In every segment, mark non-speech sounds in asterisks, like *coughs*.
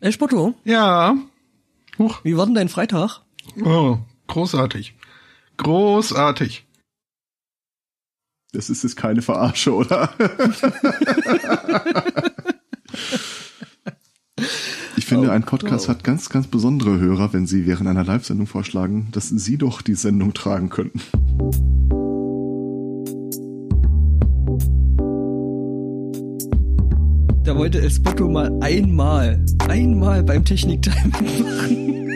Ey, Spotto, Ja. Huch. wie war denn dein Freitag? Oh, großartig. Großartig. Das ist jetzt keine Verarsche, oder? Ich finde, Oh ein Podcast hat ganz, ganz besondere Hörer, wenn sie während einer Live-Sendung vorschlagen, dass sie doch die Sendung tragen könnten. Da wollte El Spotto mal einmal, einmal beim Techniktime machen.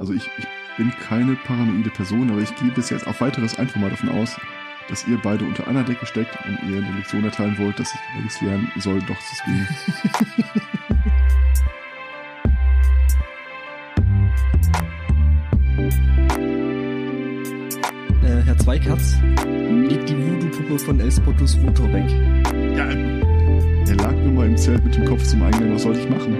Also ich, ich bin keine paranoide Person, aber ich gehe bis jetzt auf weiteres einfach mal davon aus, dass ihr beide unter einer Decke steckt und ihr eine Lektion erteilen wollt, dass ich lernen soll, doch zu streamen. *laughs* Zweikatz, legt die Voodoo-Puppe von El Spottos Router weg. Ja, er lag nur mal im Zelt mit dem Kopf zum Eingang, was soll ich machen?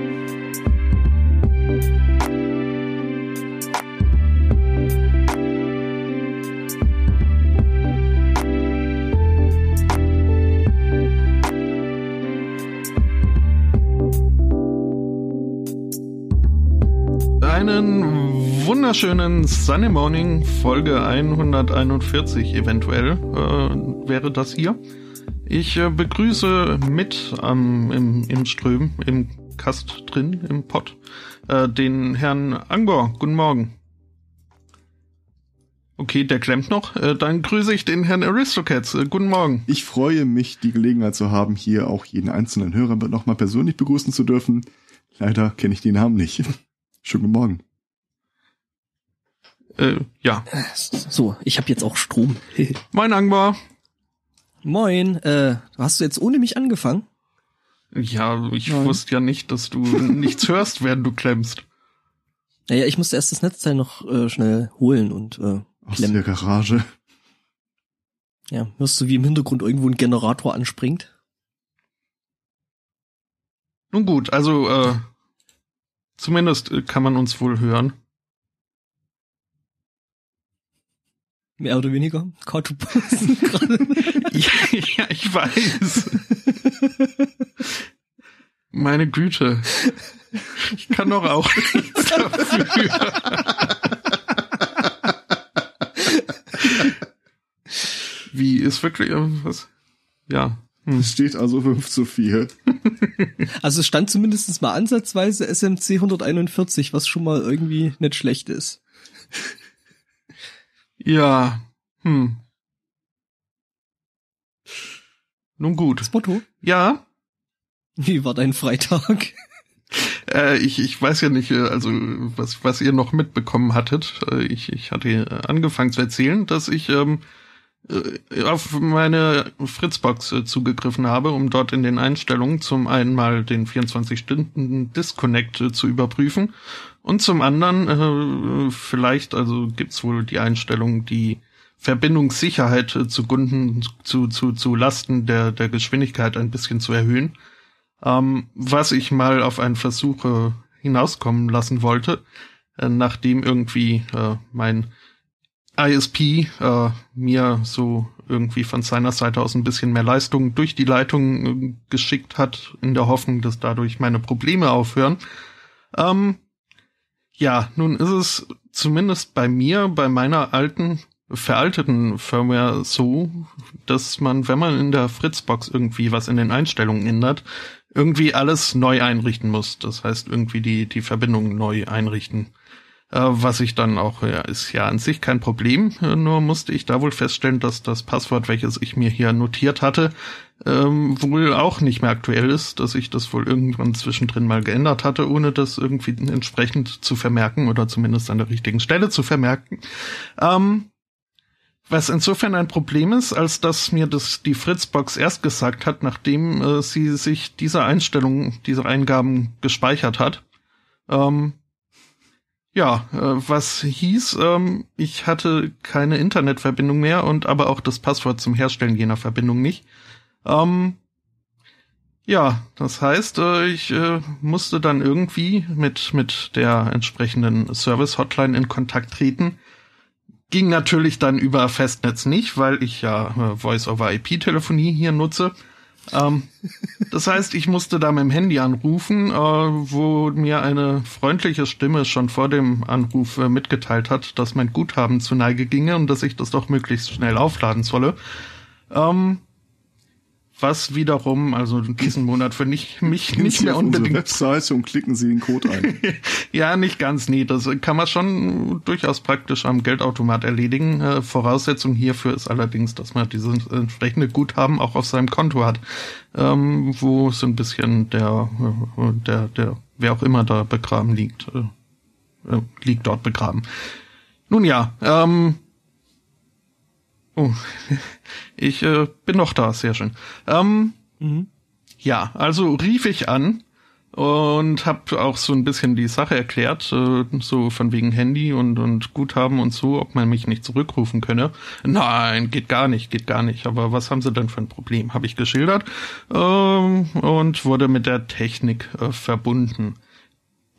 Wunderschönen Sunny Morning, Folge 141 eventuell äh, wäre das hier. Ich äh, begrüße mit ähm, im, im Ström, im Kast drin, im Pott, äh, den Herrn Angbor. Guten Morgen. Okay, der klemmt noch. Äh, dann grüße ich den Herrn Aristocats. Äh, guten Morgen. Ich freue mich, die Gelegenheit zu haben, hier auch jeden einzelnen Hörer nochmal persönlich begrüßen zu dürfen. Leider kenne ich den Namen nicht. *laughs* Schönen guten Morgen. Äh, ja, So, ich habe jetzt auch Strom. *laughs* mein Angbor. Moin, äh, hast du jetzt ohne mich angefangen? Ja, ich Nein. wusste ja nicht, dass du nichts hörst, während du klemmst. Naja, ich musste erst das Netzteil noch äh, schnell holen und äh, Aus klemmen. der Garage. Ja, hörst du, wie im Hintergrund irgendwo ein Generator anspringt? Nun gut, also äh, zumindest äh, kann man uns wohl hören. Mehr oder weniger. *laughs* Gerade. ja, *laughs* ja, ich weiß. Meine Güte. Ich kann doch auch nichts dafür. Wie ist wirklich äh, was? Ja. Hm. Es steht also 5 zu 4. Also es stand zumindest mal ansatzweise SMC 141, was schon mal irgendwie nicht schlecht ist. Ja. Hm. Nun gut. Spotto, Ja. wie war dein Freitag? Äh, ich, ich weiß ja nicht, äh, also was, was ihr noch mitbekommen hattet. Äh, ich, ich hatte angefangen zu erzählen, dass ich ähm, äh, auf meine Fritzbox zugegriffen habe, um dort in den Einstellungen zum einen mal den 24-Stunden-Disconnect äh, zu überprüfen und zum anderen äh, vielleicht, also gibt's wohl die Einstellung, die Verbindungssicherheit äh, zugunsten, zu, zu, zu Lasten der, der Geschwindigkeit ein bisschen zu erhöhen ähm, was ich mal auf einen Versuch äh, hinauskommen lassen wollte, äh, nachdem irgendwie äh, mein ISP äh, mir so irgendwie von seiner Seite aus ein bisschen mehr Leistung durch die Leitung äh, geschickt hat, in der Hoffnung, dass dadurch meine Probleme aufhören. Ähm, ja, nun ist es zumindest bei mir, bei meiner alten, veralteten Firmware so, dass man, wenn man in der Fritzbox irgendwie was in den Einstellungen ändert, irgendwie alles neu einrichten muss. Das heißt, irgendwie die, die Verbindung neu einrichten. Äh, was ich dann auch, ja, ist ja an sich kein Problem. Äh, nur musste ich da wohl feststellen, dass das Passwort, welches ich mir hier notiert hatte, ähm, wohl auch nicht mehr aktuell ist, dass ich das wohl irgendwann zwischendrin mal geändert hatte, ohne das irgendwie entsprechend zu vermerken oder zumindest an der richtigen Stelle zu vermerken. Ähm, was insofern ein Problem ist, als dass mir das die Fritzbox erst gesagt hat, nachdem äh, sie sich diese Einstellung, diese Eingaben gespeichert hat. Ähm, ja, äh, was hieß, ähm, ich hatte keine Internetverbindung mehr und aber auch das Passwort zum Herstellen jener Verbindung nicht. Ähm, ja, das heißt, äh, ich äh, musste dann irgendwie mit mit der entsprechenden Service Hotline in Kontakt treten, ging natürlich dann über Festnetz nicht, weil ich ja äh, Voice-over-IP-Telefonie hier nutze. Ähm, das heißt, ich musste da mit dem Handy anrufen, äh, wo mir eine freundliche Stimme schon vor dem Anruf äh, mitgeteilt hat, dass mein Guthaben zu Neige ginge und dass ich das doch möglichst schnell aufladen solle. Ähm, was wiederum, also diesen Monat für nicht, mich Gehen nicht Sie mehr auf unbedingt. Webseite und klicken Sie den Code ein. *laughs* ja, nicht ganz, nee. Das kann man schon durchaus praktisch am Geldautomat erledigen. Äh, Voraussetzung hierfür ist allerdings, dass man dieses entsprechende Guthaben auch auf seinem Konto hat, ähm, wo so ein bisschen der, äh, der, der, wer auch immer da begraben liegt, äh, äh, liegt dort begraben. Nun ja, ähm, oh, *laughs* ich äh, bin noch da, sehr schön. Ähm, Mhm. ja, also rief ich an und habe auch so ein bisschen die Sache erklärt, äh, so von wegen Handy und, und Guthaben und so, ob man mich nicht zurückrufen könne. Nein, geht gar nicht, geht gar nicht. Aber was haben sie denn für ein Problem? Habe ich geschildert ähm, und wurde mit der Technik äh, verbunden.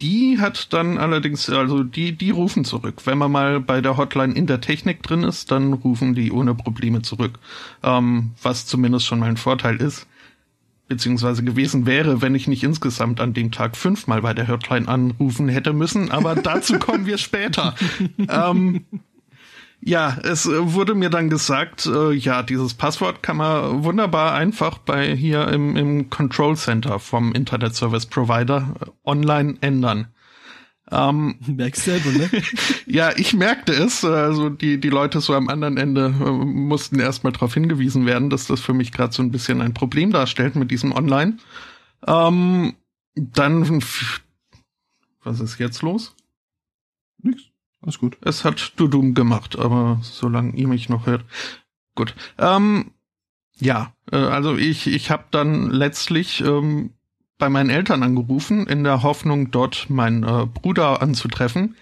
Die hat dann allerdings, also die, die rufen zurück. Wenn man mal bei der Hotline in der Technik drin ist, dann rufen die ohne Probleme zurück. Ähm, was zumindest schon mal ein Vorteil ist beziehungsweise gewesen wäre, wenn ich nicht insgesamt an dem Tag fünfmal bei der Hotline anrufen hätte müssen, aber dazu kommen wir später. *laughs* ähm, ja, es äh, wurde mir dann gesagt, äh, ja, dieses Passwort kann man wunderbar einfach bei hier im, im Control Center vom Internet Service Provider äh, online ändern. Ähm, *laughs* Merkst selber, ne? *laughs* ja, ich merkte es. Also die, die Leute so am anderen Ende äh, mussten erstmal darauf hingewiesen werden, dass das für mich gerade so ein bisschen ein Problem darstellt mit diesem Online. Ähm, dann, was ist jetzt los? Alles gut. Es hat Dudum gemacht, aber solange ihr mich noch hört. Gut. Ähm, ja, äh, also ich, ich habe dann letztlich ähm, bei meinen Eltern angerufen, in der Hoffnung, dort meinen äh, Bruder anzutreffen,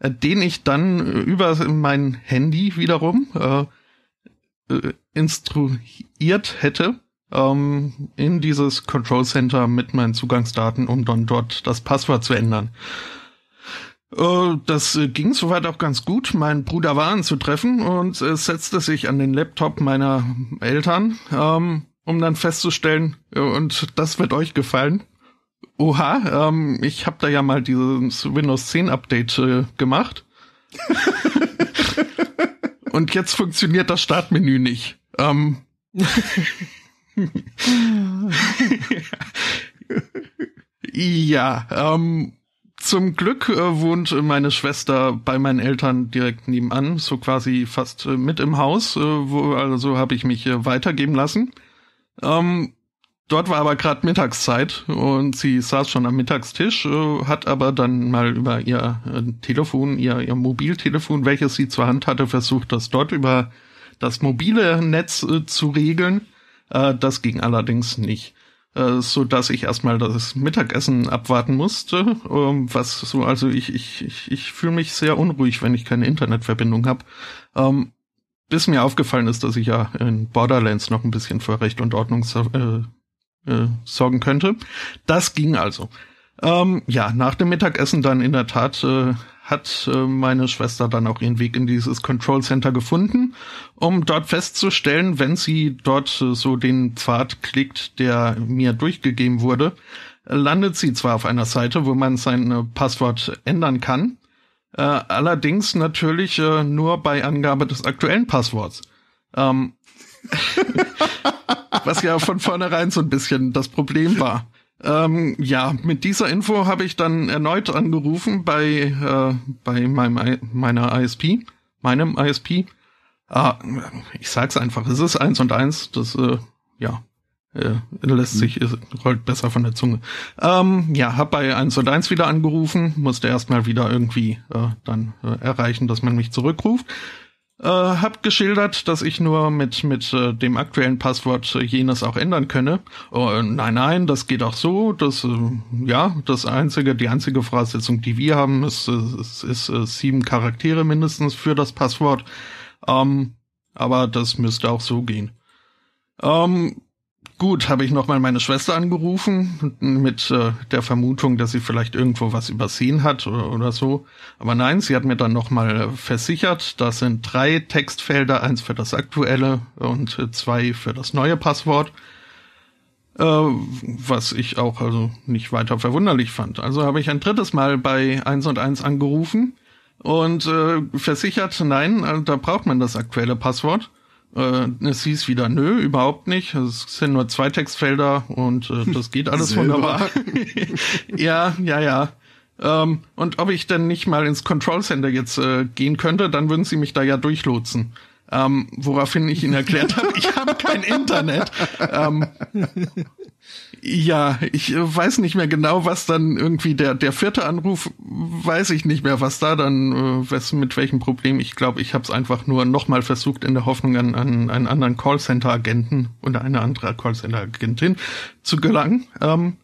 äh, den ich dann äh, über mein Handy wiederum äh, äh, instruiert hätte ähm, in dieses Control Center mit meinen Zugangsdaten, um dann dort das Passwort zu ändern. Äh, Das äh, ging soweit auch ganz gut. Mein Bruder war anzutreffen und es setzte sich an den Laptop meiner Eltern, ähm, um dann festzustellen, äh, und das wird euch gefallen. Oha, ähm, ich habe da ja mal dieses Windows 10 Update äh, gemacht. *laughs* und jetzt funktioniert das Startmenü nicht. Ähm, *laughs* *laughs* ja, ähm, zum Glück äh, wohnt meine Schwester bei meinen Eltern direkt nebenan, so quasi fast äh, mit im Haus, äh, wo also habe ich mich weitergeben lassen. Ähm, dort war aber gerade Mittagszeit und sie saß schon am Mittagstisch, äh, hat aber dann mal über ihr äh, Telefon, ihr, ihr Mobiltelefon, welches sie zur Hand hatte, versucht, das dort über das mobile Netz äh, zu regeln. Das ging allerdings nicht so dass ich erstmal das Mittagessen abwarten musste. Ähm, was so, also ich ich ich, ich fühle mich sehr unruhig, wenn ich keine Internetverbindung habe. Ähm, bis mir aufgefallen ist, dass ich ja in Borderlands noch ein bisschen für Recht und Ordnung äh, äh, sorgen könnte. Das ging also. Ähm, ja, nach dem Mittagessen dann in der Tat äh, hat äh, meine Schwester dann auch ihren Weg in dieses Control Center gefunden, um dort festzustellen, wenn sie dort äh, so den Pfad klickt, der mir durchgegeben wurde, landet sie zwar auf einer Seite, wo man sein äh, Passwort ändern kann, äh, allerdings natürlich äh, nur bei Angabe des aktuellen Passworts. Ähm, *laughs* was ja von vornherein so ein bisschen das Problem war. Ähm, ja, mit dieser Info habe ich dann erneut angerufen bei, äh, bei meinem, meiner ISP, meinem ISP. Ah, ich sag's einfach, es ist eins und eins, das, äh, ja, äh, lässt sich, rollt besser von der Zunge. Ähm, ja, hab bei eins und eins wieder angerufen, musste erstmal wieder irgendwie äh, dann äh, erreichen, dass man mich zurückruft. Äh, hab geschildert, dass ich nur mit mit äh, dem aktuellen Passwort äh, jenes auch ändern könne. Oh, nein, nein, das geht auch so. Das äh, ja, das einzige, die einzige Voraussetzung, die wir haben, ist, ist, ist, ist sieben Charaktere mindestens für das Passwort. Ähm, aber das müsste auch so gehen. Ähm, gut, habe ich nochmal meine Schwester angerufen mit äh, der Vermutung, dass sie vielleicht irgendwo was übersehen hat oder, oder so. Aber nein, sie hat mir dann nochmal versichert, das sind drei Textfelder, eins für das aktuelle und äh, zwei für das neue Passwort. Äh, was ich auch also nicht weiter verwunderlich fand. Also habe ich ein drittes Mal bei 1 und 1 angerufen und äh, versichert, nein, äh, da braucht man das aktuelle Passwort. Äh, es hieß wieder, nö, überhaupt nicht. Es sind nur zwei Textfelder und äh, *laughs* das geht alles wunderbar. *laughs* ja, ja, ja. Ähm, und ob ich denn nicht mal ins Control Center jetzt äh, gehen könnte, dann würden sie mich da ja durchlotsen. Ähm, woraufhin ich ihnen erklärt habe, ich habe kein Internet. *laughs* Ähm, ja, ich weiß nicht mehr genau, was dann irgendwie der der vierte Anruf, weiß ich nicht mehr, was da dann, äh, was mit welchem Problem. Ich glaube, ich habe es einfach nur nochmal versucht in der Hoffnung an, an einen anderen Callcenter-Agenten oder eine andere Callcenter-Agentin zu gelangen. Ähm,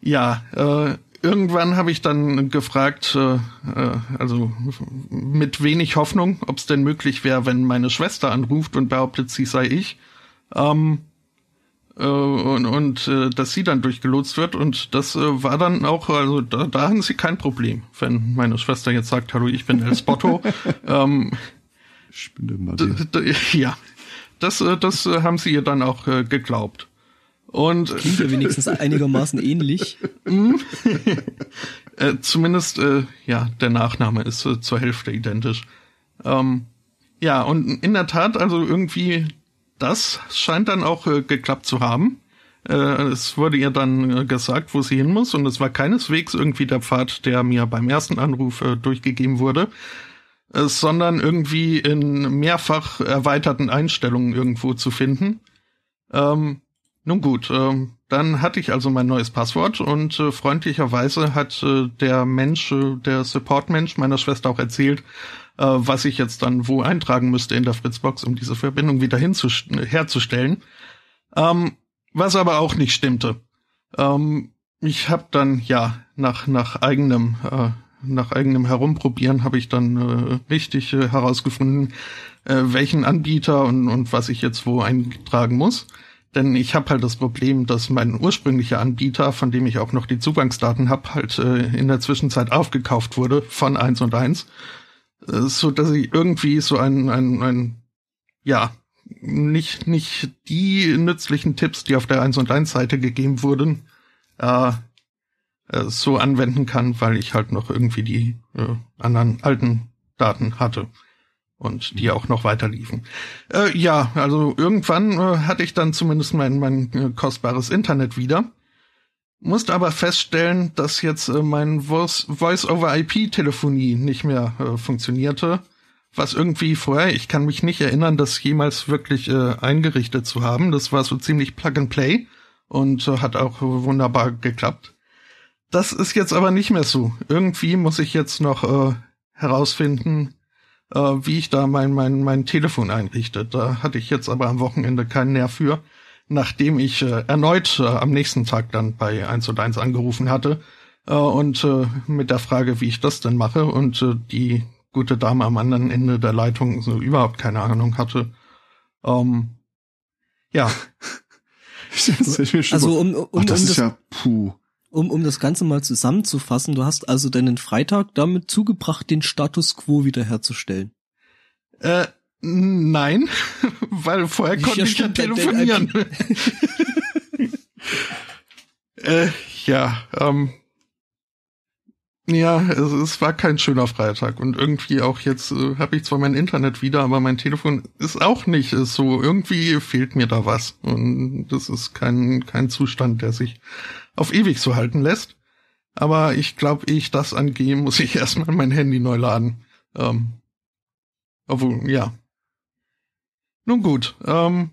ja, äh, irgendwann habe ich dann gefragt, äh, äh, also mit wenig Hoffnung, ob es denn möglich wäre, wenn meine Schwester anruft und behauptet, sie sei ich. Ähm, äh, und, und äh, dass sie dann durchgelotst wird und das äh, war dann auch, also da, da haben sie kein Problem, wenn meine Schwester jetzt sagt, hallo, ich bin El Spotto. *laughs* ähm, ja, das, äh, das äh, haben sie ihr dann auch äh, geglaubt. Und klingt ja wenigstens *laughs* einigermaßen ähnlich. *laughs* äh, zumindest, äh, ja, der Nachname ist äh, zur Hälfte identisch. Ähm, ja, und in der Tat, also irgendwie, das scheint dann auch äh, geklappt zu haben. Äh, es wurde ihr dann äh, gesagt, wo sie hin muss, und es war keineswegs irgendwie der Pfad, der mir beim ersten Anruf äh, durchgegeben wurde, äh, sondern irgendwie in mehrfach erweiterten Einstellungen irgendwo zu finden. Ähm, nun gut, äh, dann hatte ich also mein neues Passwort und äh, freundlicherweise hat der Mensch, der Support-Mensch meiner Schwester auch erzählt, äh, was ich jetzt dann wo eintragen müsste in der Fritzbox, um diese Verbindung wieder herzustellen. Ähm, was aber auch nicht stimmte. Ähm, ich habe dann ja nach nach eigenem äh, nach eigenem Herumprobieren habe ich dann äh, richtig äh, herausgefunden, äh, welchen Anbieter und, und was ich jetzt wo eintragen muss. Denn ich habe halt das Problem, dass mein ursprünglicher Anbieter, von dem ich auch noch die Zugangsdaten habe, halt äh, in der Zwischenzeit aufgekauft wurde von eins und eins, so dass ich irgendwie so ein, ein, ein ja nicht nicht die nützlichen Tipps, die auf der eins und eins Seite gegeben wurden, äh, äh, so anwenden kann, weil ich halt noch irgendwie die äh, anderen alten Daten hatte und die auch noch weiter liefen. Äh, ja, also irgendwann äh, hatte ich dann zumindest mein, mein äh, kostbares Internet wieder. Musste aber feststellen, dass jetzt äh, mein Voice-over-IP-Telefonie nicht mehr äh, funktionierte. Was irgendwie vorher, ich kann mich nicht erinnern, das jemals wirklich äh, eingerichtet zu haben. Das war so ziemlich Plug and Play und äh, hat auch wunderbar geklappt. Das ist jetzt aber nicht mehr so. Irgendwie muss ich jetzt noch äh, herausfinden, äh, wie ich da mein, mein, mein Telefon einrichte. Da hatte ich jetzt aber am Wochenende keinen Nerv für, nachdem ich äh, erneut äh, am nächsten Tag dann bei 1 und 1 angerufen hatte äh, und äh, mit der Frage, wie ich das denn mache und äh, die gute Dame am anderen Ende der Leitung so überhaupt keine Ahnung hatte. Ähm, ja. *laughs* also um, um, Ach, das um ist ja puh um, um das Ganze mal zusammenzufassen, du hast also deinen Freitag damit zugebracht, den Status quo wiederherzustellen. Äh, nein, *laughs* weil vorher konnte ich ja telefonieren. *laughs* äh, ja, ähm, ja, es, es war kein schöner Freitag und irgendwie auch jetzt äh, habe ich zwar mein Internet wieder, aber mein Telefon ist auch nicht ist so. Irgendwie fehlt mir da was und das ist kein kein Zustand, der sich auf ewig so halten lässt. Aber ich glaube, ich das angehe, muss ich *laughs* erstmal mein Handy neu laden. Ähm, obwohl, ja. Nun gut. Ähm,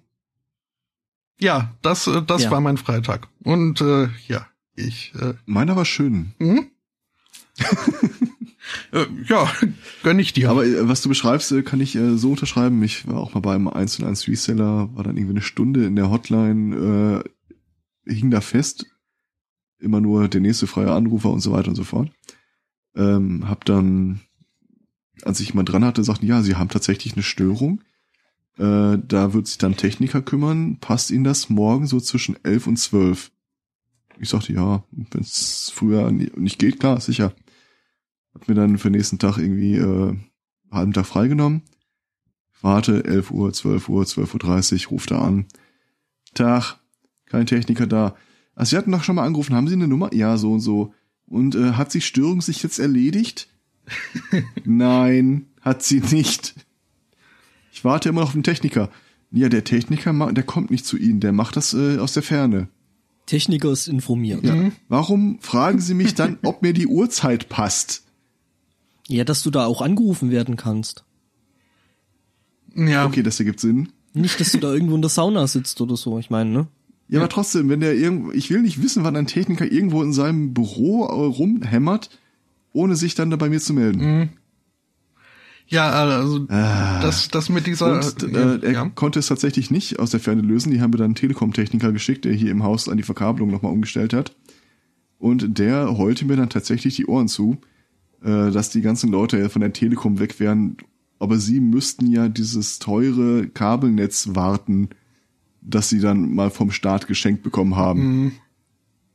ja, das, äh, das ja. war mein Freitag. Und äh, ja, ich. Äh, Meiner war schön. Hm? *laughs* äh, ja, gönn ich dir. Aber äh, was du beschreibst, äh, kann ich äh, so unterschreiben. Ich war auch mal beim 1 und 1 Reseller, war dann irgendwie eine Stunde in der Hotline, äh, hing da fest, immer nur der nächste freie Anrufer und so weiter und so fort. Ähm, hab dann, als ich mal dran hatte, sagten, ja, sie haben tatsächlich eine Störung. Äh, da wird sich dann Techniker kümmern. Passt Ihnen das morgen so zwischen elf und zwölf? Ich sagte, ja, wenn es früher nicht geht, klar, sicher. Hat mir dann für den nächsten Tag irgendwie äh, halben Tag freigenommen. Warte, 11 Uhr, 12 Uhr, 12.30 Uhr, ruft er an. Tag, kein Techniker da. Also Sie hatten doch schon mal angerufen, haben Sie eine Nummer? Ja, so und so. Und äh, hat die Störung sich jetzt erledigt? *laughs* Nein, hat sie nicht. Ich warte immer noch auf den Techniker. Ja, der Techniker, der kommt nicht zu Ihnen, der macht das äh, aus der Ferne. Techniker ist informiert. Ja. Mhm. Warum fragen Sie mich dann, ob mir die Uhrzeit passt? Ja, dass du da auch angerufen werden kannst. Ja. Okay, das ergibt Sinn. Nicht, dass du da irgendwo in der Sauna sitzt oder so, ich meine, ne? Ja, aber trotzdem, wenn der irgendwo, ich will nicht wissen, wann ein Techniker irgendwo in seinem Büro äh, rumhämmert, ohne sich dann da bei mir zu melden. Mhm. Ja, also ah. das, das mit dieser. Und, äh, er ja. konnte es tatsächlich nicht aus der Ferne lösen. Die haben wir dann einen Telekom-Techniker geschickt, der hier im Haus an die Verkabelung nochmal umgestellt hat. Und der heulte mir dann tatsächlich die Ohren zu, äh, dass die ganzen Leute von der Telekom weg wären. Aber sie müssten ja dieses teure Kabelnetz warten, das sie dann mal vom Staat geschenkt bekommen haben. Mhm.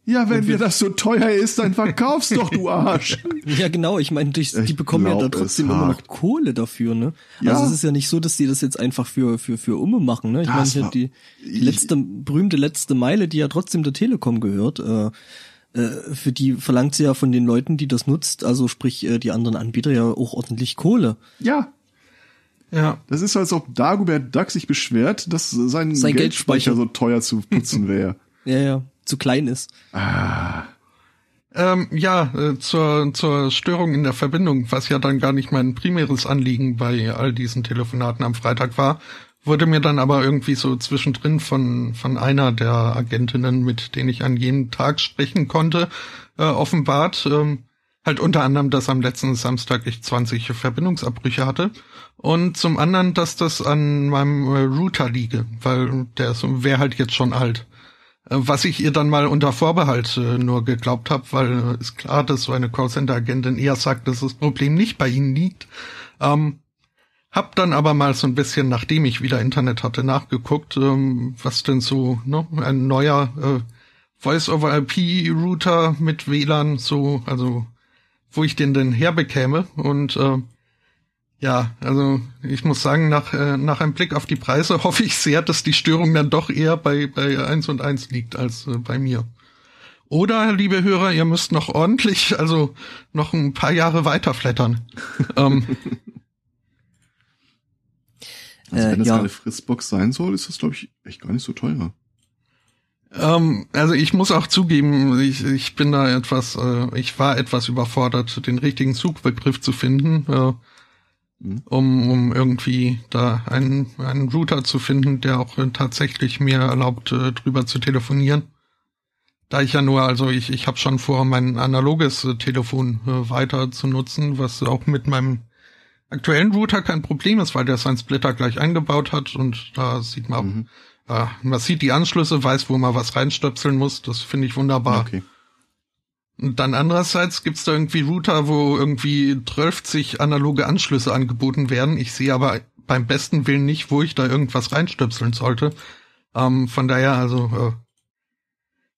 Ja, wenn dir das so teuer ist, dann verkauf's doch, du Arsch. *laughs* ja, genau. Ich meine, die, die bekommen ja da trotzdem immer noch Kohle dafür, ne? Ja. Also es ist ja nicht so, dass die das jetzt einfach für für für Umme machen, ne? Ich meine, die, die letzte berühmte letzte Meile, die ja trotzdem der Telekom gehört, äh, äh, für die verlangt sie ja von den Leuten, die das nutzt, also sprich äh, die anderen Anbieter ja auch ordentlich Kohle. Ja. Ja. Das ist, als ob Dagobert Duck sich beschwert, dass sein, sein Geldspeicher, Geldspeicher so teuer zu putzen *laughs* wäre. ja, ja zu klein ist. Ah. Ähm, ja, äh, zur, zur Störung in der Verbindung, was ja dann gar nicht mein primäres Anliegen bei all diesen Telefonaten am Freitag war, wurde mir dann aber irgendwie so zwischendrin von, von einer der Agentinnen, mit denen ich an jenem Tag sprechen konnte, äh, offenbart. Ähm, halt unter anderem, dass am letzten Samstag ich 20 Verbindungsabbrüche hatte. Und zum anderen, dass das an meinem äh, Router liege, weil der wäre halt jetzt schon alt. Was ich ihr dann mal unter Vorbehalt äh, nur geglaubt habe, weil äh, ist klar, dass so eine Callcenter-Agentin eher sagt, dass das Problem nicht bei ihnen liegt. Ähm, hab dann aber mal so ein bisschen, nachdem ich wieder Internet hatte, nachgeguckt, ähm, was denn so ne, ein neuer äh, Voice-over-IP-Router mit WLAN so, also wo ich den denn herbekäme und äh, ja, also ich muss sagen, nach, äh, nach einem Blick auf die Preise *laughs* hoffe ich sehr, dass die Störung dann doch eher bei, bei eins und eins liegt als äh, bei mir. Oder, liebe Hörer, ihr müsst noch ordentlich, also noch ein paar Jahre weiter flattern. *laughs* ähm, also wenn das ja. eine Fritzbox sein soll, ist das, glaube ich, echt gar nicht so teuer. Ähm, also ich muss auch zugeben, ich, ich bin da etwas, äh, ich war etwas überfordert, den richtigen Suchbegriff zu finden. Äh. Um, um irgendwie da einen, einen Router zu finden, der auch tatsächlich mir erlaubt, äh, drüber zu telefonieren. Da ich ja nur, also ich, ich habe schon vor, mein analoges äh, Telefon äh, weiter zu nutzen, was auch mit meinem aktuellen Router kein Problem ist, weil der seinen Splitter gleich eingebaut hat und da sieht man, mhm. äh, man sieht die Anschlüsse, weiß, wo man was reinstöpseln muss. Das finde ich wunderbar. Okay. Und dann andererseits gibt's da irgendwie Router, wo irgendwie 12 analoge Anschlüsse angeboten werden. Ich sehe aber beim besten Willen nicht, wo ich da irgendwas reinstöpseln sollte. Ähm, von daher, also,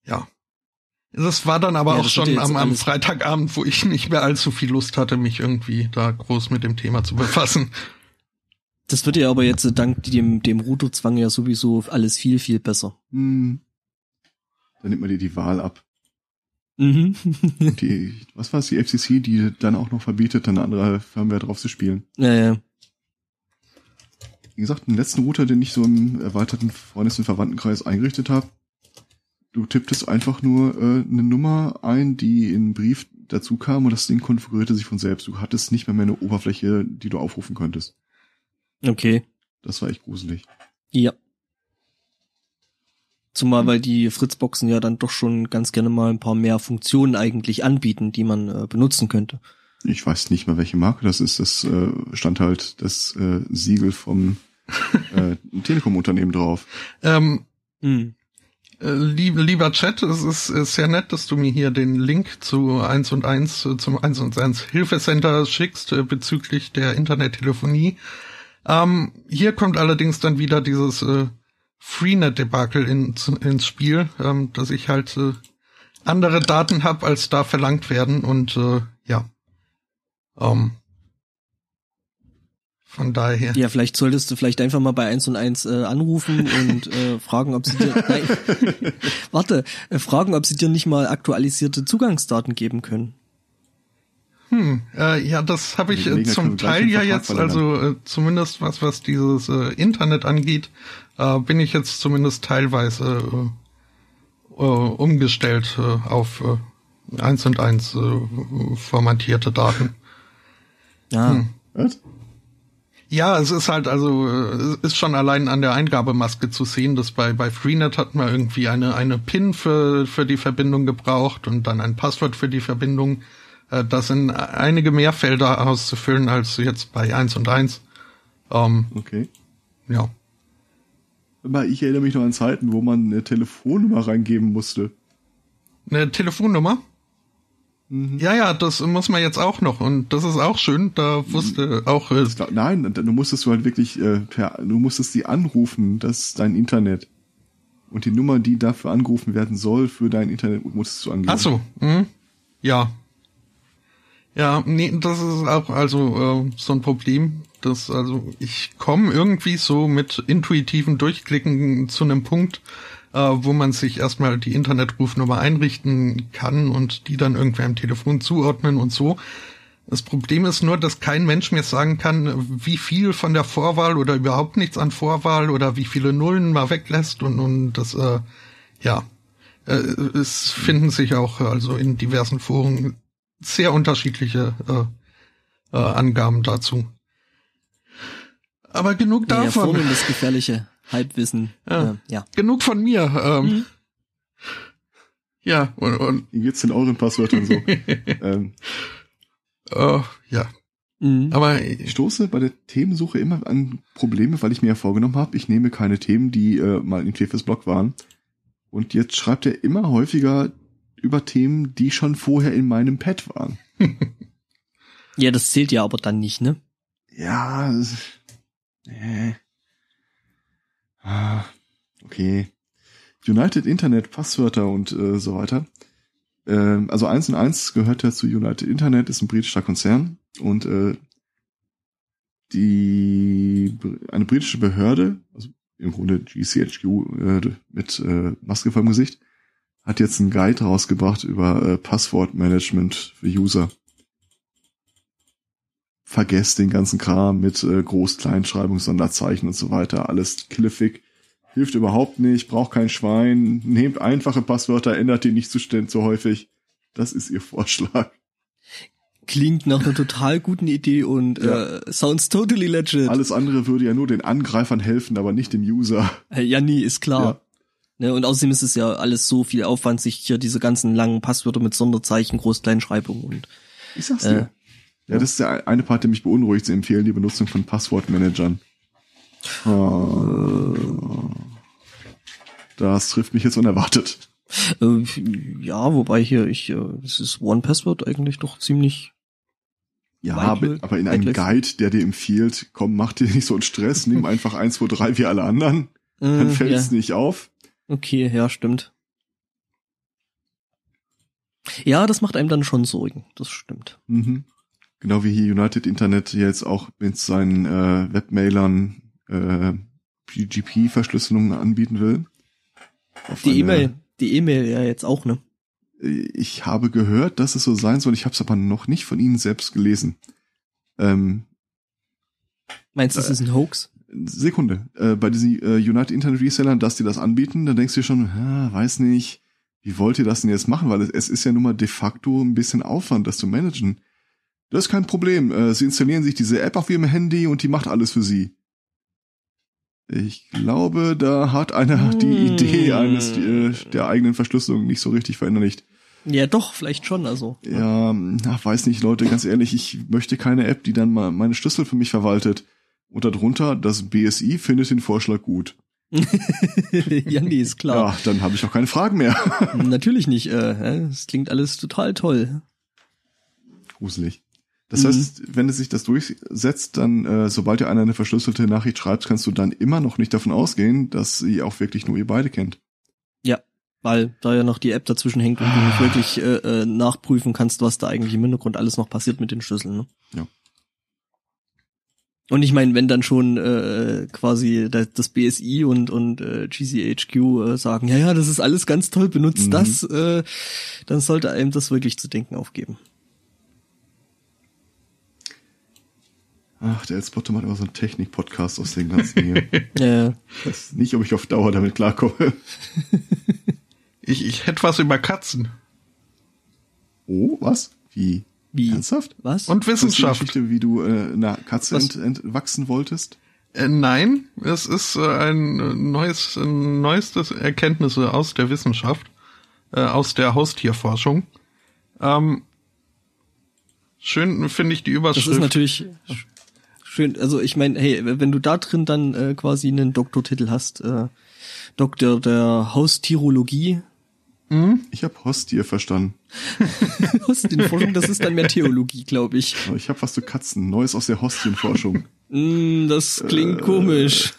äh, ja. Das war dann aber ja, auch schon am, am Freitagabend, wo ich nicht mehr allzu viel Lust hatte, mich irgendwie da groß mit dem Thema zu befassen. Das wird ja aber jetzt dank dem, dem Routerzwang ja sowieso alles viel, viel besser. Hm. Dann nimmt man dir die Wahl ab. Mhm. *laughs* die, was war es, die FCC, die dann auch noch verbietet, dann andere Firmware drauf zu spielen. Ja, ja. Wie gesagt, den letzten Router, den ich so im erweiterten Freundes- und Verwandtenkreis eingerichtet habe, du tipptest einfach nur äh, eine Nummer ein, die in einen Brief dazu kam und das Ding konfigurierte sich von selbst. Du hattest nicht mehr, mehr eine Oberfläche, die du aufrufen könntest. Okay. Das war echt gruselig. Ja. Zumal weil die Fritzboxen ja dann doch schon ganz gerne mal ein paar mehr Funktionen eigentlich anbieten, die man äh, benutzen könnte. Ich weiß nicht mal, welche Marke das ist. Das äh, stand halt das äh, Siegel vom *laughs* äh, Telekom-Unternehmen drauf. Ähm, hm. Äh, lieb, lieber Chat, es ist, ist sehr nett, dass du mir hier den Link zu 1 und 1, äh, zum 1 und 1 Hilfecenter schickst äh, bezüglich der Internettelefonie. Ähm, hier kommt allerdings dann wieder dieses äh, Freenet-Debakel in, ins Spiel, ähm, dass ich halt äh, andere Daten habe, als da verlangt werden und äh, ja. Ähm, von daher. Ja, vielleicht solltest du vielleicht einfach mal bei 1 und 1 äh, anrufen und äh, *laughs* fragen, ob sie dir nein, warte, äh, fragen, ob sie dir nicht mal aktualisierte Zugangsdaten geben können. Hm, äh, ja, das habe ich äh, zum Teil ja jetzt, also äh, zumindest was was dieses äh, Internet angeht, äh, bin ich jetzt zumindest teilweise äh, äh, umgestellt äh, auf äh, 1 und 1 äh, formatierte Daten. Ja. Hm. Was? Ja, es ist halt also es ist schon allein an der Eingabemaske zu sehen, dass bei bei Freenet hat man irgendwie eine eine PIN für für die Verbindung gebraucht und dann ein Passwort für die Verbindung. Äh, das sind einige mehr Felder auszufüllen als jetzt bei 1 und 1. Ähm, okay. Ja. Ich erinnere mich noch an Zeiten, wo man eine Telefonnummer reingeben musste. Eine Telefonnummer? Mhm. Ja, ja, das muss man jetzt auch noch und das ist auch schön. Da wusste auch. Äh, Nein, du musstest du halt wirklich äh, per, du musstest sie anrufen, das ist dein Internet. Und die Nummer, die dafür angerufen werden soll, für dein Internet, musstest du angeben. Ach so, mhm. ja. Ja, nee, das ist auch also äh, so ein Problem. Das also ich komme irgendwie so mit intuitiven Durchklicken zu einem Punkt, äh, wo man sich erstmal die Internetrufnummer einrichten kann und die dann irgendwer im Telefon zuordnen und so. Das Problem ist nur, dass kein Mensch mir sagen kann, wie viel von der Vorwahl oder überhaupt nichts an Vorwahl oder wie viele Nullen man weglässt und, und das, äh, ja. Äh, es finden sich auch also in diversen Foren sehr unterschiedliche äh, äh, Angaben dazu. Aber genug davon. Ja, das gefährliche. Halbwissen. Ja. Äh, ja. Genug von mir. Ähm, mhm. Ja, und, und Wie geht's denn euren Passwörtern so? *laughs* ähm, uh, ja. Mhm. Aber ich stoße bei der Themensuche immer an Probleme, weil ich mir ja vorgenommen habe, ich nehme keine Themen, die äh, mal im Tefis-Blog waren. Und jetzt schreibt er immer häufiger über Themen, die schon vorher in meinem Pad waren. *laughs* ja, das zählt ja aber dann nicht, ne? Ja, äh, Ah, okay. United Internet, Passwörter und äh, so weiter. Ähm, also eins und eins gehört ja zu United Internet, ist ein britischer Konzern und äh, die eine britische Behörde, also im Grunde GCHQ äh, mit äh, Maske vor dem Gesicht, hat jetzt einen Guide rausgebracht über äh, Passwortmanagement für User. Vergesst den ganzen Kram mit äh, Groß-Kleinschreibung, Sonderzeichen und so weiter. Alles killefig. Hilft überhaupt nicht, braucht kein Schwein. Nehmt einfache Passwörter, ändert die nicht zu, zu häufig. Das ist ihr Vorschlag. Klingt nach einer total guten Idee und ja. äh, sounds totally legit. Alles andere würde ja nur den Angreifern helfen, aber nicht dem User. Ja, nie, ist klar. Ja. Ne, und außerdem ist es ja alles so viel Aufwand, sich hier diese ganzen langen Passwörter mit Sonderzeichen, Groß-Kleinschreibung und. Ich sag's dir. Äh, ja, das ist der eine Part, der mich beunruhigt. Sie empfehlen die Benutzung von Passwortmanagern. Oh. Das trifft mich jetzt unerwartet. Äh, ja, wobei hier ich, äh, es ist One Password eigentlich doch ziemlich. Ja, aber, aber in einem Guide, der dir empfiehlt, komm, mach dir nicht so einen Stress, nimm einfach eins, zwei, drei wie alle anderen, dann äh, fällt es ja. nicht auf. Okay, ja, stimmt. Ja, das macht einem dann schon Sorgen, das stimmt. Mhm. Genau wie hier United Internet jetzt auch mit seinen äh, Webmailern äh, PGP-Verschlüsselungen anbieten will. Die E-Mail, die E-Mail ja jetzt auch, ne? Ich habe gehört, dass es so sein soll. Ich habe es aber noch nicht von Ihnen selbst gelesen. Ähm, Meinst du, es äh, ist ein Hoax? Sekunde. Äh, bei diesen äh, United Internet Resellern, dass die das anbieten, dann denkst du dir schon, ah, weiß nicht, wie wollt ihr das denn jetzt machen? Weil es, es ist ja nun mal de facto ein bisschen Aufwand, das zu managen. Das ist kein Problem. Äh, sie installieren sich diese App auf ihrem Handy und die macht alles für sie. Ich glaube, da hat einer hm. die Idee eines äh, der eigenen Verschlüsselung nicht so richtig verinnerlicht. Ja, doch, vielleicht schon, also. Ja, ach, weiß nicht, Leute, ganz ehrlich, ich möchte keine App, die dann mal meine Schlüssel für mich verwaltet. Und darunter, das BSI findet den Vorschlag gut. *laughs* ja, nee, ist klar. Ja, dann habe ich auch keine Fragen mehr. Natürlich nicht. Äh, es klingt alles total toll. Gruselig. Das mhm. heißt, wenn es sich das durchsetzt, dann, äh, sobald dir einer eine verschlüsselte Nachricht schreibt, kannst du dann immer noch nicht davon ausgehen, dass sie auch wirklich nur ihr beide kennt. Ja, weil da ja noch die App dazwischen hängt und du nicht *sighs* wirklich äh, äh, nachprüfen kannst, was da eigentlich im Hintergrund alles noch passiert mit den Schlüsseln. Ne? Ja. Und ich meine, wenn dann schon äh, quasi das BSI und und äh, GCHQ äh, sagen, ja ja, das ist alles ganz toll, benutzt mhm. das, äh, dann sollte einem das wirklich zu denken aufgeben. Ach, der Elspotter macht immer so einen Technik-Podcast aus den ganzen hier. *laughs* ja. Ich weiß nicht, ob ich auf Dauer damit klarkomme. *laughs* ich, ich hätte was über Katzen. Oh, was? Wie? Wie? Ernsthaft? Was? Und Wissenschaft. Geschichte, wie du äh, einer Katze ent, entwachsen wolltest? Äh, nein, es ist äh, ein neues, ein neuestes Erkenntnisse aus der Wissenschaft, äh, aus der Haustierforschung. Ähm, schön finde ich die Überschrift. Das ist natürlich schön. Also ich meine, hey, wenn du da drin dann äh, quasi einen Doktortitel hast, äh, Doktor der Haustierologie. Hm? Ich habe Hostier verstanden. *laughs* Hostienforschung, das ist dann mehr Theologie, glaube ich. Ich habe was zu Katzen, Neues aus der Hostienforschung. mm, das klingt äh, komisch.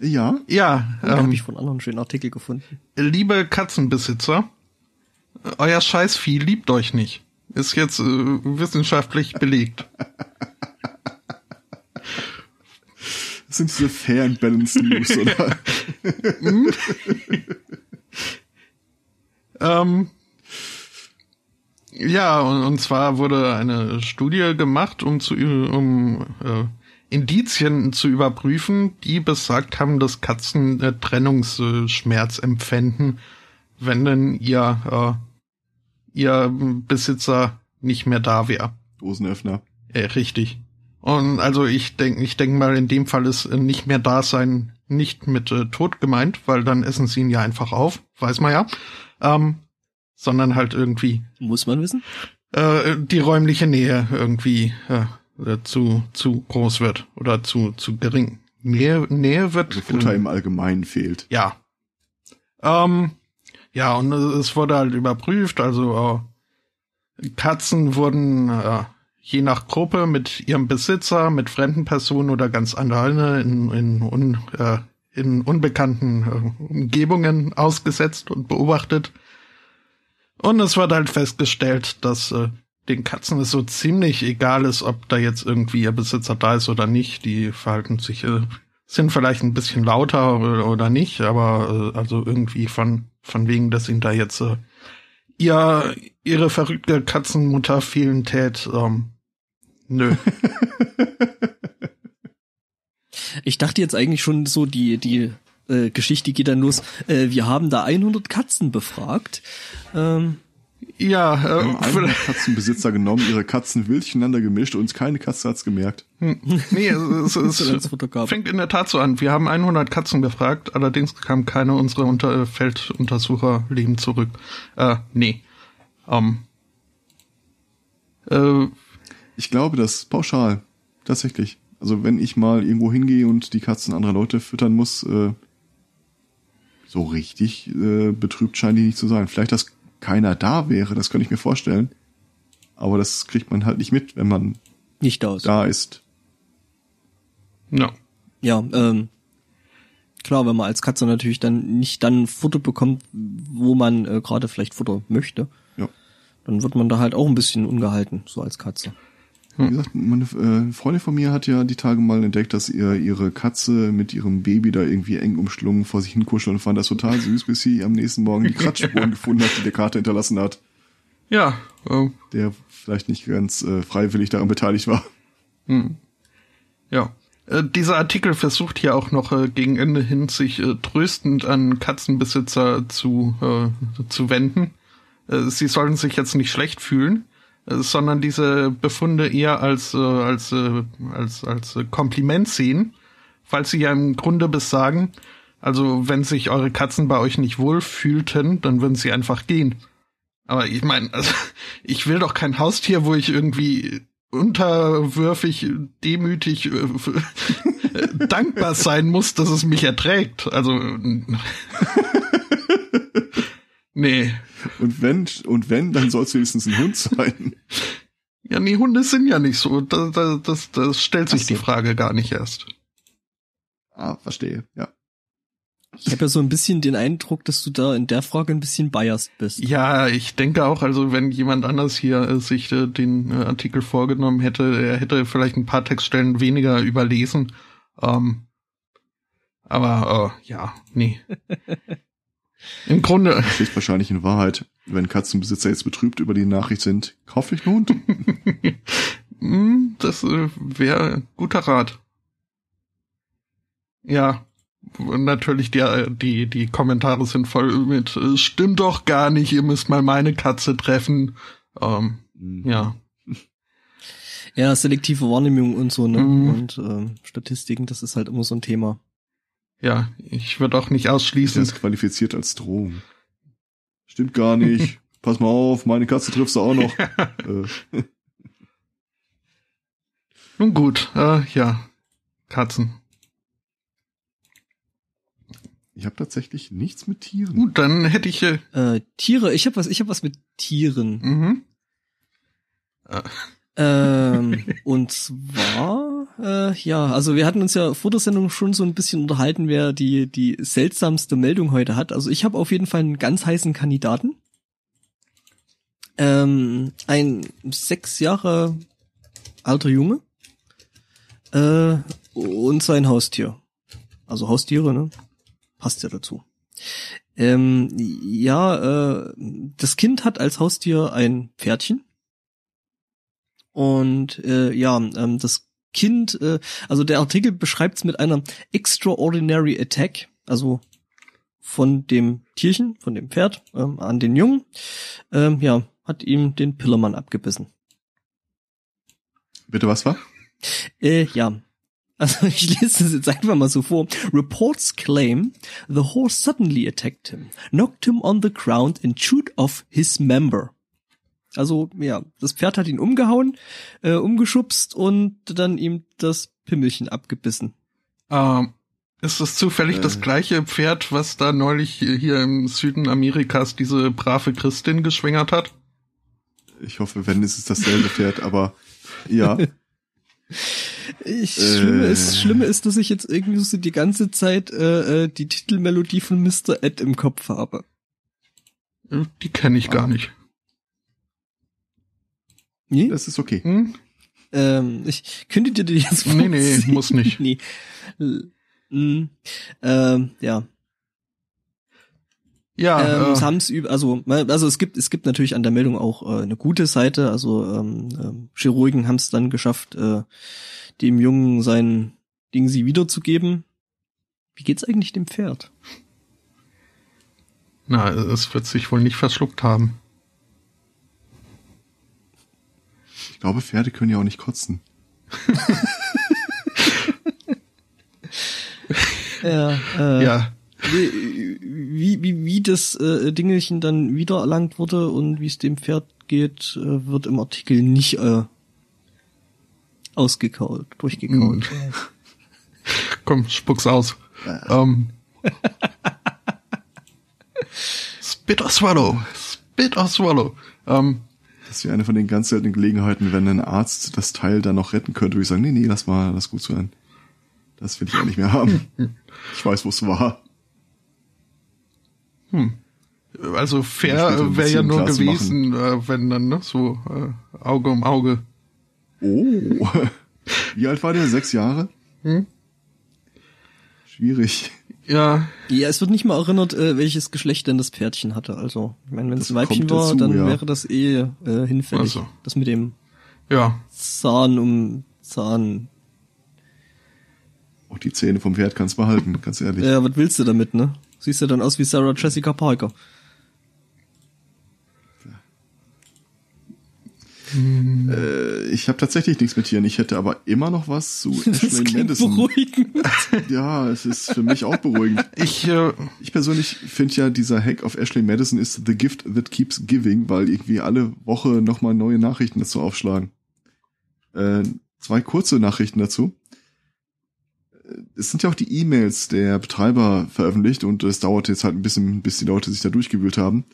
Ja. Ja. Da ähm, habe ich von anderen schönen Artikel gefunden. Liebe Katzenbesitzer, euer Scheißvieh liebt euch nicht. Ist jetzt äh, wissenschaftlich belegt. Das sind diese Fair and Balanced News, oder? Hm? *laughs* ähm, ja, und, und zwar wurde eine Studie gemacht, um zu um äh, Indizien zu überprüfen, die besagt haben, dass Katzen äh, Trennungsschmerz empfinden, wenn denn ihr äh, ihr Besitzer nicht mehr da wäre. Dosenöffner. Äh, richtig. Und also ich denke, ich denke mal, in dem Fall ist äh, nicht mehr da sein nicht mit äh, Tod gemeint, weil dann essen sie ihn ja einfach auf, weiß man ja. Ähm, sondern halt irgendwie. Muss man wissen? Äh, die räumliche Nähe irgendwie äh, zu, zu groß wird oder zu, zu gering. Nähe, Nähe wird. Also Futter im Allgemeinen fehlt. Ja. Ähm, ja, und es wurde halt überprüft, also äh, Katzen wurden äh, je nach Gruppe mit ihrem Besitzer, mit fremden Personen oder ganz alleine in, in, un, äh, in unbekannten äh, Umgebungen ausgesetzt und beobachtet. Und es wird halt festgestellt, dass äh, den Katzen es so ziemlich egal ist, ob da jetzt irgendwie ihr Besitzer da ist oder nicht. Die verhalten sich, äh, sind vielleicht ein bisschen lauter oder, oder nicht, aber äh, also irgendwie von von wegen, dass ihn da jetzt äh, ihr, ihre verrückte Katzenmutter fehlen tät. Ähm, nö. *laughs* ich dachte jetzt eigentlich schon so, die, die äh, Geschichte geht dann los. Äh, wir haben da 100 Katzen befragt. Ähm, ja, äh, haben 100 Katzenbesitzer genommen, ihre Katzen wild durcheinander gemischt und keine Katze hat's gemerkt. Hm. Nee, es, es, es fängt in der Tat so an. Wir haben 100 Katzen befragt, allerdings kam keine unserer Unter Felduntersucher leben zurück. Äh, nee. Um, ähm. äh, ich glaube, das pauschal. Tatsächlich. Also wenn ich mal irgendwo hingehe und die Katzen anderer Leute füttern muss, äh, so richtig äh, betrübt scheinen die nicht zu sein. Vielleicht, dass keiner da wäre, das könnte ich mir vorstellen. Aber das kriegt man halt nicht mit, wenn man nicht da ist. Da ist. Ja. Ja, ähm, klar, wenn man als Katze natürlich dann nicht dann Futter bekommt, wo man äh, gerade vielleicht Futter möchte, ja. dann wird man da halt auch ein bisschen ungehalten, so als Katze. Wie gesagt, meine äh, Freundin von mir hat ja die Tage mal entdeckt, dass ihr ihre Katze mit ihrem Baby da irgendwie eng umschlungen vor sich hinkuscheln und fand das total *laughs* süß, bis sie am nächsten Morgen die Kratzspuren gefunden hat, die der Kater hinterlassen hat. Ja. Äh, der vielleicht nicht ganz äh, freiwillig daran beteiligt war. Hm. Ja. Äh, dieser Artikel versucht hier auch noch äh, gegen Ende hin sich äh, tröstend an Katzenbesitzer zu, äh, zu wenden. Äh, sie sollen sich jetzt nicht schlecht fühlen sondern diese Befunde eher als, äh, als, äh, als, als Kompliment sehen, falls sie ja im Grunde besagen, also wenn sich eure Katzen bei euch nicht wohl fühlten, dann würden sie einfach gehen. Aber ich meine, *laughs* also, ich will doch kein Haustier, wo ich irgendwie unterwürfig, demütig, äh, *laughs* dankbar sein muss, dass es mich erträgt. Also *laughs* Nee. Und wenn, und wenn, dann soll es wenigstens ein Hund sein. Ja, nee, Hunde sind ja nicht so. Das, das, das, das stellt sich so. die Frage gar nicht erst. Ah, verstehe, ja. Ich habe ja so ein bisschen den Eindruck, dass du da in der Frage ein bisschen biased bist. Ja, ich denke auch, also wenn jemand anders hier äh, sich äh, den äh, Artikel vorgenommen hätte, er hätte vielleicht ein paar Textstellen weniger überlesen. Ähm, aber äh, ja, nee. *laughs* Im Grunde. Das *laughs* steht wahrscheinlich in Wahrheit, wenn Katzenbesitzer jetzt betrübt über die Nachricht sind, kauf ich einen Hund. *laughs* Hm, das äh, wäre guter Rat. Ja, natürlich die, die, die Kommentare sind voll mit, es stimmt doch gar nicht, ihr müsst mal meine Katze treffen. Ähm, mhm. Ja. Ja, selektive Wahrnehmung und so, ne? Mhm. Und ähm, Statistiken, das ist halt immer so ein Thema. Ja, ich würde auch nicht ausschließen. Das ist qualifiziert als Drohung. Stimmt gar nicht. *laughs* Pass mal auf, meine Katze triffst du auch noch. äh. Nun gut, äh, ja. Katzen. Ich habe tatsächlich nichts mit Tieren. Gut, dann hätte ich äh, äh Tiere. Ich habe was. Ich habe was mit Tieren. Mhm. Äh. Ähm, *laughs* und zwar, äh, ja, also wir hatten uns ja vor der Sendung schon so ein bisschen unterhalten, wer die, die seltsamste Meldung heute hat. Also ich habe auf jeden Fall einen ganz heißen Kandidaten. Ähm, ein sechs Jahre alter Junge äh, und sein Haustier. Also Haustiere, ne? Passt ja dazu. Ähm, ja, äh, das Kind hat als Haustier ein Pferdchen und äh, ja, ähm, das Kind, äh, also der Artikel beschreibt es mit einer extraordinary attack, also von dem Tierchen, von dem Pferd ähm, an den Jungen, ähm, ja, hat ihm den Pillermann abgebissen. Bitte was war? Äh, ja. Also *laughs* ich lese das jetzt einfach mal so vor. Reports claim the horse suddenly attacked him, knocked him on the ground and chewed off his member. Also ja, das Pferd hat ihn umgehauen, äh, umgeschubst und dann ihm das Pimmelchen abgebissen. Ähm, ist das zufällig äh. das gleiche Pferd, was da neulich hier im Süden Amerikas diese brave Christin geschwängert hat? Ich hoffe, wenn ist es dasselbe Pferd, aber ja. *laughs* Ich, äh. Schlimme, ist, Schlimme ist, dass ich jetzt irgendwie so die ganze Zeit äh, äh die Titelmelodie von Mr. Ed im Kopf habe. Die kenne ich ah. gar nicht. Nee? Das ist okay. Hm? Ähm, ich könnte dir die jetzt. Nee, nee, muss nicht. *laughs* nee. Mhm. Ähm, ja. Ja, ähm, äh. haben's über, also also es gibt es gibt natürlich an der Meldung auch äh, eine gute Seite. Also ähm, äh, Chirurgen haben es dann geschafft, äh, dem Jungen sein Ding sie wiederzugeben. Wie geht's eigentlich dem Pferd? Na, es wird sich wohl nicht verschluckt haben. Ich glaube, Pferde können ja auch nicht kotzen. ja, äh, ja. Wie, wie, wie das äh, Dingelchen dann wiedererlangt wurde und wie es dem Pferd geht, äh, wird im Artikel nicht äh, ausgekaut, durchgekaut. Hm. Komm, spuck's aus. Ja. Ähm. Spit or swallow. Spit or swallow. Ähm, das wäre eine von den ganz seltenen Gelegenheiten, wenn ein Arzt das Teil dann noch retten könnte, würde ich sagen, nee, nee, lass mal, lass gut sein. Das will ich auch nicht mehr haben. *laughs* ich weiß, wo es war. Hm. Also fair wäre ja nur gewesen, äh, wenn dann, ne, so äh, Auge um Auge. Oh. *laughs* Wie alt war der? Sechs Jahre? Hm? Schwierig. Ja. Ja, es wird nicht mal erinnert, äh, welches Geschlecht denn das Pferdchen hatte. Also, ich meine, wenn es ein Weibchen war, dazu, dann ja. wäre das eh äh, hinfällig. Also. Das mit dem ja. Zahn um Zahn. Auch die Zähne vom Pferd kannst du behalten, ganz ehrlich. Ja, was willst du damit, ne? Siehst du dann aus wie Sarah Jessica Parker. Hm. Äh, ich habe tatsächlich nichts mit Tieren. Ich hätte aber immer noch was zu *laughs* Ashley Madison. Beruhigend. *laughs* Ja, es ist für mich auch beruhigend. Ich, äh, ich persönlich finde ja, dieser Hack auf Ashley Madison ist the gift that keeps giving, weil irgendwie alle Woche nochmal neue Nachrichten dazu aufschlagen. Äh, zwei kurze Nachrichten dazu. Äh, es sind ja auch die E-Mails der Betreiber veröffentlicht und es dauert jetzt halt ein bisschen, bis die Leute sich da durchgewühlt haben.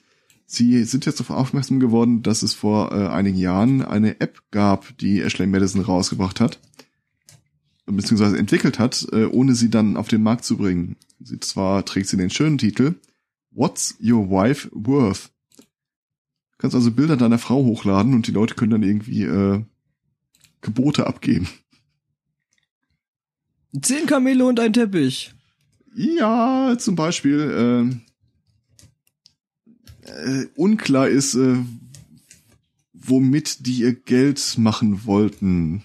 Sie sind jetzt darauf aufmerksam geworden, dass es vor äh, einigen Jahren eine App gab, die Ashley Madison rausgebracht hat, beziehungsweise entwickelt hat, äh, ohne sie dann auf den Markt zu bringen. Sie, zwar trägt sie den schönen Titel What's Your Wife Worth? Du kannst also Bilder deiner Frau hochladen und die Leute können dann irgendwie äh, Gebote abgeben. Zehn Kamele und ein Teppich. Ja, zum Beispiel. Äh, äh, unklar ist, äh, womit die ihr Geld machen wollten.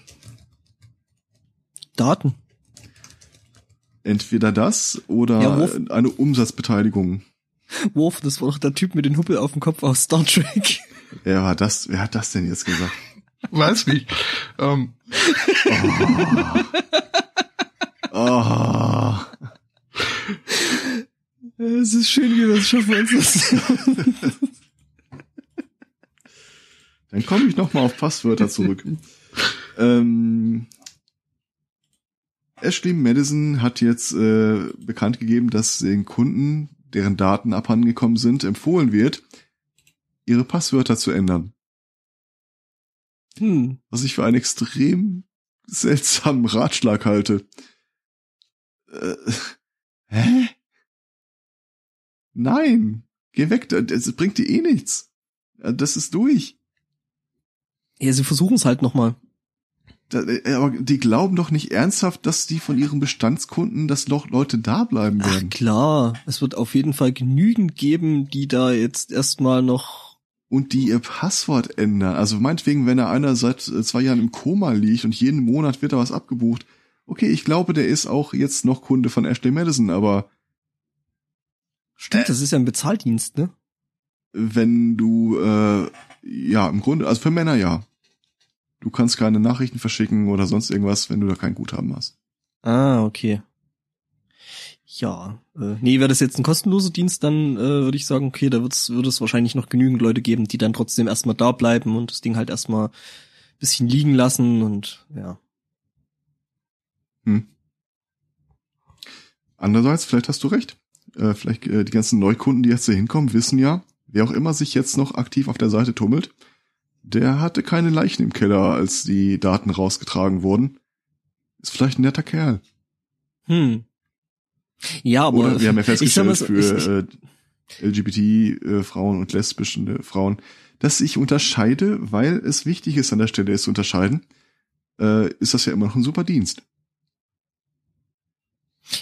Daten. Entweder das oder ja, eine Umsatzbeteiligung. Worf, das war doch der Typ mit den Huppel auf dem Kopf aus Star Trek. Wer war das? Wer hat das denn jetzt gesagt? Weiß nicht. Ähm. Oh. *laughs* oh. Es ist schön, wie wir es schaffen, uns. Dann komme ich noch mal auf Passwörter zurück. ähm, Ashley Madison hat jetzt äh, bekannt gegeben, dass den Kunden, deren Daten abhandengekommen sind, empfohlen wird, ihre Passwörter zu ändern. Hm. Was ich für einen extrem seltsamen Ratschlag halte. Äh, hä? Nein, geh weg, das bringt dir eh nichts. Das ist durch. Ja, sie versuchen es halt nochmal. Äh, aber die glauben doch nicht ernsthaft, dass die von ihren Bestandskunden, dass noch Leute da bleiben werden. Ach klar, es wird auf jeden Fall genügend geben, die da jetzt erstmal noch und die ihr Passwort ändern. Also meinetwegen, wenn er einer seit äh, zwei Jahren im Koma liegt und jeden Monat wird da was abgebucht. Okay, ich glaube, der ist auch jetzt noch Kunde von Ashley Madison, aber Stimmt, äh, das ist ja ein Bezahldienst, ne? Wenn du äh, ja im Grunde, also für Männer ja. Du kannst keine Nachrichten verschicken oder sonst irgendwas, wenn du da kein Guthaben hast. Ah, okay. Ja, äh, nee, wäre das jetzt ein kostenloser Dienst, dann äh, würde ich sagen, okay, da wird's, würde es wahrscheinlich noch genügend Leute geben, die dann trotzdem erstmal da bleiben und das Ding halt erstmal ein bisschen liegen lassen und ja. Hm. Andererseits, vielleicht hast du recht. Äh, vielleicht äh, die ganzen Neukunden, die jetzt hier hinkommen, wissen ja, wer auch immer sich jetzt noch aktiv auf der Seite tummelt, der hatte keine Leichen im Keller, als die Daten rausgetragen wurden. Ist vielleicht ein netter Kerl. Hm. Ja, aber Oder wir haben ja festgestellt so, für äh, LGBT-Frauen äh, und lesbische äh, Frauen, dass ich unterscheide, weil es wichtig ist an der Stelle, es zu unterscheiden, äh, ist das ja immer noch ein super Dienst.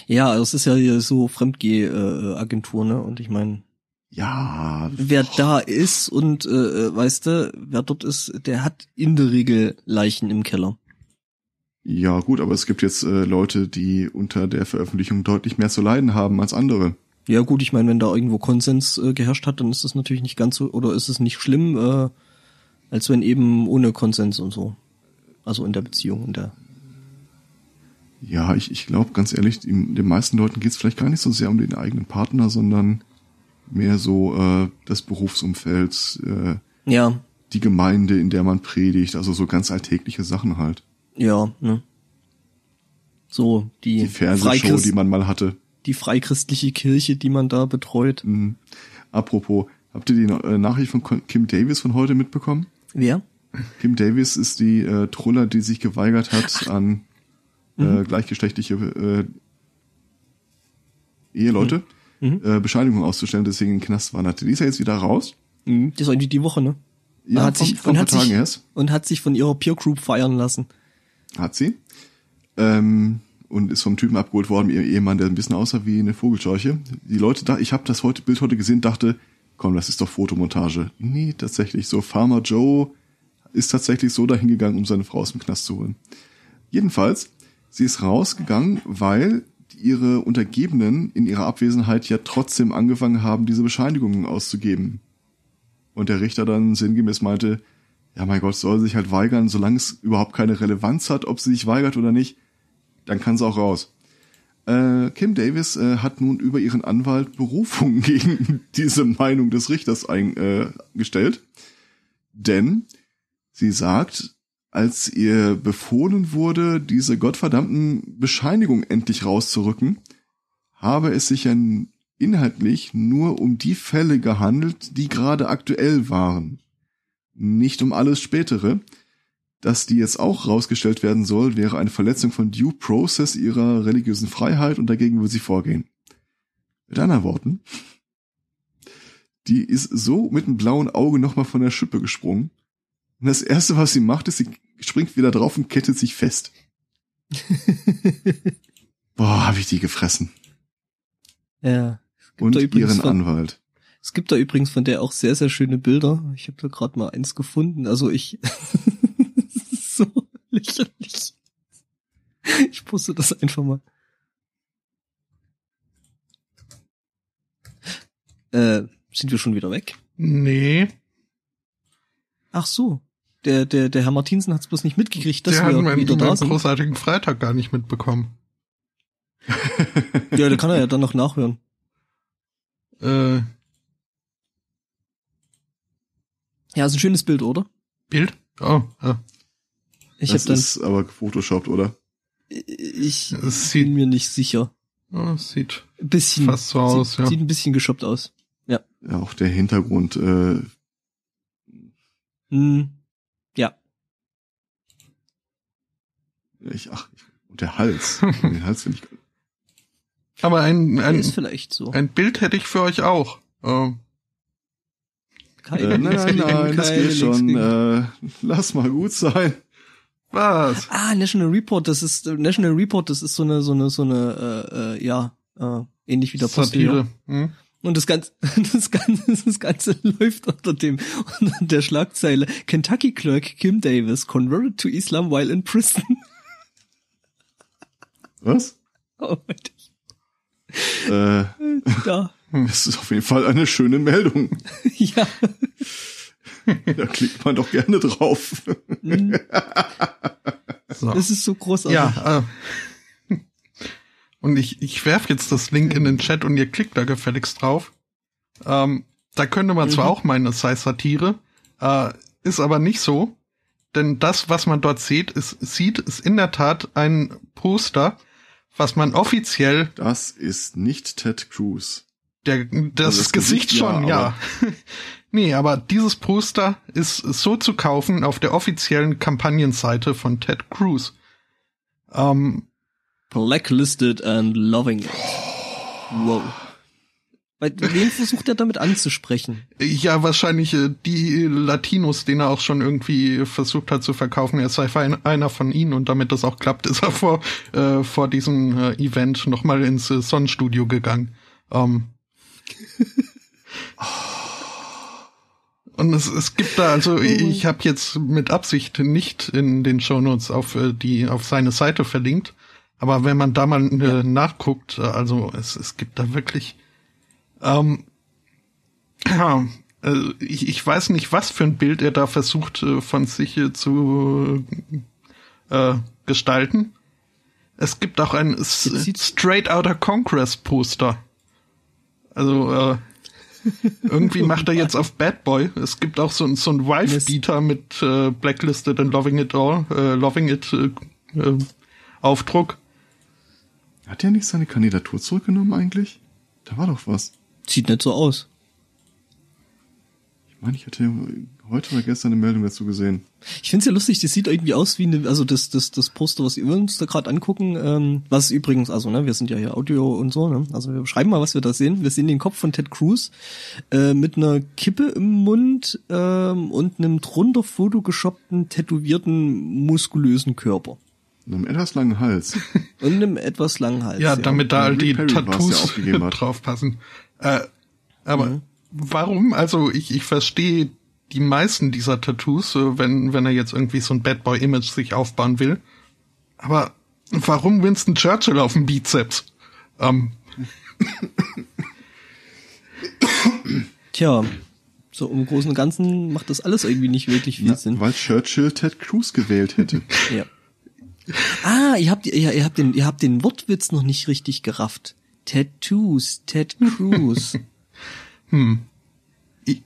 Ja, es ist ja hier so Fremdgeh-Agentur, ne? Und ich meine, ja. Wer boah. da ist und äh, äh, weißt du, wer dort ist, der hat in der Regel Leichen im Keller. Ja, gut, aber es gibt jetzt äh, Leute, die unter der Veröffentlichung deutlich mehr zu leiden haben als andere. Ja, gut, ich meine, wenn da irgendwo Konsens äh, geherrscht hat, dann ist das natürlich nicht ganz so, oder ist es nicht schlimm, äh, als wenn eben ohne Konsens und so. Also in der Beziehung, in der. Ja, ich, ich glaube, ganz ehrlich, den meisten Leuten geht es vielleicht gar nicht so sehr um den eigenen Partner, sondern mehr so äh, das Berufsumfeld, äh, ja. die Gemeinde, in der man predigt, also so ganz alltägliche Sachen halt. Ja, ne. So, die, die Fernsehshow, die man mal hatte. Die freikristliche Kirche, die man da betreut. Mhm. Apropos, habt ihr die äh, Nachricht von Kim Davis von heute mitbekommen? Wer? Kim Davis ist die äh, Truller, die sich geweigert hat, an äh, mhm. gleichgeschlechtliche äh, Eheleute mhm. äh, Bescheinigung auszustellen, deswegen in den Knast. Die ist ja jetzt wieder raus. Mhm. Das ist eigentlich die Woche, ne? Ja, hat vom, sich, von hat sich, erst. Und hat sich von ihrer Peer Group feiern lassen. Hat sie. Ähm, und ist vom Typen abgeholt worden, ihr Ehemann, der ein bisschen aussah wie eine Vogelscheuche. Die Leute da, ich habe das heute Bild heute gesehen, dachte, komm, das ist doch Fotomontage. Nee, tatsächlich so. Farmer Joe ist tatsächlich so dahingegangen, um seine Frau aus dem Knast zu holen. Jedenfalls, sie ist rausgegangen, weil ihre Untergebenen in ihrer Abwesenheit ja trotzdem angefangen haben, diese Bescheinigungen auszugeben. Und der Richter dann sinngemäß meinte, ja mein Gott, soll sich halt weigern, solange es überhaupt keine Relevanz hat, ob sie sich weigert oder nicht, dann kann sie auch raus. Äh, Kim Davis äh, hat nun über ihren Anwalt Berufung *laughs* gegen diese Meinung des Richters eingestellt, äh, denn sie sagt, als ihr befohlen wurde, diese gottverdammten Bescheinigungen endlich rauszurücken, habe es sich ein inhaltlich nur um die Fälle gehandelt, die gerade aktuell waren. Nicht um alles spätere. Dass die jetzt auch rausgestellt werden soll, wäre eine Verletzung von Due Process ihrer religiösen Freiheit und dagegen würde sie vorgehen. Mit anderen Worten, die ist so mit einem blauen Auge nochmal von der Schippe gesprungen. Und das erste, was sie macht, ist, sie springt wieder drauf und kettet sich fest. *laughs* Boah, hab ich die gefressen. Ja. Und ihren von, Anwalt. Es gibt da übrigens von der auch sehr, sehr schöne Bilder. Ich habe da gerade mal eins gefunden. Also ich *laughs* so lächerlich. Ich poste das einfach mal. Äh, sind wir schon wieder weg? Nee. Ach so. Der, der, der Herr Martinsen hat es bloß nicht mitgekriegt, dass der wir hat wieder da sind. großartigen Freitag gar nicht mitbekommen. ja, da *laughs* kann er ja dann noch nachhören. Äh. Ja, ist ein schönes Bild, oder? Bild? Oh, ja. Ich das hab dann, ist aber gefotoshoppt, oder? Ich bin mir nicht sicher. Oh, sieht ein bisschen, fast so aus, sieht, ja. Sieht ein bisschen geshoppt aus. Ja. Ja, auch der Hintergrund, äh. Hm. Ja. Ich, ach, und der Hals. *laughs* den Hals finde ich. Aber ein, ein, ist vielleicht so. ein Bild hätte ich für euch auch. Oh. Keine, äh, nein, nein, nein, das geht schon. Äh, lass mal gut sein. Was? Ah, National Report, das ist National Report, das ist so eine so eine so eine äh, äh, ja, äh, ähnlich wie der Satire. Hm? Und das ganze, *laughs* das ganze, das ganze *laughs* läuft unter dem, unter der Schlagzeile Kentucky Clerk Kim Davis converted to Islam while in prison. Was? Oh, äh, da. *laughs* Das ist auf jeden Fall eine schöne Meldung. *laughs* ja. *laughs* Da klickt man doch gerne drauf. Mhm. so. Das ist so großartig. Ja, äh, und ich, ich werf jetzt das Link in den Chat und ihr klickt da gefälligst drauf. Ähm, da könnte man mhm. zwar auch meinen, es sei Satire, äh, ist aber nicht so. Denn das, was man dort sieht, ist, sieht, ist in der Tat ein Poster, was man offiziell. Das ist nicht Ted Cruz. Der, das, also das Gesicht, Gesicht, schon, ja. ja. *laughs* Nee, aber dieses Poster ist so zu kaufen auf der offiziellen Kampagnenseite von Ted Cruz. Ähm, Blacklisted and loving it. Wow. Bei wen versucht er damit anzusprechen? Ja, wahrscheinlich äh, die Latinos, den er auch schon irgendwie versucht hat zu verkaufen. Er sei einer von ihnen und damit das auch klappt, *laughs* ist er vor, äh, vor diesem äh, Event nochmal ins äh, Sonnenstudio gegangen. Ähm. *laughs* Und es, es gibt da, also ich habe jetzt mit Absicht nicht in den Shownotes auf äh, die auf seine Seite verlinkt, aber wenn man da mal äh, nachguckt, äh, also es, es gibt da wirklich ähm, ja, also ich, ich weiß nicht, was für ein Bild er da versucht äh, von sich äh, zu äh, gestalten. Es gibt auch ein Straight Outta Congress Poster. Also äh, irgendwie macht er jetzt auf Bad Boy. Es gibt auch so, so ein Wife-Beater mit äh, Blacklisted and Loving It All, äh, Loving It äh, äh, Aufdruck. Hat er nicht seine Kandidatur zurückgenommen eigentlich? Da war doch was. Sieht nicht so aus. Ich meine, ich hatte heute oder gestern eine Meldung dazu gesehen. Ich finde es ja lustig, das sieht irgendwie aus wie eine, also das, das, das Poster, was wir uns da gerade angucken, ähm, was übrigens, also ne, wir sind ja hier Audio und so, ne? Also wir beschreiben mal, was wir da sehen. Wir sehen den Kopf von Ted Cruz äh, mit einer Kippe im Mund ähm, und einem drunter photoshoppten, tätowierten, muskulösen Körper. Und einem etwas langen Hals. *laughs* und einem etwas langen Hals. Ja, ja. damit da all die Tattoos *laughs* draufpassen. Äh, aber mhm. warum? Also ich, ich verstehe die meisten dieser Tattoos, wenn, wenn er jetzt irgendwie so ein Bad Boy Image sich aufbauen will. Aber warum Winston Churchill auf dem Bizeps? Ähm. Tja, so im Großen und Ganzen macht das alles irgendwie nicht wirklich viel Na, Sinn. Weil Churchill Ted Cruz gewählt hätte. ja. Ah, ihr habt, ihr, ihr habt den, ihr habt den Wortwitz noch nicht richtig gerafft. Tattoos, Ted Cruz. *laughs* hm. Ich,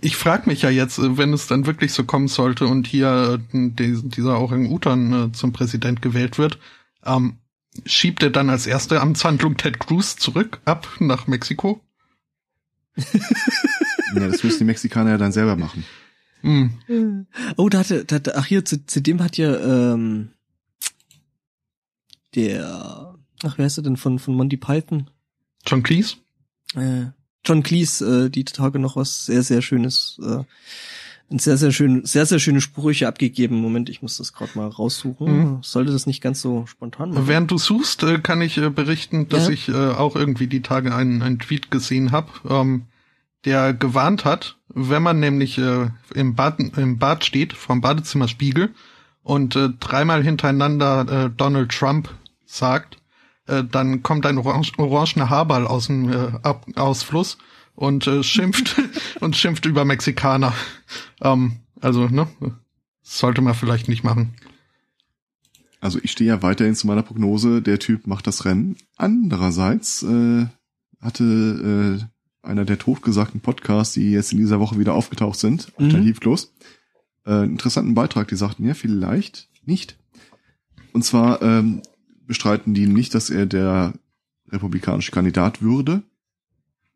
ich frage mich ja jetzt, wenn es dann wirklich so kommen sollte und hier äh, dieser Orang-Utan äh, zum Präsident gewählt wird, ähm, schiebt er dann als erste Amtshandlung Ted Cruz zurück ab nach Mexiko? *laughs* ja, das müssen die Mexikaner ja dann selber machen. Hm. Oh, da hatte, da, ach hier, zu, zu dem hat ja ähm, der, ach, wer ist er denn von, von Monty Python? John Cleese? Äh, John Cleese, äh, die Tage noch was sehr, sehr Schönes, äh, ein sehr, sehr schön, sehr, sehr schöne Sprüche abgegeben. Moment, ich muss das gerade mal raussuchen. Mhm. Sollte das nicht ganz so spontan machen. Während du suchst, äh, kann ich äh, berichten, dass ja. ich äh, auch irgendwie die Tage einen, einen Tweet gesehen habe, ähm, der gewarnt hat, wenn man nämlich äh, im, Bad, im Bad steht, vom Badezimmerspiegel und äh, dreimal hintereinander äh, Donald Trump sagt, äh, dann kommt ein orange, orangener Haarball aus dem äh, Ab Ausfluss und äh, schimpft *laughs* und schimpft über Mexikaner. Ähm, also, ne? Sollte man vielleicht nicht machen. Also ich stehe ja weiterhin zu meiner Prognose, der Typ macht das Rennen. Andererseits äh, hatte äh, einer der totgesagten Podcasts, die jetzt in dieser Woche wieder aufgetaucht sind, mhm. alternativlos, äh, interessanten Beitrag, die sagten, ja, vielleicht nicht. Und zwar ähm, bestreiten die nicht, dass er der republikanische Kandidat würde.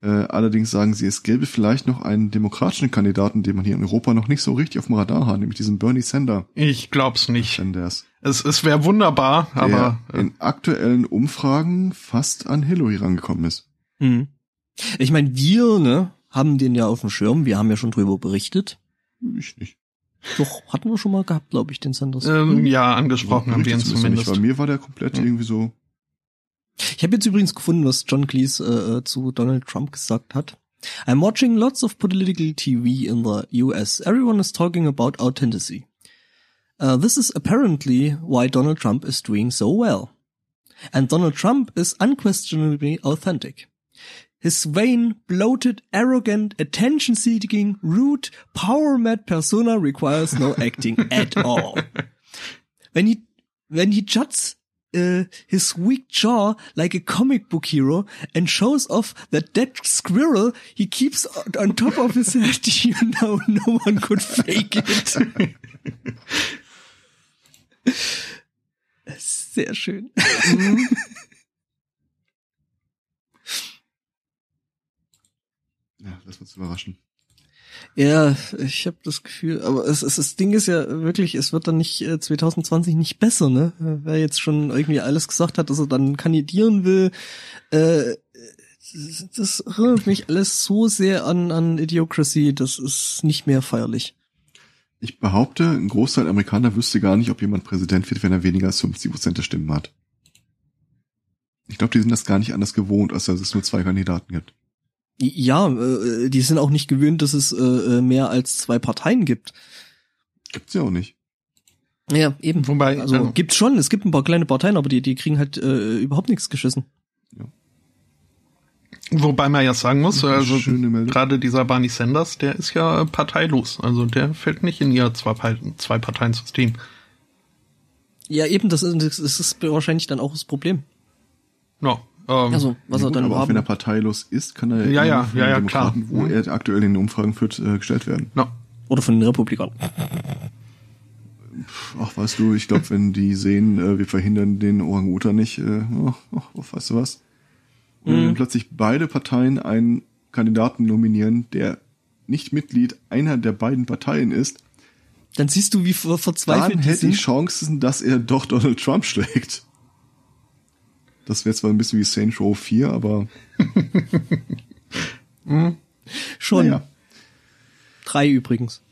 Äh, allerdings sagen sie, es gäbe vielleicht noch einen demokratischen Kandidaten, den man hier in Europa noch nicht so richtig auf dem Radar hat, nämlich diesen Bernie Sanders. Ich glaub's nicht. Sanders. Es, es wäre wunderbar, der aber äh, in aktuellen Umfragen fast an Hillary rangekommen ist. Hm. Ich meine, wir ne, haben den ja auf dem Schirm. Wir haben ja schon drüber berichtet. Ich nicht. Doch, hatten wir schon mal gehabt, glaube ich, den Sanders. Ähm, hm? Ja, angesprochen haben wir ihn zumindest. Bei mir war der komplett hm. irgendwie so. Ich habe jetzt übrigens gefunden, was John Cleese äh, äh zu Donald Trump gesagt hat. I'm watching lots of political TV in the US. Everyone is talking about authenticity. Uh, this is apparently why Donald Trump is doing so well. And Donald Trump is unquestionably authentic. His vain, bloated, arrogant, attention-seeking, rude, power-mad persona requires no *laughs* acting at all. When he, when he juts uh, his weak jaw like a comic book hero and shows off that dead squirrel he keeps on top of his head, *laughs* you know no one could fake it. *laughs* Sehr schön. Mhm. Ja, lass uns überraschen. Ja, ich habe das Gefühl, aber es, es, das Ding ist ja wirklich, es wird dann nicht äh, 2020 nicht besser, ne? Wer jetzt schon irgendwie alles gesagt hat, dass er dann kandidieren will, äh, das erinnert mich alles so sehr an, an Idiocracy, das ist nicht mehr feierlich. Ich behaupte, ein Großteil Amerikaner wüsste gar nicht, ob jemand Präsident wird, wenn er weniger als 50 Prozent der Stimmen hat. Ich glaube, die sind das gar nicht anders gewohnt, als dass es nur zwei Kandidaten gibt. Ja, äh, die sind auch nicht gewöhnt, dass es äh, mehr als zwei Parteien gibt. Gibt's ja auch nicht. Ja, eben. Wobei, also ja. gibt's schon, es gibt ein paar kleine Parteien, aber die, die kriegen halt äh, überhaupt nichts geschissen. Ja. Wobei man ja sagen muss, also gerade dieser Barney Sanders, der ist ja parteilos. Also der fällt nicht in ihr Zwei-Parteien-System. Ja, eben, das ist, das ist wahrscheinlich dann auch das Problem. Ja. Ähm, also, was er dann aber auch wenn er parteilos ist, kann er ja, ja, ja, ja, klar. wo mhm. er aktuell in den Umfragen führt, äh, gestellt werden. No. Oder von den Republikanern. Ach, weißt du, ich glaube, wenn die sehen, äh, wir verhindern den Orang-Utan nicht, äh, oh, oh, weißt du was? Und mhm. wenn plötzlich beide Parteien einen Kandidaten nominieren, der nicht Mitglied einer der beiden Parteien ist, dann siehst du, wie verzweifelt dann hätte ich Chancen, dass er doch Donald Trump schlägt. Das wäre zwar ein bisschen wie Saints Row 4, aber mhm. *laughs* schon. Naja. Drei übrigens.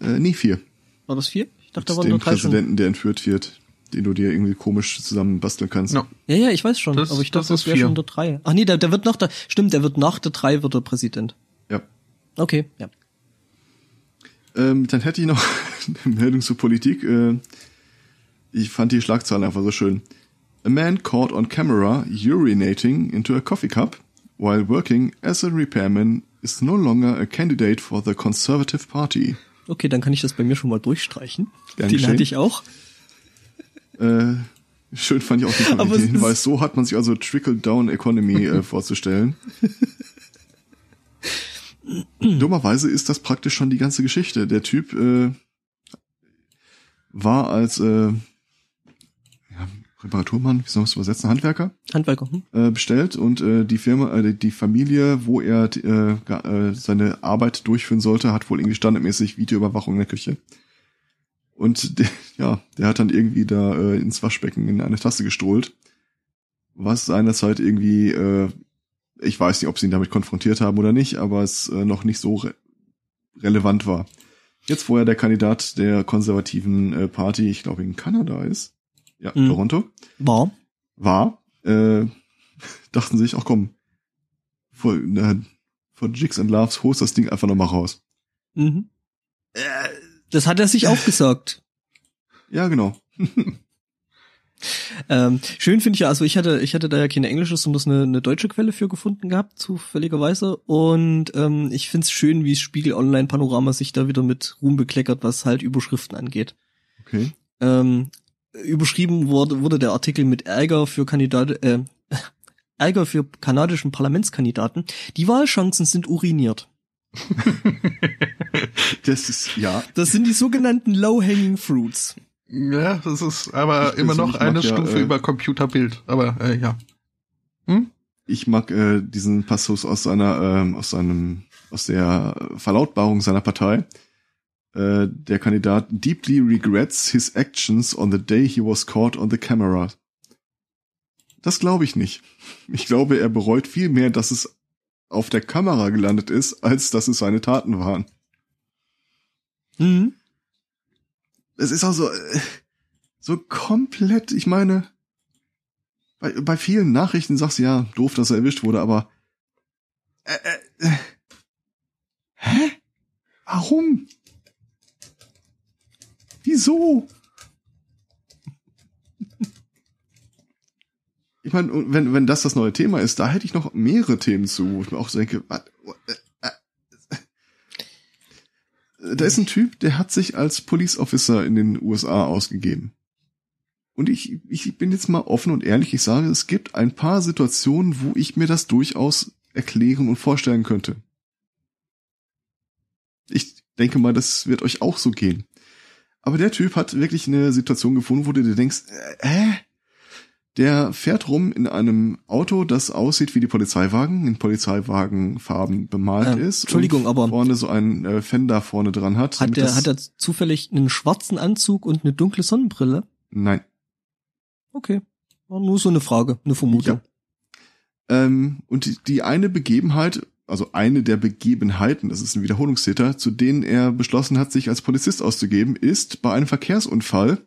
Äh, nee, vier. War das vier? Ich dachte, da waren nur drei Präsidenten, schon. der entführt wird, den du dir irgendwie komisch zusammen basteln kannst. No. Ja, ja, ich weiß schon, das, aber ich dachte, das, das wäre schon der drei. Ach nee, der, der wird nach der, stimmt, der wird nach der drei wird der Präsident. Ja. Okay, ja. Ähm, dann hätte ich noch *laughs* eine Meldung zur Politik. Äh, ich fand die Schlagzeilen einfach so schön. A man caught on camera urinating into a coffee cup while working as a repairman is no longer a candidate for the Conservative Party. Okay, dann kann ich das bei mir schon mal durchstreichen. Gern Den hatte ich auch. Äh, schön fand ich auch *laughs* den, Aber den Hinweis. So hat man sich also Trickle-Down-Economy äh, *laughs* vorzustellen. Dummerweise ist das praktisch schon die ganze Geschichte. Der Typ äh, war als äh, Reparaturmann, wie soll man es übersetzen, Handwerker? Handwerker. Hm? Äh, bestellt und äh, die Firma, äh, die Familie, wo er äh, äh, seine Arbeit durchführen sollte, hat wohl irgendwie standardmäßig Videoüberwachung in der Küche. Und *laughs* der, ja, der hat dann irgendwie da äh, ins Waschbecken in eine Tasse gestohlt, was seinerzeit irgendwie, äh, ich weiß nicht, ob sie ihn damit konfrontiert haben oder nicht, aber es äh, noch nicht so re relevant war. Jetzt, wo er der Kandidat der konservativen äh, Party, ich glaube in Kanada ist, ja, mhm. Toronto, war, war, äh, *laughs* dachten sich, ach komm, vor, äh, von Jigs and Loves holst das Ding einfach nochmal raus. Mhm. Äh, das hat er sich auch *laughs* gesagt. Ja, genau. *laughs* ähm, schön finde ich ja, also ich hatte, ich hatte da ja keine englische, sondern eine, eine deutsche Quelle für gefunden gehabt, zufälligerweise. Und ähm, ich find's schön, wie Spiegel Online Panorama sich da wieder mit Ruhm bekleckert, was halt Überschriften angeht. Okay. Ähm, überschrieben wurde, wurde der Artikel mit Ärger für Kandidat, äh, *laughs* Ärger für kanadischen Parlamentskandidaten. Die Wahlchancen sind uriniert. *laughs* das ist, ja. Das sind die sogenannten Low-Hanging Fruits. Ja, das ist aber immer noch eine Stufe ja, äh, über Computerbild. Aber äh, ja. Hm? Ich mag äh, diesen Passus aus seiner, ähm, aus seinem, aus der Verlautbarung seiner Partei. Äh, der Kandidat deeply regrets his actions on the day he was caught on the camera. Das glaube ich nicht. Ich glaube, er bereut viel mehr, dass es auf der Kamera gelandet ist, als dass es seine Taten waren. Mhm. Es ist auch so, äh, so komplett, ich meine, bei, bei vielen Nachrichten sagst du ja, doof, dass er erwischt wurde, aber äh, äh, äh, hä? Warum? Wieso? Ich meine, wenn, wenn das das neue Thema ist, da hätte ich noch mehrere Themen zu, wo ich mir auch denke, was, äh, äh, da ist ein Typ, der hat sich als Police Officer in den USA ausgegeben. Und ich, ich bin jetzt mal offen und ehrlich, ich sage, es gibt ein paar Situationen, wo ich mir das durchaus erklären und vorstellen könnte. Ich denke mal, das wird euch auch so gehen. Aber der Typ hat wirklich eine Situation gefunden, wo du dir denkst, äh, der fährt rum in einem Auto, das aussieht wie die Polizeiwagen, in Polizeiwagenfarben bemalt äh, ist. Entschuldigung, aber vorne so ein äh, Fender vorne dran hat. Hat der, hat er zufällig einen schwarzen Anzug und eine dunkle Sonnenbrille? Nein. Okay. War nur so eine Frage, eine Vermutung. Ja. Ähm, und die, die eine Begebenheit, also eine der Begebenheiten, das ist ein Wiederholungstäter, zu denen er beschlossen hat, sich als Polizist auszugeben, ist bei einem Verkehrsunfall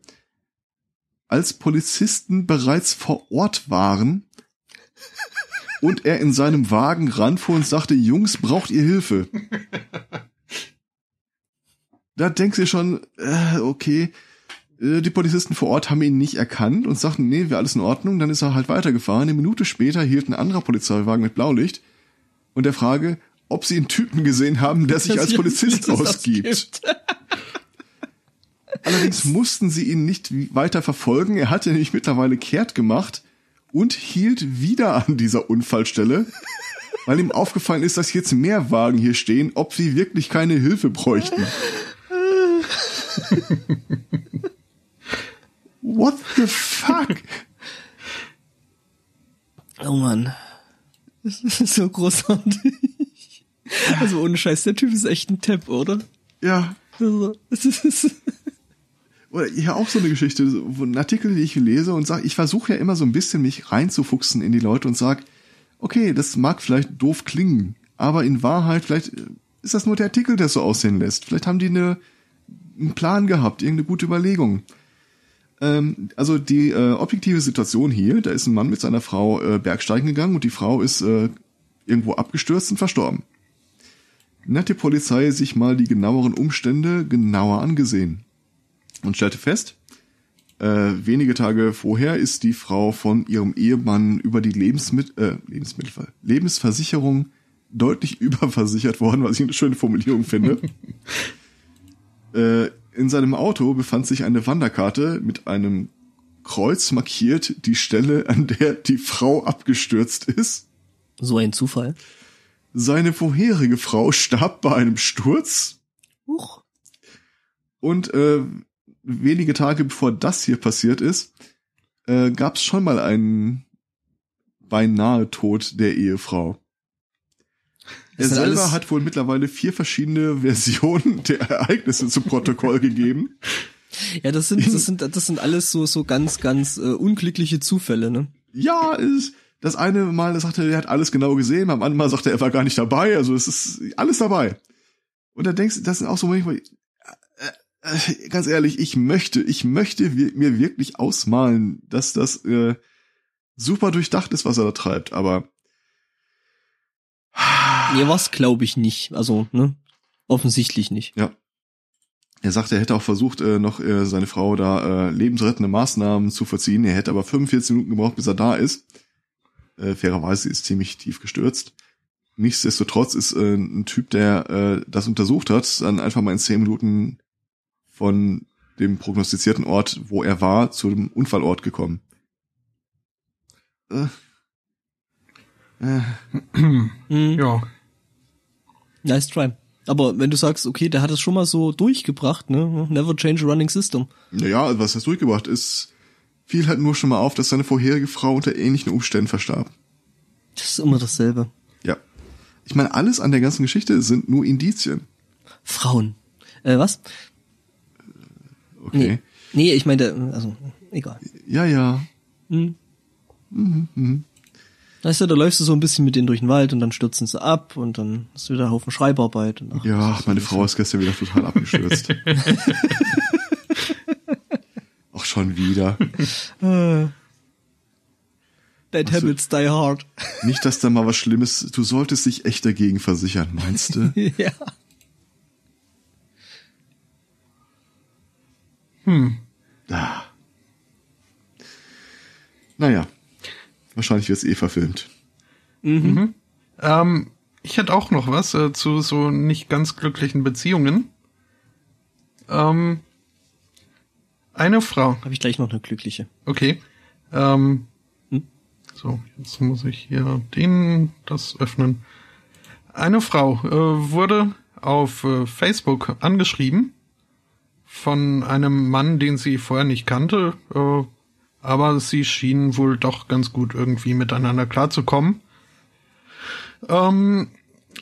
als Polizisten bereits vor Ort waren *laughs* und er in seinem Wagen ranfuhr und sagte, Jungs, braucht ihr Hilfe? *laughs* Da denkst du schon, äh, okay, äh, die Polizisten vor Ort haben ihn nicht erkannt und sagten, nee, wäre alles in Ordnung. Dann ist er halt weitergefahren. Eine Minute später hielt ein anderer Polizeiwagen mit Blaulicht und der Frage, ob sie einen Typen gesehen haben, der sich als Polizist ausgibt. *laughs* Allerdings mussten sie ihn nicht weiter verfolgen. Er hatte nämlich mittlerweile kehrt gemacht und hielt wieder an dieser Unfallstelle, weil ihm aufgefallen ist, dass jetzt mehr Wagen hier stehen, ob sie wirklich keine Hilfe bräuchten. *laughs* What the fuck? Oh Mann. Das *laughs* ist so großartig. Also ohne Scheiß, der Typ ist echt ein Tipp, oder? Ja. Also, es ist oder hier auch so eine Geschichte, ein Artikel, die ich lese und sage, ich versuche ja immer so ein bisschen mich reinzufuchsen in die Leute und sag, okay, das mag vielleicht doof klingen, aber in Wahrheit vielleicht ist das nur der Artikel, der so aussehen lässt. Vielleicht haben die eine, einen Plan gehabt, irgendeine gute Überlegung. Ähm, also die äh, objektive Situation hier, da ist ein Mann mit seiner Frau äh, Bergsteigen gegangen und die Frau ist äh, irgendwo abgestürzt und verstorben. Dann hat die Polizei sich mal die genaueren Umstände genauer angesehen und stellte fest, äh, wenige Tage vorher ist die Frau von ihrem Ehemann über die Lebensmittel, äh, Lebensmittel, Lebensversicherung deutlich *laughs* überversichert worden, was ich eine schöne Formulierung finde. *laughs* äh, in seinem Auto befand sich eine Wanderkarte mit einem Kreuz markiert, die Stelle, an der die Frau abgestürzt ist. So ein Zufall. Seine vorherige Frau starb bei einem Sturz. Huch. Und äh, wenige Tage bevor das hier passiert ist, äh, gab es schon mal einen beinahe Tod der Ehefrau. Er selber hat wohl mittlerweile vier verschiedene Versionen *laughs* der Ereignisse zu Protokoll gegeben. Ja, das sind, das sind, das sind alles so, so ganz, ganz äh, unglückliche Zufälle, ne? Ja, ist, das eine Mal sagt er, er hat alles genau gesehen, beim anderen Mal sagt er, er war gar nicht dabei, also es ist alles dabei. Und da denkst du, das sind auch so manchmal, äh, äh, ganz ehrlich, ich möchte, ich möchte mir wirklich ausmalen, dass das äh, super durchdacht ist, was er da treibt, aber Nee, was glaube ich nicht. Also, ne? Offensichtlich nicht. Ja. Er sagt, er hätte auch versucht, äh, noch äh, seine Frau da äh, lebensrettende Maßnahmen zu verziehen. Er hätte aber 45 Minuten gebraucht, bis er da ist. Äh, fairerweise ist ziemlich tief gestürzt. Nichtsdestotrotz ist äh, ein Typ, der äh, das untersucht hat, dann einfach mal in 10 Minuten von dem prognostizierten Ort, wo er war, zu dem Unfallort gekommen. Äh, äh. *clears throat* ja. Nice try. Aber wenn du sagst, okay, der hat es schon mal so durchgebracht, ne? Never change a running system. Naja, was das durchgebracht ist, fiel halt nur schon mal auf, dass seine vorherige Frau unter ähnlichen Umständen verstarb. Das ist immer dasselbe. Ja. Ich meine, alles an der ganzen Geschichte sind nur Indizien. Frauen. Äh, was? Okay. Nee, nee ich meine, also, egal. Ja, ja. Mhm. Mhm, mhm. Weißt du, da läufst du so ein bisschen mit denen durch den Wald und dann stürzen sie ab und dann ist wieder ein Haufen Schreibarbeit. Und ach, ja, meine Frau ist gestern wieder total abgestürzt. *laughs* Auch schon wieder. Bad also, habits die hard. Nicht, dass da mal was Schlimmes, du solltest dich echt dagegen versichern, meinst du? *laughs* ja. Hm. Ah. Naja, Wahrscheinlich wird es eh verfilmt. Mhm. mhm. Ähm, ich hätte auch noch was äh, zu so nicht ganz glücklichen Beziehungen. Ähm, eine Frau. Habe ich gleich noch eine glückliche. Okay. Ähm, hm? So, jetzt muss ich hier den das öffnen. Eine Frau äh, wurde auf äh, Facebook angeschrieben von einem Mann, den sie vorher nicht kannte. Äh, aber sie schienen wohl doch ganz gut irgendwie miteinander klarzukommen. Ähm,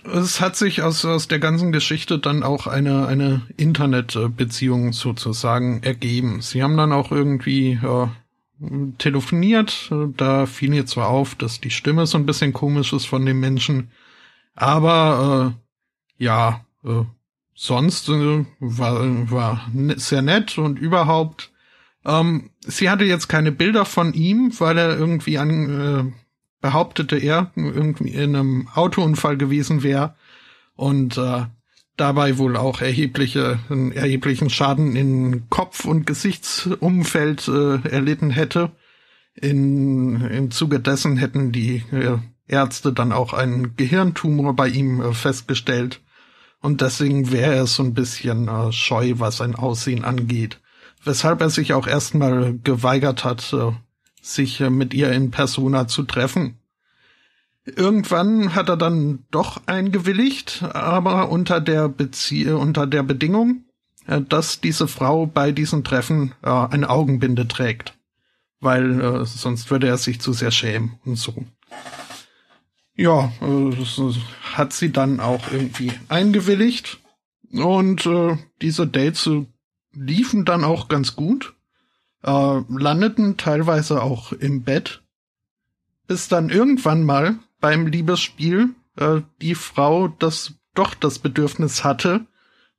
es hat sich aus, aus der ganzen Geschichte dann auch eine, eine Internetbeziehung sozusagen ergeben. Sie haben dann auch irgendwie äh, telefoniert. Da fiel mir zwar auf, dass die Stimme so ein bisschen komisch ist von dem Menschen, aber äh, ja, äh, sonst äh, war, war ne, sehr nett und überhaupt ähm, sie hatte jetzt keine Bilder von ihm, weil er irgendwie an, äh, behauptete er, irgendwie in einem Autounfall gewesen wäre und äh, dabei wohl auch erhebliche, einen erheblichen Schaden in Kopf- und Gesichtsumfeld äh, erlitten hätte. In, Im Zuge dessen hätten die äh, Ärzte dann auch einen Gehirntumor bei ihm äh, festgestellt. Und deswegen wäre er so ein bisschen äh, scheu, was sein Aussehen angeht weshalb er sich auch erstmal geweigert hat, äh, sich äh, mit ihr in Persona zu treffen. Irgendwann hat er dann doch eingewilligt, aber unter der Bezie unter der Bedingung, äh, dass diese Frau bei diesen Treffen eine Augenbinde trägt, weil sonst würde er sich zu sehr schämen und so. Ja, hat sie dann auch irgendwie eingewilligt und diese Dates liefen dann auch ganz gut, äh, landeten teilweise auch im Bett, bis dann irgendwann mal beim Liebesspiel äh, die Frau das doch das Bedürfnis hatte,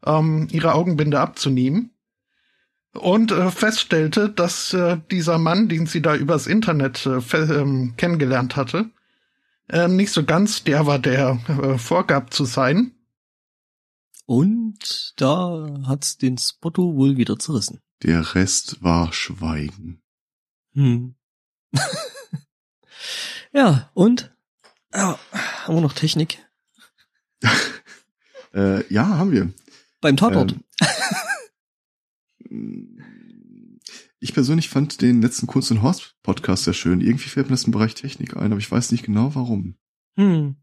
ähm, ihre Augenbinde abzunehmen und äh, feststellte, dass äh, dieser Mann, den sie da übers Internet äh, ähm, kennengelernt hatte, äh, nicht so ganz der war, der äh, vorgab zu sein und da hat's den Spotto wohl wieder zerrissen. Der Rest war Schweigen. Hm. *laughs* ja, und? Ja, haben wir noch Technik? *laughs* äh, ja, haben wir. Beim Tatort. Ähm, *laughs* ich persönlich fand den letzten Kunst und Horst Podcast sehr schön. Irgendwie fällt mir das im Bereich Technik ein, aber ich weiß nicht genau warum. Hm.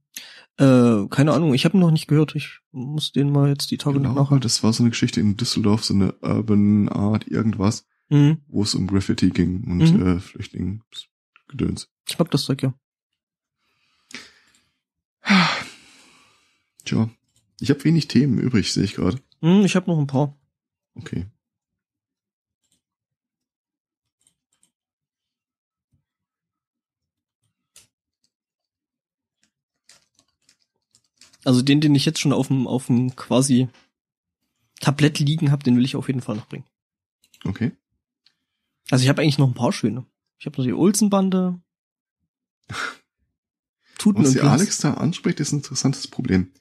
Äh, keine Ahnung, ich habe ihn noch nicht gehört. Ich muss den mal jetzt die Tage genau, noch nachholen. Das war so eine Geschichte in Düsseldorf, so eine Urban Art, irgendwas. mhm. wo es um Graffiti ging und mhm. äh, Flüchtlingsgedöns. Ich mag das Zeug, ja. Tja, ich habe wenig Themen übrig, sehe ich gerade. Hm, ich habe noch ein paar. Okay. Also den, den ich jetzt schon auf dem auf dem quasi Tablett liegen habe, den will ich auf jeden Fall noch bringen. Okay. Also ich habe eigentlich noch ein paar schöne. Ich habe noch die Olsen-Bande. *laughs* Tuten Was und Alex da anspricht, ist ein interessantes Problem.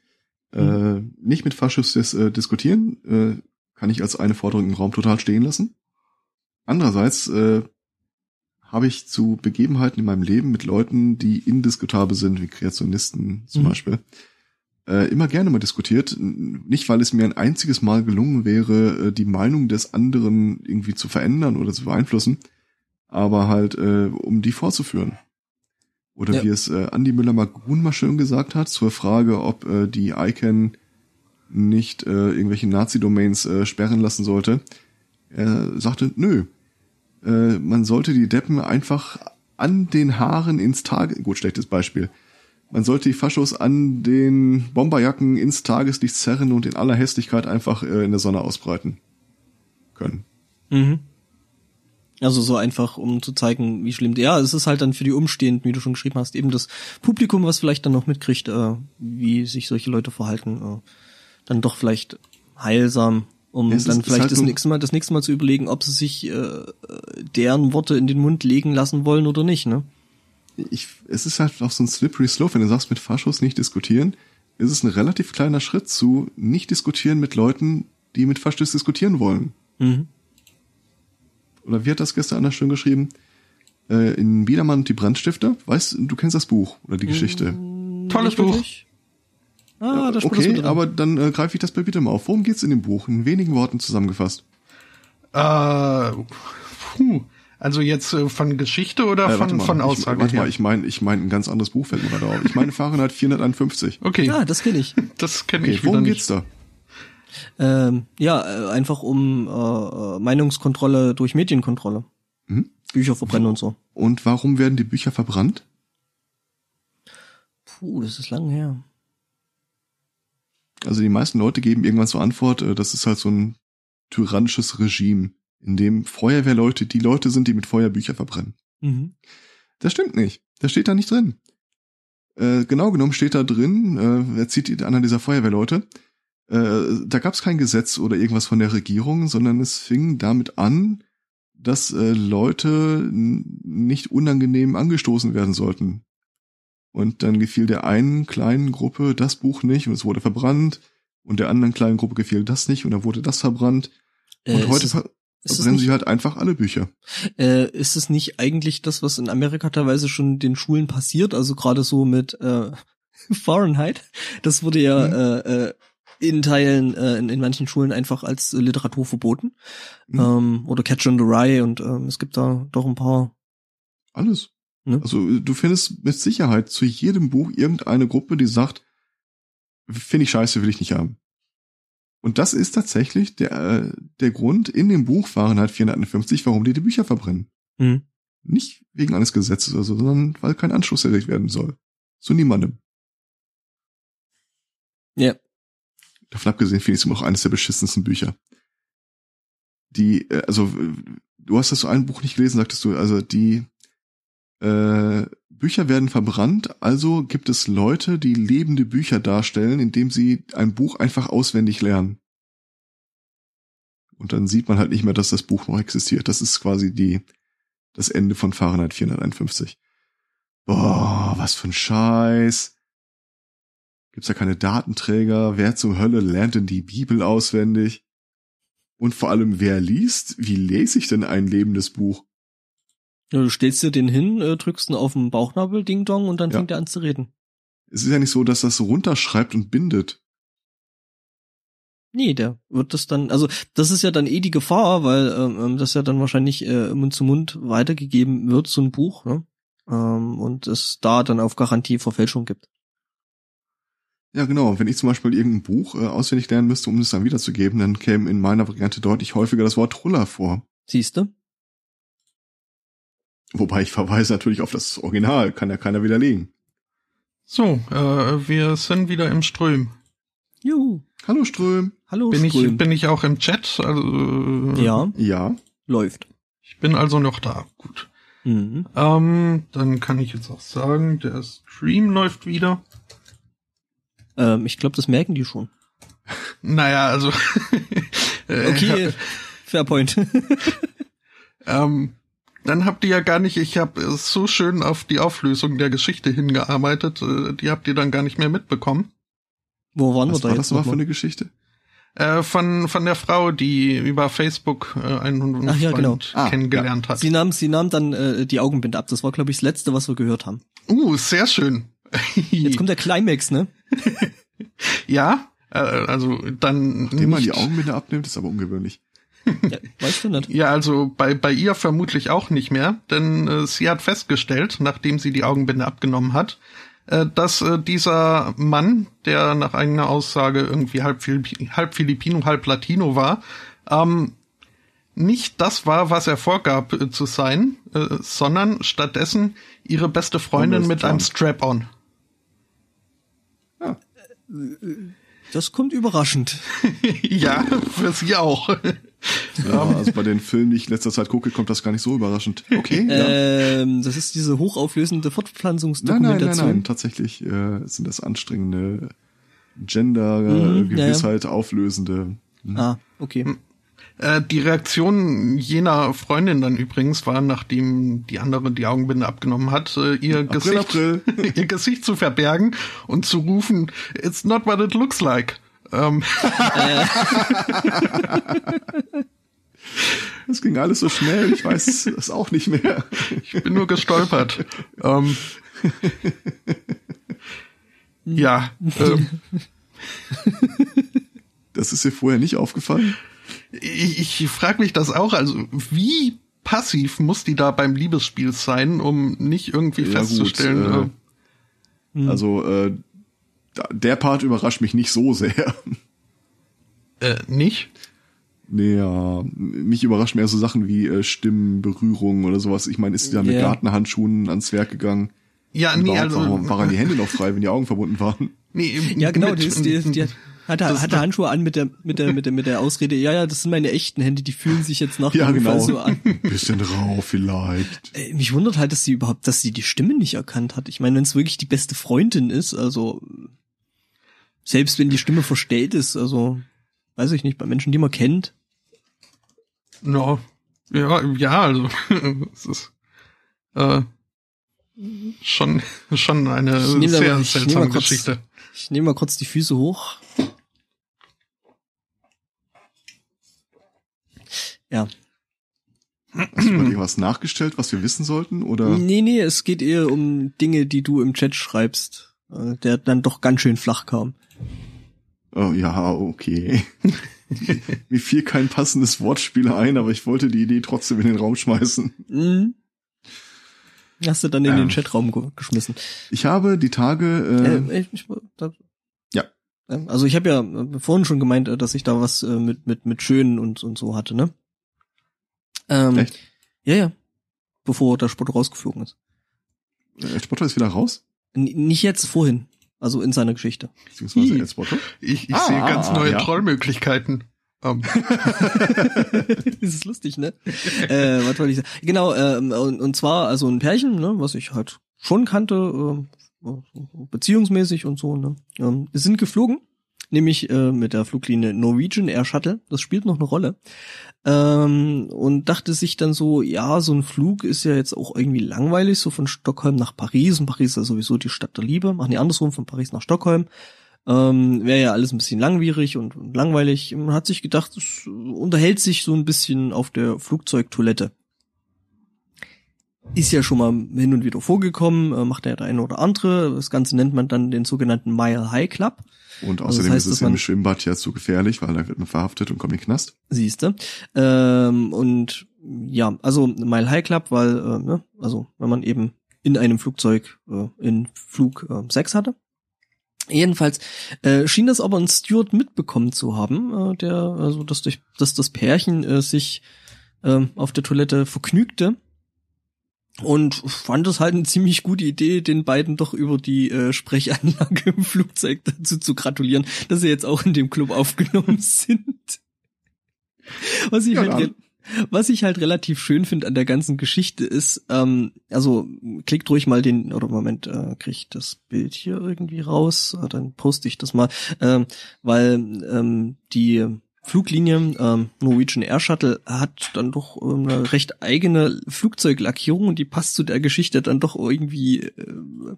Äh, nicht mit Faschistes äh, diskutieren, äh, kann ich als eine Forderung im Raum total stehen lassen. Andererseits äh, habe ich zu Begebenheiten in meinem Leben mit Leuten, die indiskutabel sind, wie Kreationisten zum mhm. Beispiel, äh, immer gerne mal diskutiert. Nicht, weil es mir ein einziges Mal gelungen wäre, äh, die Meinung des anderen irgendwie zu verändern oder zu beeinflussen, aber halt, äh, um die vorzuführen. Oder ja. wie es äh, Andi Müller-Magun mal schön gesagt hat, zur Frage, ob äh, die ICANN nicht äh, irgendwelche Nazi-Domains äh, sperren lassen sollte. Er sagte, nö, äh, man sollte die Deppen einfach an den Haaren ins Tage, gut, schlechtes Beispiel, man sollte die Faschos an den Bomberjacken ins Tageslicht zerren und in aller Hässlichkeit einfach äh, in der Sonne ausbreiten können. Mhm. Also so einfach, um zu zeigen, wie schlimm. Ja, es ist halt dann für die Umstehenden, wie du schon geschrieben hast, eben das Publikum, was vielleicht dann noch mitkriegt, äh, wie sich solche Leute verhalten, äh, dann doch vielleicht heilsam, um es dann ist, vielleicht ist halt das nächste Mal, das nächste Mal zu überlegen, ob sie sich äh, deren Worte in den Mund legen lassen wollen oder nicht, ne? Ich, es ist halt auch so ein slippery slope, wenn du sagst, mit Faschos nicht diskutieren, ist es ein relativ kleiner Schritt zu nicht diskutieren mit Leuten, die mit Faschos diskutieren wollen. Mhm oder wie hat das gestern anders schön geschrieben? Äh, in Biedermann und die Brandstifter. Weißt du, kennst das Buch oder die Geschichte? Mm, Tolles Buch. Ah, da okay, aber dann äh, greife ich das bei bitte mal auf. Worum geht's in dem Buch? In wenigen Worten zusammengefasst. Äh, puh. Also jetzt äh, von Geschichte oder äh, von, von Aussage? Ich, warte mal, ich meine ich mein ein ganz anderes Buch fällt mir gerade auf. Ich meine Fahrenheit 451. *laughs* Okay. Ja, das kenne ich. *laughs* Das kenne okay, ich Worum geht's da? Ähm, ja, äh, einfach um äh, Meinungskontrolle durch Medienkontrolle. Mhm. Bücher verbrennen und so. Und warum werden die Bücher verbrannt? Puh, das ist lang her. Also die meisten Leute geben irgendwann zur Antwort, äh, das ist halt so ein tyrannisches Regime, in dem Feuerwehrleute die Leute sind, die mit Feuer Bücher verbrennen. Mhm. Das stimmt nicht. Das steht da nicht drin. Äh, genau genommen steht da drin, äh, er zieht einer dieser Feuerwehrleute, äh, da gab es kein Gesetz oder irgendwas von der Regierung, sondern es fing damit an, dass äh, Leute nicht unangenehm angestoßen werden sollten. Und dann gefiel der einen kleinen Gruppe das Buch nicht und es wurde verbrannt und der anderen kleinen Gruppe gefiel das nicht und dann wurde das verbrannt. Und äh, heute verbrennen sie halt einfach alle Bücher. Äh, ist es nicht eigentlich das, was in Amerika teilweise schon den Schulen passiert? Also gerade so mit äh, *laughs* Fahrenheit. Das wurde ja mhm. äh, äh, in Teilen, äh, in, in manchen Schulen einfach als äh, Literatur verboten. Mhm. Ähm, oder Catch on the Rye und ähm, es gibt da doch ein paar. Alles. Ne? Also du findest mit Sicherheit zu jedem Buch irgendeine Gruppe, die sagt, finde ich scheiße, will ich nicht haben. Und das ist tatsächlich der, äh, der Grund in dem Buch Fahrenheit 451, warum die die Bücher verbrennen. Mhm. Nicht wegen eines Gesetzes oder so, sondern weil kein Anschluss erlegt werden soll. Zu niemandem. Ja. Davon abgesehen finde ich es immer noch eines der beschissensten Bücher. Die, äh, also, du hast das so ein Buch nicht gelesen, sagtest du, also die äh, Bücher werden verbrannt, also gibt es Leute, die lebende Bücher darstellen, indem sie ein Buch einfach auswendig lernen. Und dann sieht man halt nicht mehr, dass das Buch noch existiert. Das ist quasi die, das Ende von Fahrenheit 451. Boah, was für ein Scheiß. Gibt's da keine Datenträger? Wer zur Hölle lernt denn die Bibel auswendig? Und vor allem, wer liest? Wie lese ich denn ein lebendes Buch? Ja, du stellst dir den hin, äh, drückst ihn auf den Bauchnabel, Ding Dong, und dann ja. fängt er an zu reden. Es ist ja nicht so, dass das runterschreibt und bindet. Nee, der wird das dann, also das ist ja dann eh die Gefahr, weil ähm, ähm das ja dann wahrscheinlich äh, Mund zu Mund weitergegeben wird, so ein Buch, ne? Ähm, und es da dann auf Garantie Verfälschung gibt. Ja, genau. Wenn ich zum Beispiel irgendein Buch äh, auswendig lernen müsste, um es dann wiederzugeben, dann käme in meiner Variante deutlich häufiger das Wort Truller vor. Siehste? Wobei ich verweise natürlich auf das Original, kann ja keiner widerlegen. So, äh, wir sind wieder im Ström. Juhu. Hallo Ström. Hallo bin Ström. Ich, bin ich auch im Chat? Also, ja. Ja. Läuft. Ich bin also noch da. Gut. Mhm. Ähm, dann kann ich jetzt auch sagen, der Stream läuft wieder. Ähm, ich glaube, das merken die schon. Naja, also. *laughs* okay, fair point. ähm, dann habt ihr ja gar nicht, ich habe so schön auf die Auflösung der Geschichte hingearbeitet, äh, die habt ihr dann gar nicht mehr mitbekommen. Wo waren Was wir da war jetzt das mal für eine Geschichte? Äh, von von der Frau, die über Facebook äh, einen Ach, ja, Freund genau. Ah, kennengelernt hat. Sie nahm, sie nahm dann äh, die Augenbinde ab. Das war, glaube ich, das Letzte, was wir gehört haben. Uh, sehr schön. Jetzt kommt der *laughs* Climax, ne? ja, äh, also dann Nachdem man die Augenbinde abnimmt, ist aber ungewöhnlich. Ja, weißt du nicht. *laughs* Ja, also bei, bei ihr vermutlich auch nicht mehr, denn äh, sie hat festgestellt, nachdem sie die Augenbinde abgenommen hat, äh, dass äh, dieser Mann, der nach eigener Aussage irgendwie halb, Philippi halb Filipino, halb Latino war, ähm, nicht das war, was er vorgab äh, zu sein, äh, sondern stattdessen ihre beste Freundin mit einem Strap-on. Ja. Das kommt überraschend. *laughs* ja, für sie auch. Ja, also bei den Filmen, die ich in letzter Zeit gucke, kommt das gar nicht so überraschend. Okay. Ähm, das ist diese hochauflösende Fortpflanzungsdokumentation. Nein, nein, nein, nein. Tatsächlich äh, sind das anstrengende Gender-Gewissheit mhm, ja, auflösende. Mhm. Ah, okay. Äh, die Reaktion jener Freundin dann übrigens war, nachdem die andere die Augenbinde abgenommen hat, äh, ihr April, Gesicht, April. *laughs* ihr Gesicht zu verbergen und zu rufen, "It's not what it looks like." Ähm. Es ging alles so schnell, ich weiß es auch nicht mehr. Ich bin nur gestolpert. ähm. Ja. Ähm. Das ist dir vorher nicht aufgefallen? Ich, ich frage mich das auch. Also wie passiv muss die da beim Liebesspiel sein, um nicht irgendwie ja, festzustellen? Gut, äh, also äh, der Part überrascht mich nicht so sehr. Äh, nicht? Nee, ja, mich überraschen mehr so Sachen wie äh, Stimmen, Berührung oder sowas. Ich meine, ist sie da mit yeah. Gartenhandschuhen ans Werk gegangen? Ja, nee, also warum waren die Hände noch frei, wenn die Augen verbunden waren? Nee, ja, genau, mit, die, ist, die, die, hatte, hatte Handschuhe an mit der, mit der, mit der, mit der Ausrede, ja, ja, das sind meine echten Hände, die fühlen sich jetzt *laughs* nach ja, genau. so an. *laughs* Bisschen rau vielleicht. Äh, mich wundert halt, dass sie überhaupt, dass sie die Stimme nicht erkannt hat. Ich meine, wenn es wirklich die beste Freundin ist, also selbst wenn die Stimme verstellt ist, also weiß ich nicht, bei Menschen, die man kennt. No. Ja, ja, also *laughs* es ist äh, schon schon eine sehr mal, seltsame kurz, Geschichte. Ich nehme mal kurz die Füße hoch. Ja. Hast du mal irgendwas nachgestellt, was wir wissen sollten, oder? Nee, nee, es geht eher um Dinge, die du im Chat schreibst, der dann doch ganz schön flach kam. Oh, ja, okay. *laughs* Mir fiel kein passendes Wortspiel ein, aber ich wollte die Idee trotzdem in den Raum schmeißen. Mhm. Hast du dann in ähm, den Chatraum ge geschmissen? Ich habe die Tage. Äh, äh, ich, da, ja. Also ich habe ja vorhin schon gemeint, dass ich da was äh, mit mit mit Schönen und und so hatte, ne? Ähm, Echt? Ja, ja. Bevor der Spotto rausgeflogen ist. Der Spotto ist wieder raus? N nicht jetzt, vorhin. Also in seiner Geschichte. Beziehungsweise jetzt Spotto? Ich, ich ah, sehe ganz neue ja. Trollmöglichkeiten. Um. *laughs* das ist lustig, ne? äh, was wollte ich sagen? Genau, äh, und, und zwar also ein Pärchen, ne, was ich halt schon kannte, äh, beziehungsmäßig und so, ne? Ähm, sind geflogen, nämlich äh, mit der Fluglinie Norwegian Air Shuttle. Das spielt noch eine Rolle. Ähm, und dachte sich dann so, ja, so ein Flug ist ja jetzt auch irgendwie langweilig, so von Stockholm nach Paris. Und Paris ist ja sowieso die Stadt der Liebe. Machen die andersrum, von Paris nach Stockholm. Ähm, Wäre ja alles ein bisschen langwierig und, und langweilig. Man hat sich gedacht, es unterhält sich so ein bisschen auf der Flugzeugtoilette. Ist ja schon mal hin und wieder vorgekommen, äh, macht ja der eine oder andere. Das Ganze nennt man dann den sogenannten Mile High Club. Und außerdem also das heißt, ist es im Schwimmbad ja zu gefährlich, weil da wird man verhaftet und kommt in den Knast. Siehste. Ähm, und ja, also Mile High Club, weil, äh, ne, also wenn man eben in einem Flugzeug äh, in Flug äh, Sex hatte. Jedenfalls äh, schien das aber ein Steward mitbekommen zu haben, äh, der also dass durch dass das Pärchen äh, sich ähm, auf der Toilette vergnügte. Und fand es halt eine ziemlich gute Idee, den beiden doch über die äh, Sprechanlage *laughs* im Flugzeug dazu zu gratulieren, dass sie jetzt auch in dem Club aufgenommen *laughs* sind. Was ich, ja, halt, was ich halt relativ schön finde an der ganzen Geschichte ist, ähm, also klickt ruhig mal den, oder Moment, äh, krieg ich das Bild hier irgendwie raus, äh, dann poste ich das mal, ähm, weil ähm, die Fluglinie ähm, Norwegian Air Shuttle hat dann doch ähm, eine recht eigene Flugzeuglackierung und die passt zu der Geschichte dann doch irgendwie äh,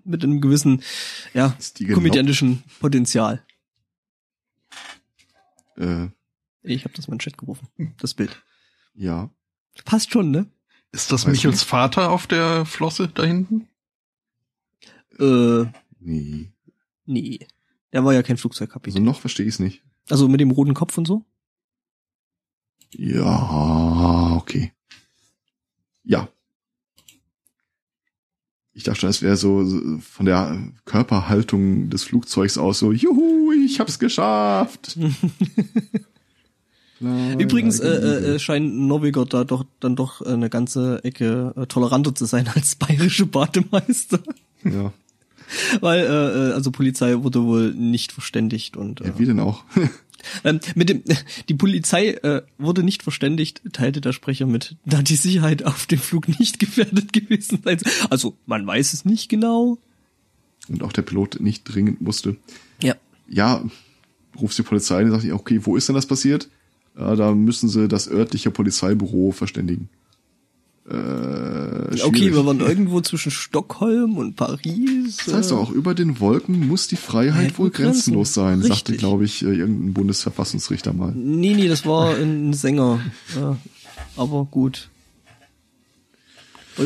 mit einem gewissen ja komödiantischen Potenzial. Äh. Ich habe das mal in den Chat gerufen, das Bild. Ja. Passt schon, ne? Ist das Michels Vater auf der Flosse da hinten? Äh. Nee. Nee. Der war ja kein Flugzeugkapitän. Also noch verstehe ich es nicht. Also mit dem roten Kopf und so? Ja, okay. Ja. Ich dachte schon, es wäre so von der Körperhaltung des Flugzeugs aus so, juhu, ich hab's geschafft. *laughs* Übrigens äh, äh, äh, scheint Novigot da doch dann doch eine ganze Ecke äh, toleranter zu sein *laughs* als bayerische Bademeister. Ja. *laughs* Weil äh, äh, also Polizei wurde wohl nicht verständigt und äh, ja, wie denn auch? Ähm, mit dem *laughs* die Polizei äh, wurde nicht verständigt, teilte der Sprecher mit, da die Sicherheit auf dem Flug nicht *laughs* gefährdet gewesen sei. Also man weiß es nicht genau. Und auch der Pilot nicht dringend musste. Ja. Ja, rufst die Polizei und sagt, okay, wo ist denn das passiert? Ja, da müssen sie das örtliche Polizeibüro verständigen. Äh, okay, wir waren irgendwo zwischen Stockholm und Paris. Das heißt doch auch, über den Wolken muss die Freiheit ja, wohl grenzenlos sein, Richtig. sagte, glaube ich, äh, irgendein Bundesverfassungsrichter mal. Nee, nee, das war ein Sänger. Ja, aber gut.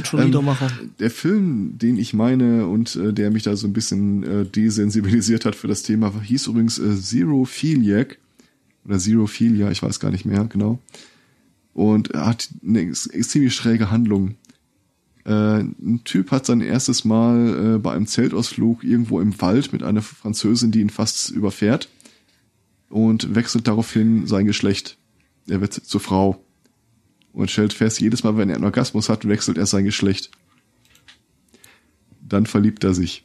Schon ähm, machen. Der Film, den ich meine und äh, der mich da so ein bisschen äh, desensibilisiert hat für das Thema, hieß übrigens äh, Zero Philiac oder Zero Philia, ich weiß gar nicht mehr genau und er hat eine ziemlich schräge Handlung. Äh, ein Typ hat sein erstes Mal äh, bei einem Zeltausflug irgendwo im Wald mit einer Französin, die ihn fast überfährt und wechselt daraufhin sein Geschlecht. Er wird zur Frau und stellt fest, jedes Mal, wenn er einen Orgasmus hat, wechselt er sein Geschlecht. Dann verliebt er sich.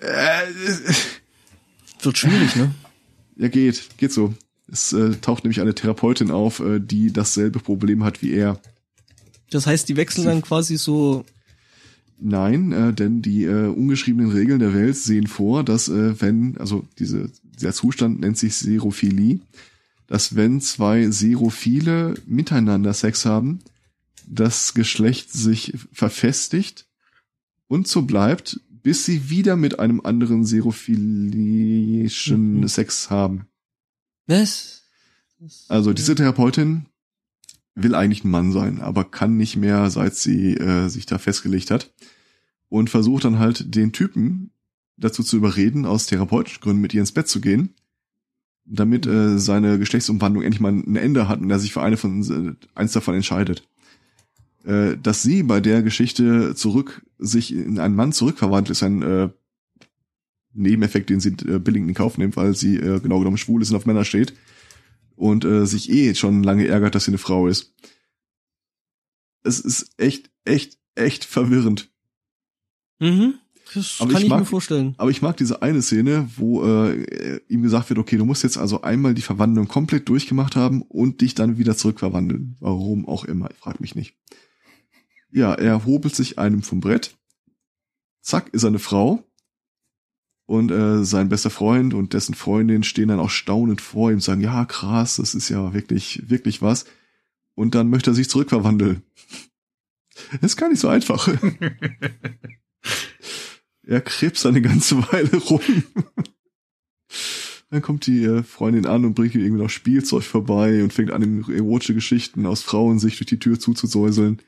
Äh, *laughs* Wird schwierig, ne? Ja, geht. Geht so. Es äh, taucht nämlich eine Therapeutin auf, äh, die dasselbe Problem hat wie er. Das heißt, die wechseln dann quasi so. Nein, äh, denn die äh, ungeschriebenen Regeln der Welt sehen vor, dass äh, wenn, also diese, dieser Zustand nennt sich Serophilie, dass wenn zwei Serophile miteinander Sex haben, das Geschlecht sich verfestigt und so bleibt, bis sie wieder mit einem anderen serophilischen mhm. Sex haben. Was? Also diese Therapeutin will eigentlich ein Mann sein, aber kann nicht mehr, seit sie äh, sich da festgelegt hat. Und versucht dann halt den Typen dazu zu überreden, aus therapeutischen Gründen mit ihr ins Bett zu gehen, damit äh, seine Geschlechtsumwandlung endlich mal ein Ende hat und er sich für eine von äh, eins davon entscheidet. Äh, dass sie bei der Geschichte zurück sich in einen Mann zurückverwandelt, ist ein äh, Nebeneffekt, den sie äh, billigend in Kauf nimmt, weil sie äh, genau genommen schwul ist und auf Männer steht und äh, sich eh schon lange ärgert, dass sie eine Frau ist. Es ist echt, echt, echt verwirrend. Mhm. Das aber kann ich, mag, mir vorstellen. Aber ich mag diese eine Szene, wo äh, ihm gesagt wird, okay, du musst jetzt also einmal die Verwandlung komplett durchgemacht haben und dich dann wieder zurückverwandeln. Warum auch immer, ich frag mich nicht. Ja, er hobelt sich einem vom Brett. Zack, ist er eine Frau und äh, sein bester Freund und dessen Freundin stehen dann auch staunend vor ihm und sagen, ja, krass, das ist ja wirklich, wirklich was. Und dann möchte er sich zurückverwandeln. Das ist gar nicht so einfach. *laughs* er krebst eine ganze Weile rum. Dann kommt die äh, Freundin an und bringt ihm irgendwie noch Spielzeug vorbei und fängt an, ihm erotische Geschichten aus Frauensicht durch die Tür zuzusäuseln.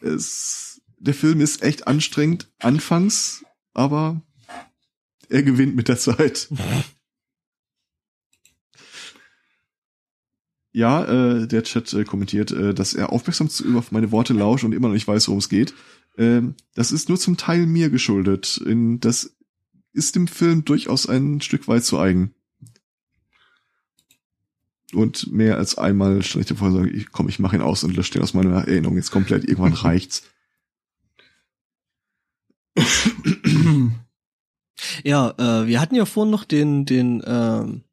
Es, der Film ist echt anstrengend anfangs, aber er gewinnt mit der Zeit. Ja, äh, der Chat äh, kommentiert, äh, dass er aufmerksam zu, auf meine Worte lauscht und immer noch nicht weiß, worum es geht. Ähm, das ist nur zum Teil mir geschuldet. In, das ist dem Film durchaus ein Stück weit zu eigen. Und mehr als einmal stand ich davor und sage, ich, komm, ich mache ihn aus und lösche den aus meiner Erinnerung jetzt komplett. Irgendwann *laughs* reicht's. Ja, äh, wir hatten ja vorhin noch den, den ähm,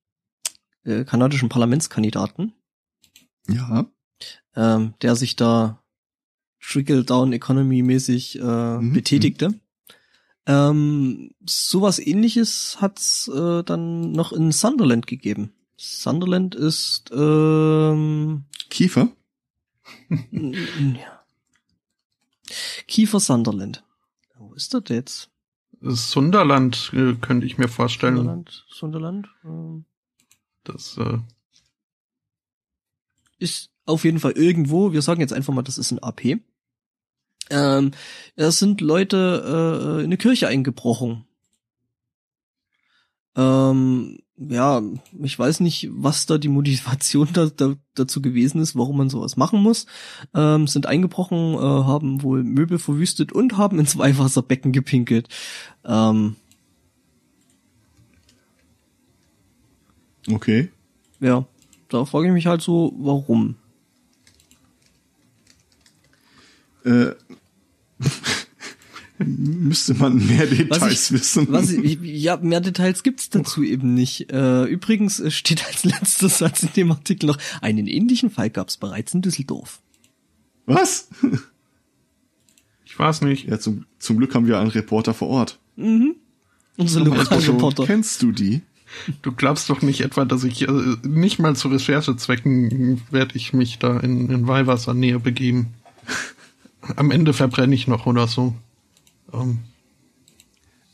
äh, kanadischen Parlamentskandidaten. Ja. Ähm, der sich da Trickle-Down-Economy-mäßig äh, mhm. betätigte. Ähm, sowas ähnliches hat's äh, dann noch in Sunderland gegeben. Sunderland ist ähm, Kiefer? ja. Kiefer Sunderland. Wo ist das jetzt? Sunderland äh, könnte ich mir vorstellen. Sunderland, Sunderland. Ähm, das äh, ist auf jeden Fall irgendwo. Wir sagen jetzt einfach mal, das ist ein AP. Ähm, es sind Leute äh, in eine Kirche eingebrochen. Ähm, ja, ich weiß nicht, was da die Motivation da, da, dazu gewesen ist, warum man sowas machen muss. Ähm, sind eingebrochen, äh, haben wohl Möbel verwüstet und haben ins Weihwasserbecken gepinkelt. Ähm, okay. Ja, da frage ich mich halt so, warum? Äh, *laughs* müsste man mehr Details ich, wissen. Was ich, ja, mehr Details gibt's dazu eben nicht. Äh, übrigens steht als letzter Satz in dem Artikel noch, einen ähnlichen Fall gab's bereits in Düsseldorf. Was? Ich weiß nicht. Ja, zum, zum Glück haben wir einen Reporter vor Ort. Mhm. Unser Lokalreporter. Kennst du die? Du glaubst doch nicht etwa, dass ich äh, nicht mal zu Recherchezwecken werde ich mich da in, in Weihwassernähe begeben. Am Ende verbrenne ich noch oder so. Ähm.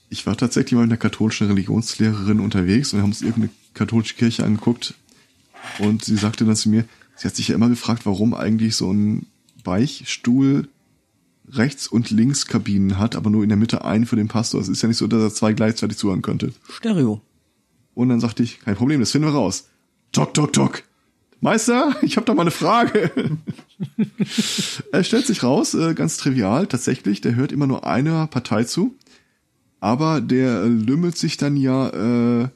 Ich war tatsächlich mal in der katholischen Religionslehrerin unterwegs und haben uns irgendeine katholische Kirche angeguckt. Und sie sagte dann zu mir, sie hat sich ja immer gefragt, warum eigentlich so ein Beichtstuhl rechts und links Kabinen hat, aber nur in der Mitte einen für den Pastor. Es ist ja nicht so, dass er zwei gleichzeitig zuhören könnte. Stereo. Und dann sagte ich, kein Problem, das finden wir raus. Tok, tok, tok. Meister, ich habe da mal eine Frage. *laughs* *laughs* er stellt sich raus, äh, ganz trivial, tatsächlich, der hört immer nur einer Partei zu, aber der lümmelt sich dann ja äh,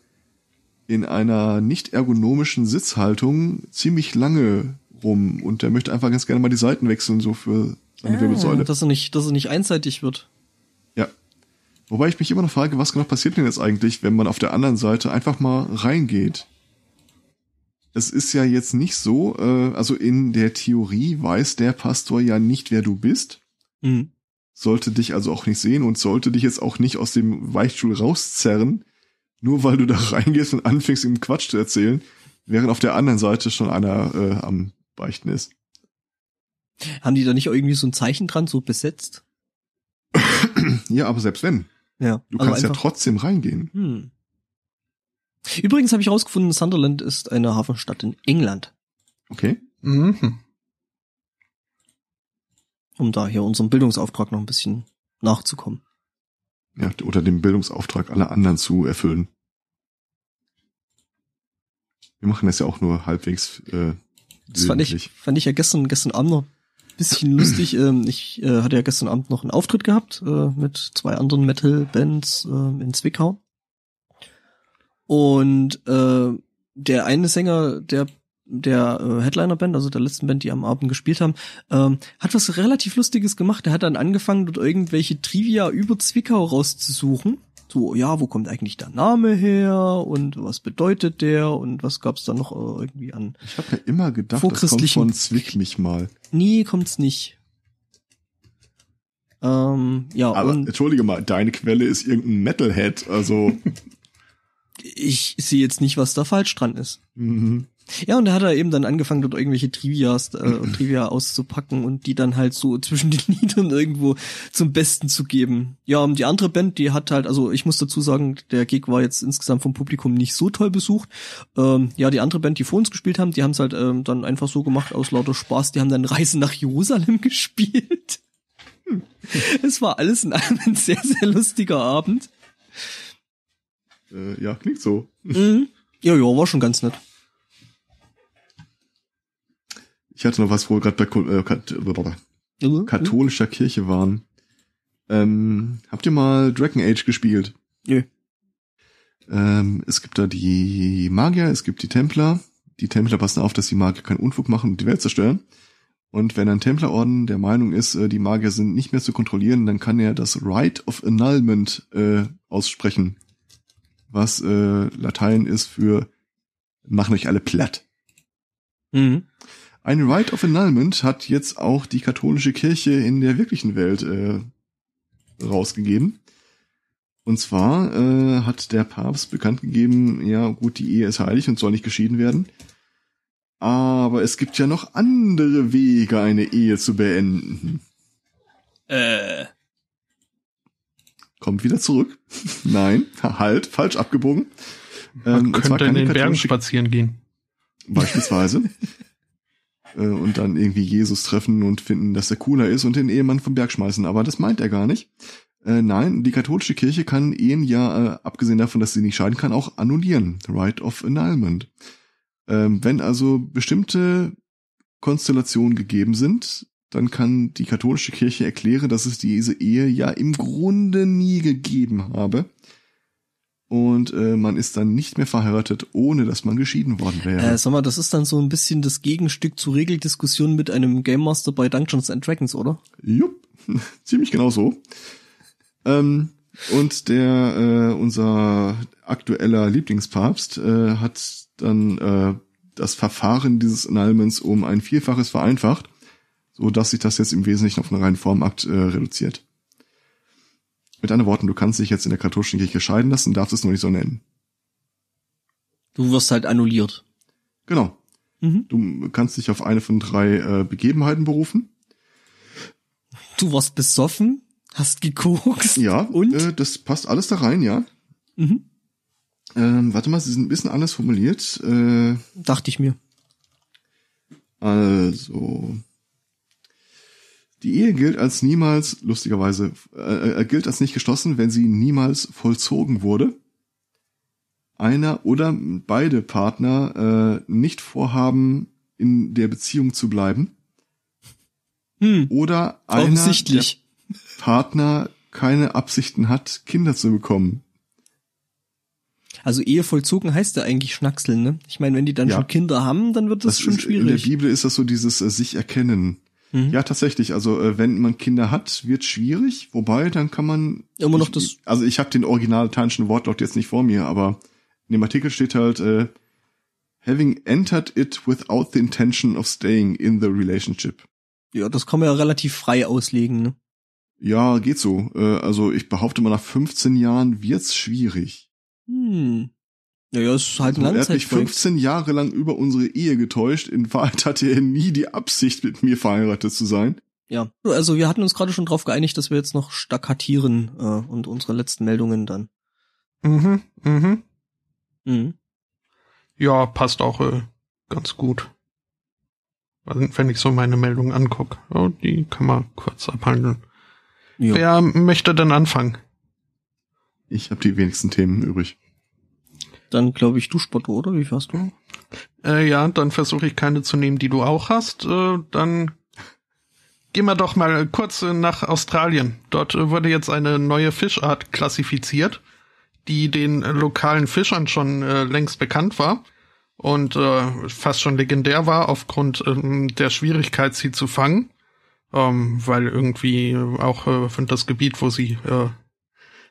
in einer nicht ergonomischen Sitzhaltung ziemlich lange rum und der möchte einfach ganz gerne mal die Seiten wechseln, so für seine ah, Wirbelsäule. Dass er nicht, dass er nicht einseitig wird. Ja. Wobei ich mich immer noch frage, was genau passiert denn jetzt eigentlich, wenn man auf der anderen Seite einfach mal reingeht? Es ist ja jetzt nicht so, äh, also in der Theorie weiß der Pastor ja nicht, wer du bist. Mhm. Sollte dich also auch nicht sehen und sollte dich jetzt auch nicht aus dem Weichstuhl rauszerren, nur weil du da *laughs* reingehst und anfängst, ihm Quatsch zu erzählen, während auf der anderen Seite schon einer äh, am Beichten ist. Haben die da nicht irgendwie so ein Zeichen dran, so besetzt? ja, aber selbst wenn. Ja. Du also kannst ja trotzdem reingehen. Hm. Übrigens habe ich herausgefunden, Sunderland ist eine Hafenstadt in England. Okay. Mhm. Um da hier unserem Bildungsauftrag noch ein bisschen nachzukommen. Ja, oder dem Bildungsauftrag aller anderen zu erfüllen. Wir machen das ja auch nur halbwegs. Äh, das fand ich, fand ich ja gestern, gestern Abend noch ein bisschen lustig. Ähm, ich äh, hatte ja gestern Abend noch einen Auftritt gehabt äh, mit zwei anderen Metal-Bands äh, in Zwickau. Und äh, der eine Sänger der der äh, Headliner-Band, also der letzten Band, die am Abend gespielt haben, ähm, hat was relativ Lustiges gemacht. Er hat dann angefangen, dort irgendwelche Trivia über Zwickau rauszusuchen. So, ja, wo kommt eigentlich der Name her und was bedeutet der und was gab's da noch äh, irgendwie an? Ich habe ja immer gedacht, das kommt von Zwick mich mal. Nee, kommt's nicht. Ähm, ja, Aber und, entschuldige mal, deine Quelle ist irgendein Metalhead, also *laughs* ich sehe jetzt nicht, was da falsch dran ist. Mhm. Ja, und da hat er eben dann angefangen, dort irgendwelche Trivias, äh, Trivia auszupacken und die dann halt so zwischen den *laughs* Liedern irgendwo zum Besten zu geben. Ja, und die andere Band, die hat halt, also ich muss dazu sagen, der Gig war jetzt insgesamt vom Publikum nicht so toll besucht. Ähm, ja, die andere Band, die vor uns gespielt haben, die haben es halt ähm, dann einfach so gemacht aus lauter Spaß. Die haben dann Reise nach Jerusalem *laughs* gespielt. es war alles in allem ein sehr, sehr lustiger Abend. Äh, ja, klingt so. Mhm. Ja, ja, war schon ganz nett. Ich hatte noch was, wo wir gerade bei äh, Kat mhm. katholischer Kirche waren. Ähm, habt ihr mal Dragon Age gespielt? Nö. Ähm, es gibt da die Magier, es gibt die Templer. die Templer passen auf, dass die Magier keinen Unfug machen und die Welt zerstören. Und wenn ein Templerorden der Meinung ist, äh, die Magier sind nicht mehr zu kontrollieren, dann kann er das Right of Annulment äh, aussprechen, was äh, Latein ist für machen euch alle platt. Mhm. Ein Right of Annulment hat jetzt auch die katholische Kirche in der wirklichen Welt äh, rausgegeben. Und zwar äh, hat der Papst bekannt gegeben, ja gut, die Ehe ist heilig und soll nicht geschieden werden. Aber es gibt ja noch andere Wege, eine Ehe zu beenden. Äh. Kommt wieder zurück. *laughs* Nein, halt, falsch abgebogen. Man ähm, könnte in den Bergen spazieren gehen. Beispielsweise. *laughs* äh, und dann irgendwie Jesus treffen und finden, dass er cooler ist und den Ehemann vom Berg schmeißen. Aber das meint er gar nicht. Äh, nein, die katholische Kirche kann Ehen ja, äh, abgesehen davon, dass sie nicht scheiden kann, auch annullieren. Right of Annulment. Ähm, wenn also bestimmte Konstellationen gegeben sind, dann kann die katholische Kirche erklären, dass es diese Ehe ja im Grunde nie gegeben habe. Und äh, man ist dann nicht mehr verheiratet, ohne dass man geschieden worden wäre. Äh, sag mal, das ist dann so ein bisschen das Gegenstück zu Regeldiskussionen mit einem Game Master bei Dungeons and Dragons, oder? Jupp, *laughs* ziemlich genau so. Ähm, und der, äh, unser aktueller Lieblingspapst, äh, hat dann äh, das Verfahren dieses Annulments um ein Vielfaches vereinfacht, so dass sich das jetzt im Wesentlichen auf einen reinen Formakt äh, reduziert. Mit anderen Worten, du kannst dich jetzt in der katholischen Kirche scheiden lassen, darfst es nur nicht so nennen. Du wirst halt annulliert. Genau. Mhm. Du kannst dich auf eine von drei äh, Begebenheiten berufen. Du warst besoffen, hast gekokst. Ja, und äh, das passt alles da rein, ja. Mhm. Ähm, warte mal, sie sind ein bisschen anders formuliert. Äh, Dachte ich mir. Also, die Ehe gilt als niemals, lustigerweise, äh, äh, gilt als nicht geschlossen, wenn sie niemals vollzogen wurde. Einer oder beide Partner äh, nicht vorhaben, in der Beziehung zu bleiben. Hm. Oder einer der Partner keine Absichten hat, Kinder zu bekommen. Also Ehe vollzogen heißt ja eigentlich Schnackseln, ne? Ich meine, wenn die dann ja. schon Kinder haben, dann wird das, das schon ist, schwierig. In der Bibel ist das so dieses äh, sich erkennen. Mhm. Ja, tatsächlich. Also äh, wenn man Kinder hat, wird schwierig. Wobei, dann kann man immer noch das. Also ich habe den original lateinischen Wortlaut jetzt nicht vor mir, aber in dem Artikel steht halt äh, having entered it without the intention of staying in the relationship. Ja, das kann man ja relativ frei auslegen. Ne? Ja, geht so. Äh, also ich behaupte mal, nach 15 Jahren wird's schwierig. Hm. Ja, ja, ist halt ein also, Er hat mich 15 Jahre lang über unsere Ehe getäuscht. In Wahrheit hatte er nie die Absicht, mit mir verheiratet zu sein. Ja, also wir hatten uns gerade schon darauf geeinigt, dass wir jetzt noch stakkatieren äh, und unsere letzten Meldungen dann. Mhm, mhm. Mhm. Ja, passt auch äh, ganz gut. Wenn ich so meine Meldungen angucke, oh, die kann man kurz abhandeln. Ja. Wer möchte denn anfangen? Ich habe die wenigsten Themen übrig. Dann glaube ich du Spotto, oder? Wie fährst du? Äh, ja, dann versuche ich keine zu nehmen, die du auch hast. Äh, dann gehen wir doch mal kurz nach Australien. Dort wurde jetzt eine neue Fischart klassifiziert, die den lokalen Fischern schon äh, längst bekannt war und äh, fast schon legendär war aufgrund äh, der Schwierigkeit, sie zu fangen, ähm, weil irgendwie auch äh, das Gebiet, wo sie äh,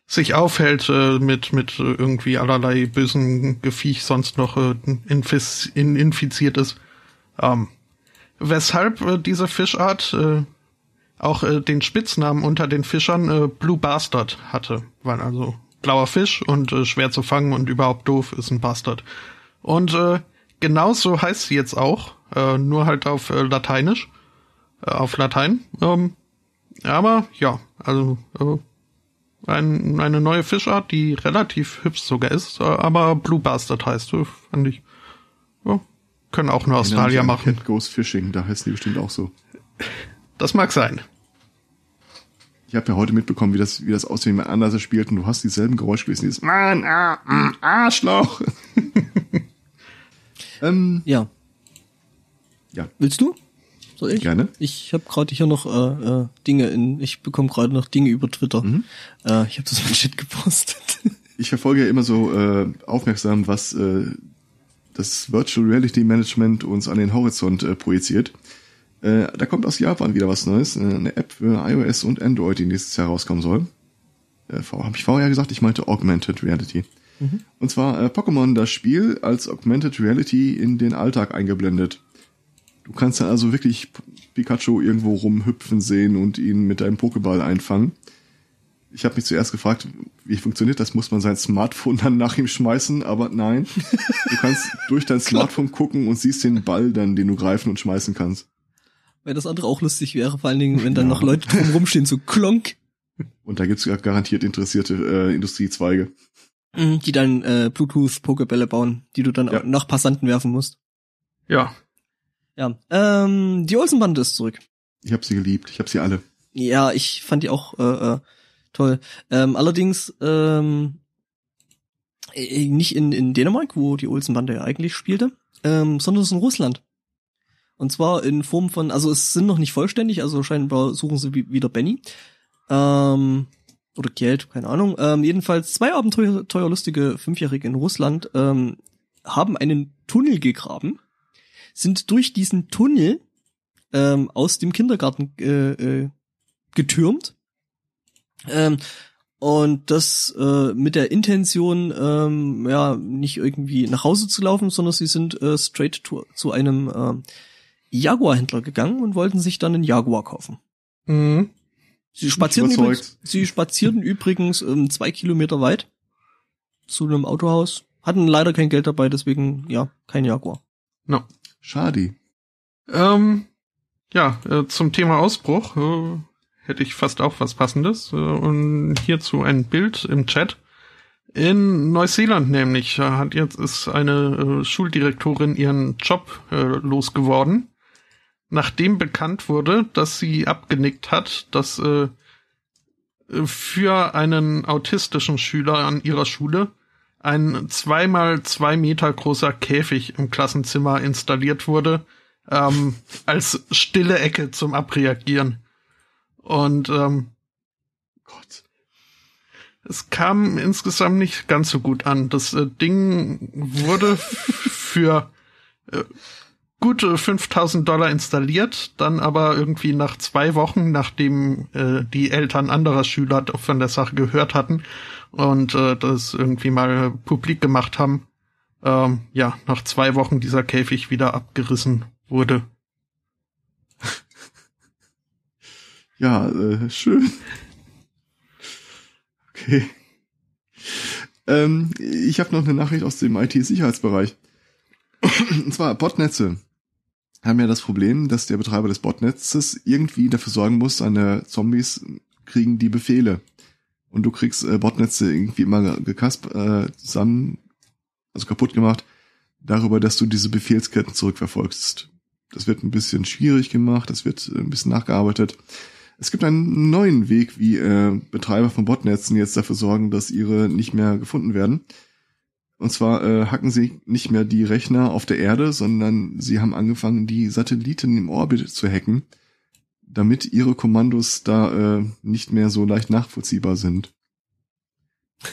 sich aufhält äh, mit mit irgendwie allerlei bösen Gefiech sonst noch äh, infiz in, infiziert ist. Ähm, weshalb äh, diese Fischart äh, auch äh, den Spitznamen unter den Fischern äh, Blue Bastard hatte, weil also blauer Fisch und äh, schwer zu fangen und überhaupt doof ist ein Bastard. Und äh, genauso heißt sie jetzt auch, äh, nur halt auf äh, Lateinisch, äh, auf Latein. Ähm, aber ja, also äh, ein, eine neue Fischart, die relativ hübsch sogar ist, aber Blue Bastard heißt, fand ich. Ja, können auch nur Australier machen. Cat Goes Fishing, da heißt die bestimmt auch so. Das mag sein. Ich habe ja heute mitbekommen, wie das, wie das aussieht, wenn man anders spielt und du hast dieselben Geräusche gewesen, dieses Mann, ah, mm, Arschloch. *laughs* ähm, ja. Ja. Willst du? Soll ich? Gerne. Ich habe gerade hier noch äh, äh, Dinge in, ich bekomme gerade noch Dinge über Twitter. Mhm. Äh, ich habe das mit Shit gepostet. *laughs* Ich verfolge ja immer so äh, aufmerksam, was äh, das Virtual Reality Management uns an den Horizont äh, projiziert. Äh, da kommt aus Japan wieder was Neues, äh, eine App für iOS und Android, die nächstes Jahr rauskommen soll. Äh, Habe ich vorher gesagt, ich meinte Augmented Reality. Mhm. Und zwar äh, Pokémon das Spiel als Augmented Reality in den Alltag eingeblendet. Du kannst dann also wirklich Pikachu irgendwo rumhüpfen sehen und ihn mit deinem Pokéball einfangen. Ich habe mich zuerst gefragt, wie funktioniert das? Muss man sein Smartphone dann nach ihm schmeißen? Aber nein, du kannst durch dein *laughs* Smartphone gucken und siehst den Ball dann, den du greifen und schmeißen kannst. Weil das andere auch lustig wäre, vor allen Dingen, wenn dann ja. noch Leute drum rumstehen, so klonk. Und da gibt's garantiert interessierte äh, Industriezweige. Mhm, die dann äh, Bluetooth-Pokebälle bauen, die du dann ja. nach Passanten werfen musst. Ja. Ja. Ähm, die Olsenbande ist zurück. Ich habe sie geliebt. Ich habe sie alle. Ja, ich fand die auch äh, äh, toll. Ähm, allerdings ähm, äh, nicht in, in Dänemark, wo die Olsenbande ja eigentlich spielte, ähm, sondern es ist in Russland. Und zwar in Form von, also es sind noch nicht vollständig, also scheinbar suchen sie wieder Benny. Ähm, oder Geld, keine Ahnung. Ähm, jedenfalls zwei abenteuerlustige Fünfjährige in Russland ähm, haben einen Tunnel gegraben sind durch diesen Tunnel ähm, aus dem Kindergarten äh, äh, getürmt. Ähm, und das äh, mit der Intention, ähm, ja, nicht irgendwie nach Hause zu laufen, sondern sie sind äh, straight to, zu einem äh, Jaguar-Händler gegangen und wollten sich dann einen Jaguar kaufen. Mhm. Sie spazierten übrigens, *laughs* sie spazierten übrigens ähm, zwei Kilometer weit zu einem Autohaus, hatten leider kein Geld dabei, deswegen ja, kein Jaguar. No. Schade. Ähm, ja, äh, zum Thema Ausbruch äh, hätte ich fast auch was Passendes. Äh, und hierzu ein Bild im Chat. In Neuseeland nämlich äh, hat jetzt ist eine äh, Schuldirektorin ihren Job äh, losgeworden, nachdem bekannt wurde, dass sie abgenickt hat, dass für einen autistischen Schüler an ihrer Schule ein zweimal zwei Meter großer Käfig im Klassenzimmer installiert wurde, ähm, als stille Ecke zum Abreagieren. Und ähm, Gott. Es kam insgesamt nicht ganz so gut an. Das äh, Ding wurde für äh, gute 5000 Dollar installiert, dann aber irgendwie nach zwei Wochen, nachdem äh, die Eltern anderer Schüler von der Sache gehört hatten, und äh, das irgendwie mal publik gemacht haben, ähm, ja, nach zwei Wochen dieser Käfig wieder abgerissen wurde. *laughs* ja, äh, schön. Okay. Ähm, ich habe noch eine Nachricht aus dem IT-Sicherheitsbereich. *clears throat* Und zwar Botnetze haben ja das Problem, dass der Betreiber des Botnetzes irgendwie dafür sorgen muss, seine Zombies kriegen die Befehle und du kriegst äh, Botnetze irgendwie immer gekasp äh, zusammen, also kaputt gemacht, darüber, dass du diese Befehlsketten zurückverfolgst. Das wird ein bisschen schwierig gemacht, das wird äh, ein bisschen nachgearbeitet. Es gibt einen neuen Weg, wie äh, Betreiber von Botnetzen jetzt dafür sorgen, dass ihre nicht mehr gefunden werden. Und zwar äh, hacken sie nicht mehr die Rechner auf der Erde, sondern sie haben angefangen, die Satelliten im Orbit zu hacken damit ihre Kommandos da äh, nicht mehr so leicht nachvollziehbar sind. *laughs*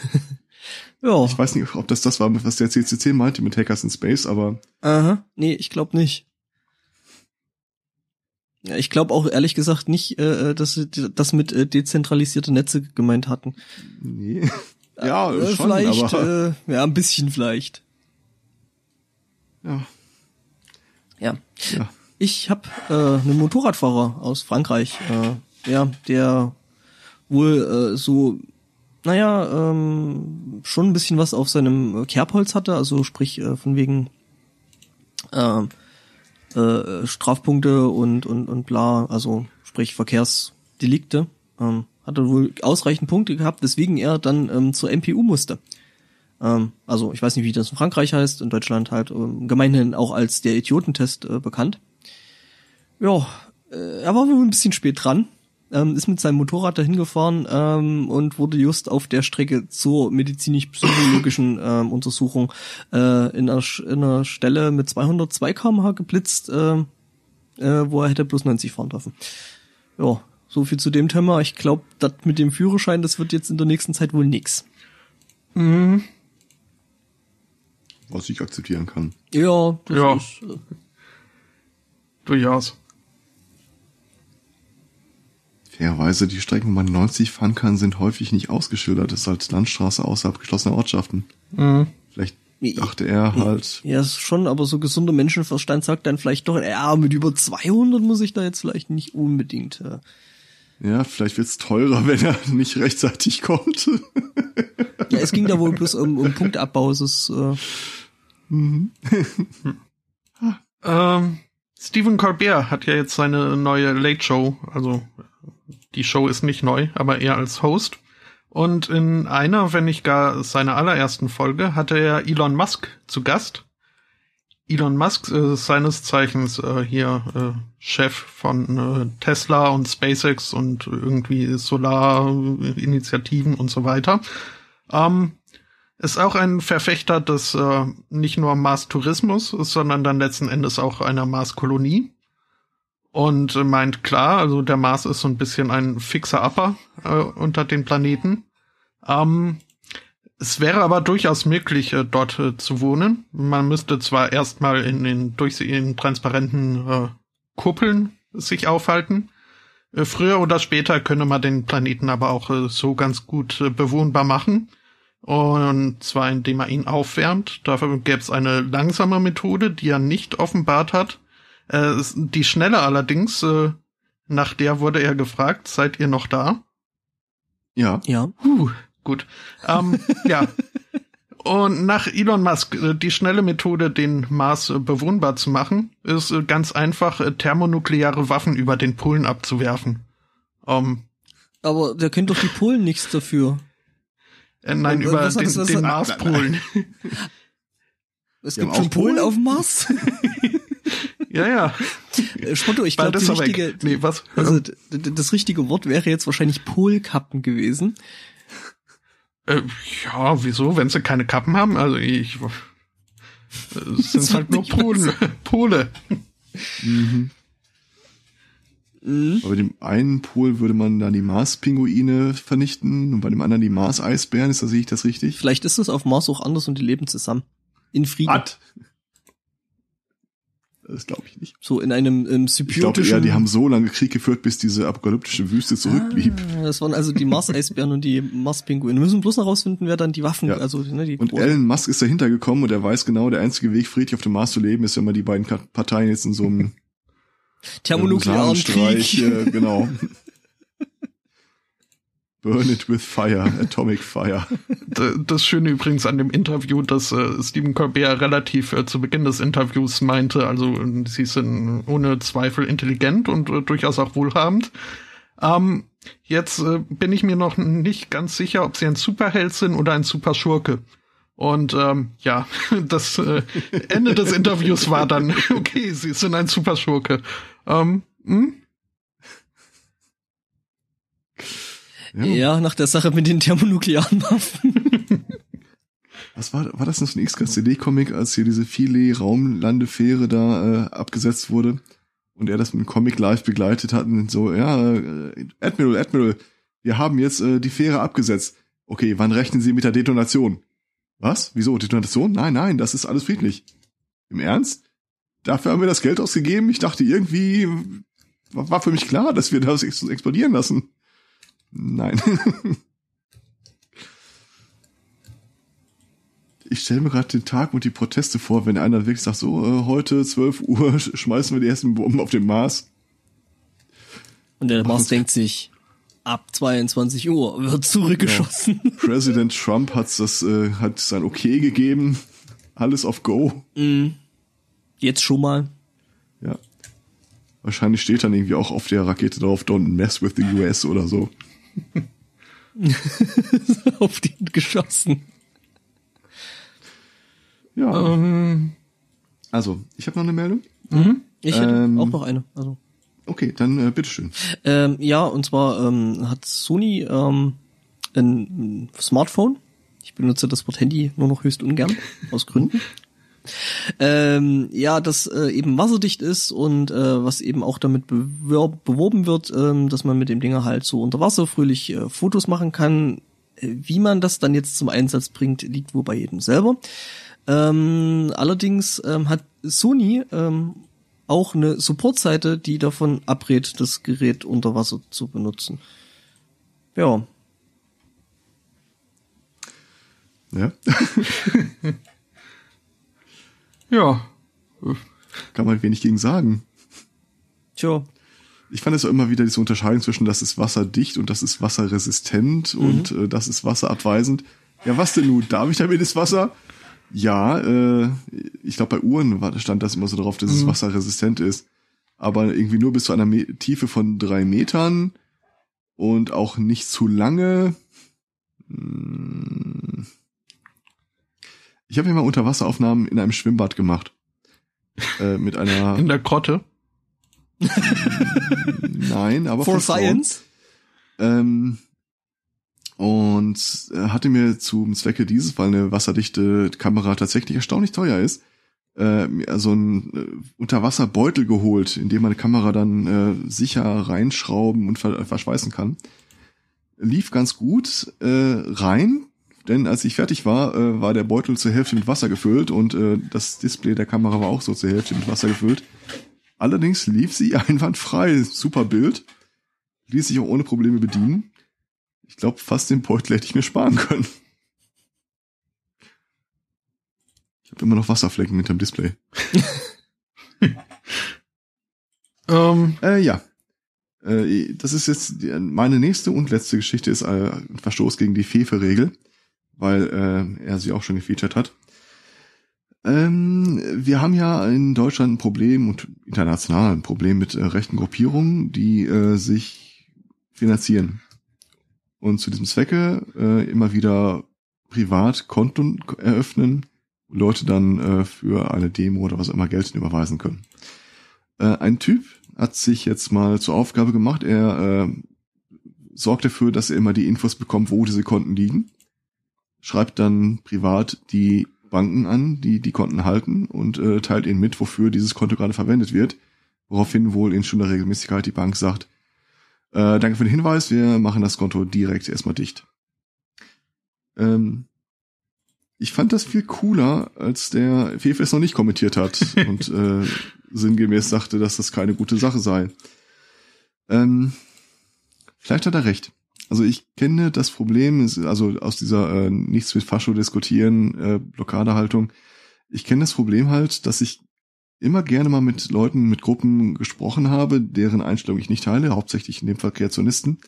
ja. Ich weiß nicht, ob das das war, was der CCC meinte mit Hackers in Space, aber. Aha, nee, ich glaube nicht. Ja, ich glaube auch ehrlich gesagt nicht, äh, äh dass sie das mit äh, dezentralisierte Netze gemeint hatten. Nee. ja, äh, schon, vielleicht, aber... äh, ja, ein bisschen vielleicht. Ja. Ja. ja. Ich habe äh, einen Motorradfahrer aus Frankreich, äh, ja, der wohl äh, so, naja, ähm, schon ein bisschen was auf seinem Kerbholz hatte, also sprich äh, von wegen äh, äh, Strafpunkte und und und bla, also sprich Verkehrsdelikte. Ähm, hatte wohl ausreichend Punkte gehabt, weswegen er dann ähm, zur MPU musste. Ähm, also ich weiß nicht, wie das in Frankreich heißt, in Deutschland halt ähm, gemeinhin auch als der Idiotentest äh, bekannt. Ja, äh, er war wohl ein bisschen spät dran, ähm, ist mit seinem Motorrad dahin gefahren ähm, und wurde just auf der Strecke zur medizinisch-psychologischen *coughs* ähm, Untersuchung äh, in, einer, in einer Stelle mit 202 km/h geblitzt, äh, äh, wo er hätte bloß 90 fahren dürfen. Ja, so viel zu dem Thema. Ich glaube, das mit dem Führerschein, das wird jetzt in der nächsten Zeit wohl nix. Mhm. Was ich akzeptieren kann. Ja, das ja. ist. Äh, Durchaus. Fairerweise, die Strecken, wo man 90 fahren kann, sind häufig nicht ausgeschildert. Das ist halt Landstraße außerhalb geschlossener Ortschaften. Mhm. Vielleicht dachte er halt. Ja, ist schon, aber so gesunder Menschenverstand sagt dann vielleicht doch, ja, mit über 200 muss ich da jetzt vielleicht nicht unbedingt. Äh. Ja, vielleicht wird's teurer, *laughs* wenn er nicht rechtzeitig kommt. *laughs* ja, es ging da wohl bloß um, um Punktabbau. Es ist, äh mhm. *laughs* ähm, Stephen Colbert hat ja jetzt seine neue Late Show, also die Show ist nicht neu, aber er als Host. Und in einer, wenn nicht gar seiner allerersten Folge, hatte er Elon Musk zu Gast. Elon Musk äh, seines Zeichens äh, hier äh, Chef von äh, Tesla und SpaceX und irgendwie Solarinitiativen und so weiter. Ähm, ist auch ein Verfechter des äh, nicht nur Mars-Tourismus, sondern dann letzten Endes auch einer Mars-Kolonie. Und meint klar, also der Mars ist so ein bisschen ein fixer Upper äh, unter den Planeten. Ähm, es wäre aber durchaus möglich, äh, dort äh, zu wohnen. Man müsste zwar erstmal in den durchsehenden transparenten äh, Kuppeln sich aufhalten. Äh, früher oder später könne man den Planeten aber auch äh, so ganz gut bewohnbar machen. Und zwar indem er ihn aufwärmt. Dafür gäbe es eine langsame Methode, die er nicht offenbart hat. Äh, die schnelle allerdings, äh, nach der wurde er gefragt, seid ihr noch da? Ja. Ja. Puh, gut. Ähm, *laughs* ja. Und nach Elon Musk, äh, die schnelle Methode, den Mars äh, bewohnbar zu machen, ist äh, ganz einfach, thermonukleare Waffen über den Polen abzuwerfen. Um, ähm, Aber der kennt doch die Polen nichts dafür. Äh, nein, über was den, den Marspolen. *laughs* Es gibt schon Polen auf dem Mars? *laughs* ja, ja. Spotto, ich glaube, das richtige, nee, was? Also, das richtige Wort wäre jetzt wahrscheinlich Polkappen gewesen. Äh, ja, wieso? Wenn sie keine Kappen haben? Also ich. Es sind *laughs* halt nur Polen. Pole. Mhm. Mhm. bei dem einen Pol würde man dann die Mars-Pinguine vernichten und bei dem anderen die Mars-Eisbären. Ist das, sehe ich das richtig? Vielleicht ist das auf Mars auch anders und die leben zusammen. In Frieden. What? Das glaube ich nicht. So in einem ähm. Ich glaube eher, die haben so lange Krieg geführt, bis diese apokalyptische Wüste zurückblieb. Ah, das waren also die Mars-Eisbären und die Mars-Pinguine. Wir müssen bloß noch rausfinden, wer dann die Waffen, ja. also ne, die Und großen. Elon Musk ist dahinter gekommen und er weiß genau, der einzige Weg, friedlich auf dem Mars zu leben, ist, wenn man die beiden Parteien jetzt in so einem thermonuklearen Krieg. Äh, genau. *laughs* Burn it with fire, atomic fire. *laughs* Das Schöne übrigens an dem Interview, dass äh, Stephen Colbert relativ äh, zu Beginn des Interviews meinte, also sie sind ohne Zweifel intelligent und äh, durchaus auch wohlhabend. Ähm, jetzt äh, bin ich mir noch nicht ganz sicher, ob sie ein Superheld sind oder ein Superschurke. Und ähm, ja, *laughs* das äh, Ende des Interviews war dann, *laughs* okay, sie sind ein Superschurke. Ähm, hm? Ja. ja, nach der Sache mit den thermonuklearen Waffen. *laughs* Was war, war das noch so ein XKCD-Comic, als hier diese Philae-Raumlandefähre da äh, abgesetzt wurde und er das mit dem Comic live begleitet hat und so, ja, äh, Admiral, Admiral, wir haben jetzt äh, die Fähre abgesetzt. Okay, wann rechnen Sie mit der Detonation? Was? Wieso? Detonation? Nein, nein, das ist alles friedlich. Im Ernst? Dafür haben wir das Geld ausgegeben? Ich dachte irgendwie, war für mich klar, dass wir das explodieren lassen. Nein. *laughs* ich stelle mir gerade den Tag und die Proteste vor, wenn einer wirklich sagt, so, äh, heute 12 Uhr *laughs* schmeißen wir die ersten Bomben auf den Mars. Und der Mars denkt sich, ab 22 Uhr wird zurückgeschossen. Ja. Präsident Trump hat das, äh, hat sein Okay gegeben. Alles auf Go. Mm. Jetzt schon mal. Ja. Wahrscheinlich steht dann irgendwie auch auf der Rakete drauf, don't mess with the US oder so. *laughs* auf den geschossen. Ja. Um. Ähm. Also, ich habe noch eine Meldung. Mhm. Ich hätte ähm, auch noch eine. Also. Okay, dann äh, bitteschön. Ähm, ja, und zwar ähm, hat Sony ähm, ein Smartphone. Ich benutze das Wort Handy nur noch höchst ungern, aus Gründen. *laughs* ähm, ja, das äh, eben wasserdicht ist und äh, was eben auch damit bewerb, beworben wird, ähm, dass man mit dem Ding halt so unter Wasser fröhlich äh, Fotos machen kann. Äh, wie man das dann jetzt zum Einsatz bringt, liegt wohl bei jedem selber. Ähm, allerdings ähm, hat Sony ähm, auch eine Supportseite, die davon abrät, das Gerät unter Wasser zu benutzen. Ja. Ja. *laughs* ja. Kann man wenig gegen sagen. Tja. Ich fand es auch immer wieder diese Unterscheidung zwischen das ist wasserdicht und das ist wasserresistent mhm. und äh, das ist wasserabweisend. Ja, was denn nun? Darf ich damit das Wasser? Ja, äh, ich glaube bei Uhren stand das immer so drauf, dass mhm. es wasserresistent ist. Aber irgendwie nur bis zu einer Me Tiefe von drei Metern und auch nicht zu lange. Hm. Ich habe ja mal Unterwasseraufnahmen in einem Schwimmbad gemacht. Äh, mit einer. *laughs* In der Krotte? *laughs* Nein, aber For Science. Ähm, und äh, hatte mir zum Zwecke dieses, weil eine wasserdichte Kamera tatsächlich erstaunlich teuer ist, äh, so ein äh, Unterwasserbeutel geholt, in dem man eine Kamera dann äh, sicher reinschrauben und ver verschweißen kann. Lief ganz gut äh, rein, denn als ich fertig war, äh, war der Beutel zur Hälfte mit Wasser gefüllt und äh, das Display der Kamera war auch so zur Hälfte mit Wasser gefüllt. Allerdings lief sie *laughs* einwandfrei, super Bild, ließ sich auch ohne Probleme bedienen. Ich glaube, fast den Beutel hätte ich mir sparen können. Ich habe immer noch Wasserflecken hinterm Display. um. *laughs* Ähm. Äh, ja. Äh, das ist jetzt die, meine nächste und letzte Geschichte ist äh, ein Verstoß gegen die Fefe-Regel, weil äh, er sie auch schon gefeatured hat. Ähm, wir haben ja in Deutschland ein Problem und international ein Problem mit äh, rechten Gruppierungen, die äh, sich finanzieren und zu diesem Zwecke äh, immer wieder privat Konten eröffnen, Leute dann äh, für eine Demo oder was immer Geld überweisen können. Äh, ein Typ hat sich jetzt mal zur Aufgabe gemacht, er äh, sorgt dafür, dass er immer die Infos bekommt, wo diese Konten liegen, schreibt dann privat die Banken an, die die Konten halten und äh, teilt ihnen mit, wofür dieses Konto gerade verwendet wird, woraufhin wohl in schon der Regelmäßigkeit die Bank sagt, äh, danke für den Hinweis, wir machen das Konto direkt erstmal dicht. Ähm, ich fand das viel cooler, als der Fefe es noch nicht kommentiert hat *laughs* und äh, sinngemäß sagte, dass das keine gute Sache sei. Ähm, vielleicht hat er recht. Also ich kenne das Problem, also aus dieser äh, nichts mit Fascho diskutieren, äh, Blockadehaltung. Ich kenne das Problem halt, dass ich immer gerne mal mit Leuten, mit Gruppen gesprochen habe, deren Einstellung ich nicht teile, hauptsächlich in dem Fall Kreationisten.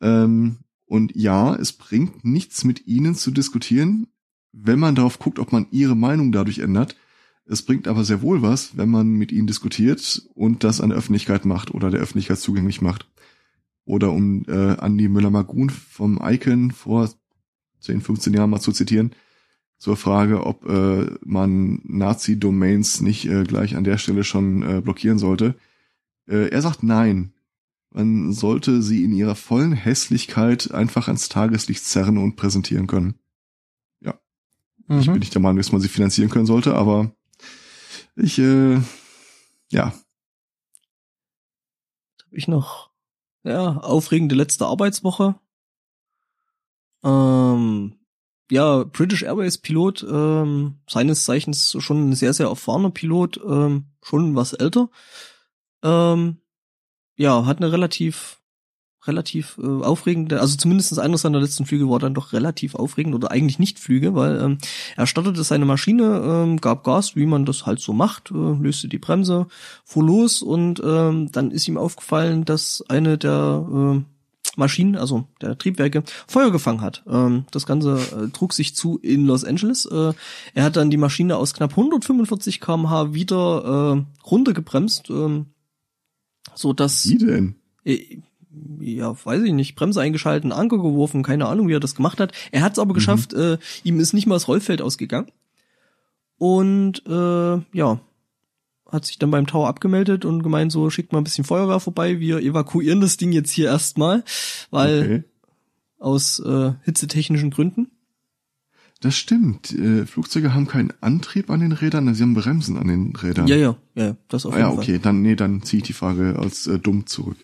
Ähm, und ja, es bringt nichts mit ihnen zu diskutieren, wenn man darauf guckt, ob man ihre Meinung dadurch ändert. Es bringt aber sehr wohl was, wenn man mit ihnen diskutiert und das an der Öffentlichkeit macht oder der Öffentlichkeit zugänglich macht. Oder um äh, Andy Müller-Magun vom Icon vor 10, 15 Jahren mal zu zitieren, zur Frage, ob äh, man Nazi-Domains nicht äh, gleich an der Stelle schon äh, blockieren sollte. Äh, er sagt nein. Man sollte sie in ihrer vollen Hässlichkeit einfach ans Tageslicht zerren und präsentieren können. Ja. Mhm. Ich bin nicht der Meinung, dass man sie finanzieren können sollte, aber ich, äh, ja. Habe ich noch, ja, aufregende letzte Arbeitswoche. Ähm, ja, British Airways Pilot, ähm, seines Zeichens schon ein sehr, sehr erfahrener Pilot, ähm, schon was älter. Ähm, ja, hat eine relativ, relativ äh, aufregende, also zumindest einer seiner letzten Flüge war dann doch relativ aufregend oder eigentlich nicht Flüge, weil ähm, er startete seine Maschine, ähm, gab Gas, wie man das halt so macht, äh, löste die Bremse, fuhr los und ähm, dann ist ihm aufgefallen, dass eine der äh, Maschinen, also der Triebwerke, Feuer gefangen hat. Ähm, das Ganze äh, trug sich zu in Los Angeles. Äh, er hat dann die Maschine aus knapp 145 kmh wieder äh, runtergebremst, ähm, so dass. Wie denn? Äh, ja, weiß ich nicht, Bremse eingeschalten, Anker geworfen, keine Ahnung, wie er das gemacht hat. Er hat es aber mhm. geschafft, äh, ihm ist nicht mal das Rollfeld ausgegangen. Und äh, ja, hat sich dann beim Tower abgemeldet und gemeint, so schickt mal ein bisschen Feuerwehr vorbei, wir evakuieren das Ding jetzt hier erstmal, weil okay. aus äh, hitzetechnischen Gründen. Das stimmt. Äh, Flugzeuge haben keinen Antrieb an den Rädern, sie haben Bremsen an den Rädern. Ja, ja, ja, das auf ah, jeden Ja, okay, Fall. dann nee, dann ziehe ich die Frage als äh, dumm zurück.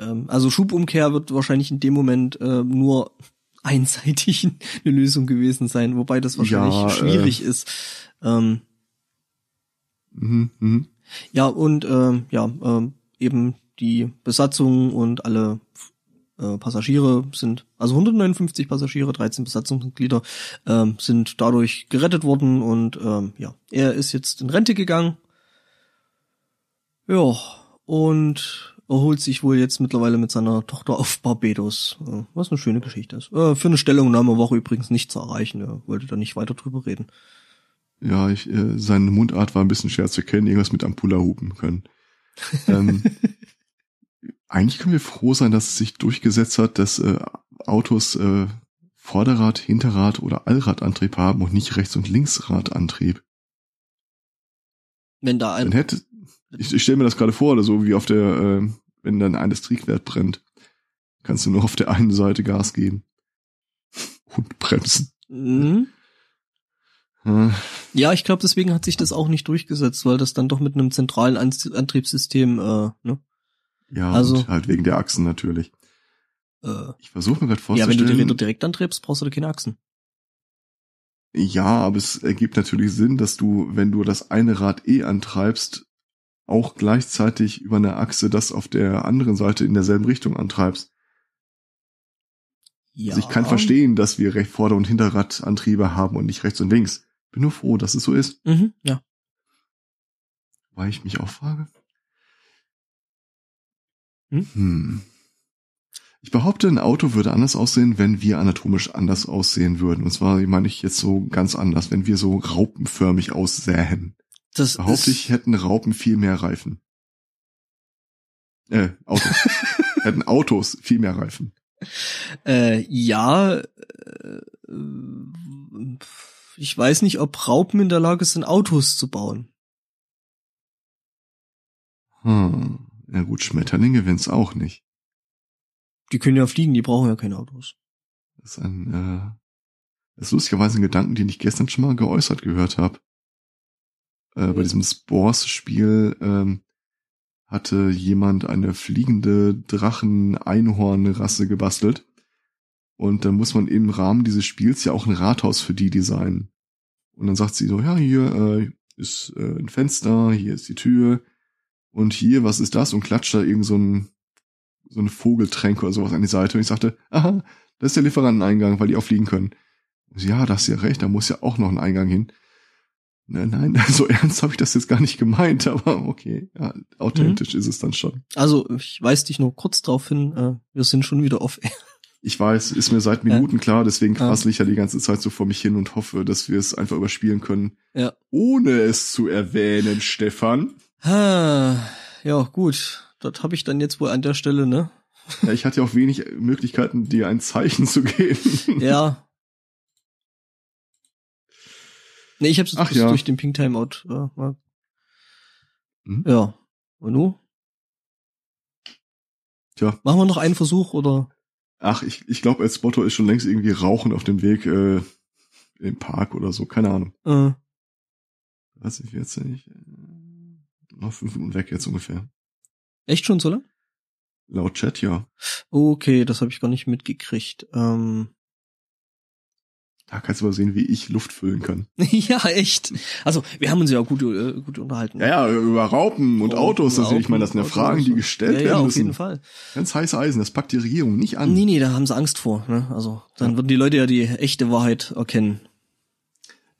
Ähm, also Schubumkehr wird wahrscheinlich in dem Moment äh, nur *laughs* einseitig *laughs* eine Lösung gewesen sein, wobei das wahrscheinlich ja, schwierig äh, ist. Ähm, mhm, mh. Ja, und ähm, ja, äh, eben die Besatzung und alle äh, Passagiere sind, also 159 Passagiere, 13 Besatzungsmitglieder ähm, sind dadurch gerettet worden und ähm, ja, er ist jetzt in Rente gegangen. Ja, und erholt sich wohl jetzt mittlerweile mit seiner Tochter auf Barbados, was eine schöne Geschichte ist. Äh, für eine Stellungnahme war übrigens nicht zu erreichen, er wollte da nicht weiter drüber reden. Ja, ich, äh, seine Mundart war ein bisschen schwer zu erkennen, irgendwas mit Ampulla hupen können. ähm, *laughs* eigentlich können wir froh sein, dass es sich durchgesetzt hat, dass äh, Autos äh, Vorderrad, Hinterrad oder Allradantrieb haben und nicht Rechts- und Linksradantrieb. Wenn da ein... Dann hätte, ich, ich stelle mir das gerade vor, oder so wie auf der, äh, wenn dann eines Triebwerk brennt, kannst du nur auf der einen Seite Gas geben und bremsen. Mhm. Ja, ich glaube, deswegen hat sich das auch nicht durchgesetzt, weil das dann doch mit einem zentralen Antriebssystem, äh, ne? Ja, also halt wegen der Achsen natürlich. Äh, ich versuche mir gerade vorzustellen. Ja, wenn du die Räder direkt antriebst, brauchst du da keine Achsen. Ja, aber es ergibt natürlich Sinn, dass du, wenn du das eine Rad eh antreibst, auch gleichzeitig über eine Achse das auf der anderen Seite in derselben Richtung antreibst. Ja. Also ich kann verstehen, dass wir Recht Vorder- und Hinterradantriebe haben und nicht rechts und links. Bin nur froh, dass es so ist. Mhm, ja. Weil ich mich auch frage. Hm? Hm. Ich behaupte, ein Auto würde anders aussehen, wenn wir anatomisch anders aussehen würden. Und zwar meine ich jetzt so ganz anders, wenn wir so raupenförmig aussähen. Das behaupte ich, hätten Raupen viel mehr Reifen. Äh, Autos. *laughs* hätten Autos viel mehr Reifen. Äh, ja, äh, ich weiß nicht, ob Raupen in der Lage sind, Autos zu bauen. Hm. Ja gut, Schmetterlinge wenn's auch nicht. Die können ja fliegen, die brauchen ja keine Autos. Das ist ein, äh, das ist lustigerweise ein Gedanken, den ich gestern schon mal geäußert gehört habe. Äh, bei diesem Spores-Spiel ähm, hatte jemand eine fliegende Drachen-Einhorn-Rasse gebastelt. Und dann muss man im Rahmen dieses Spiels ja auch ein Rathaus für die designen. Und dann sagt sie so, ja, hier äh, ist äh, ein Fenster, hier ist die Tür und hier, was ist das? Und klatscht da irgend so ein so eine Vogeltränke oder sowas an die Seite. Und ich sagte, aha, das ist der Lieferanteneingang, weil die auch fliegen können. Und sie, ja, das ist ja recht, da muss ja auch noch ein Eingang hin. Nein, nein, *laughs* so ernst habe ich das jetzt gar nicht gemeint, aber okay, ja, authentisch mhm. ist es dann schon. Also, ich weise dich nur kurz drauf hin, äh, wir sind schon wieder off air. Ich weiß, ist mir seit Minuten ja. klar, deswegen quassel ich ja die ganze Zeit so vor mich hin und hoffe, dass wir es einfach überspielen können. Ja. Ohne es zu erwähnen, Stefan. Ha, ja, gut. Das habe ich dann jetzt wohl an der Stelle, ne? Ja, ich hatte ja auch wenig Möglichkeiten, dir ein Zeichen zu geben. Ja. *laughs* Nee, ich hab's Ach, ja. durch den Pink Timeout. Äh, mal. Hm? Ja. Und du? Tja. Machen wir noch einen Versuch, oder? Ach, ich, ich glaube, als Motto ist schon längst irgendwie Rauchen auf dem Weg äh, im Park oder so, keine Ahnung. Äh. Weiß ich jetzt nicht. Noch fünf Minuten weg jetzt ungefähr. Echt schon so lang? Laut Chat, ja. Okay, das habe ich gar nicht mitgekriegt. Ähm, da kannst du mal sehen, wie ich Luft füllen kann. *laughs* ja, echt. Also, wir haben uns ja gut, äh, gut unterhalten. Ja, ja, über Raupen und oh, Autos, das, ich meine, das sind ja Fragen, die gestellt ja, ja, werden müssen. auf jeden Fall. Ganz heiße Eisen, das packt die Regierung nicht an. Nee, nee, da haben sie Angst vor. Ne? Also, dann ja. würden die Leute ja die echte Wahrheit erkennen.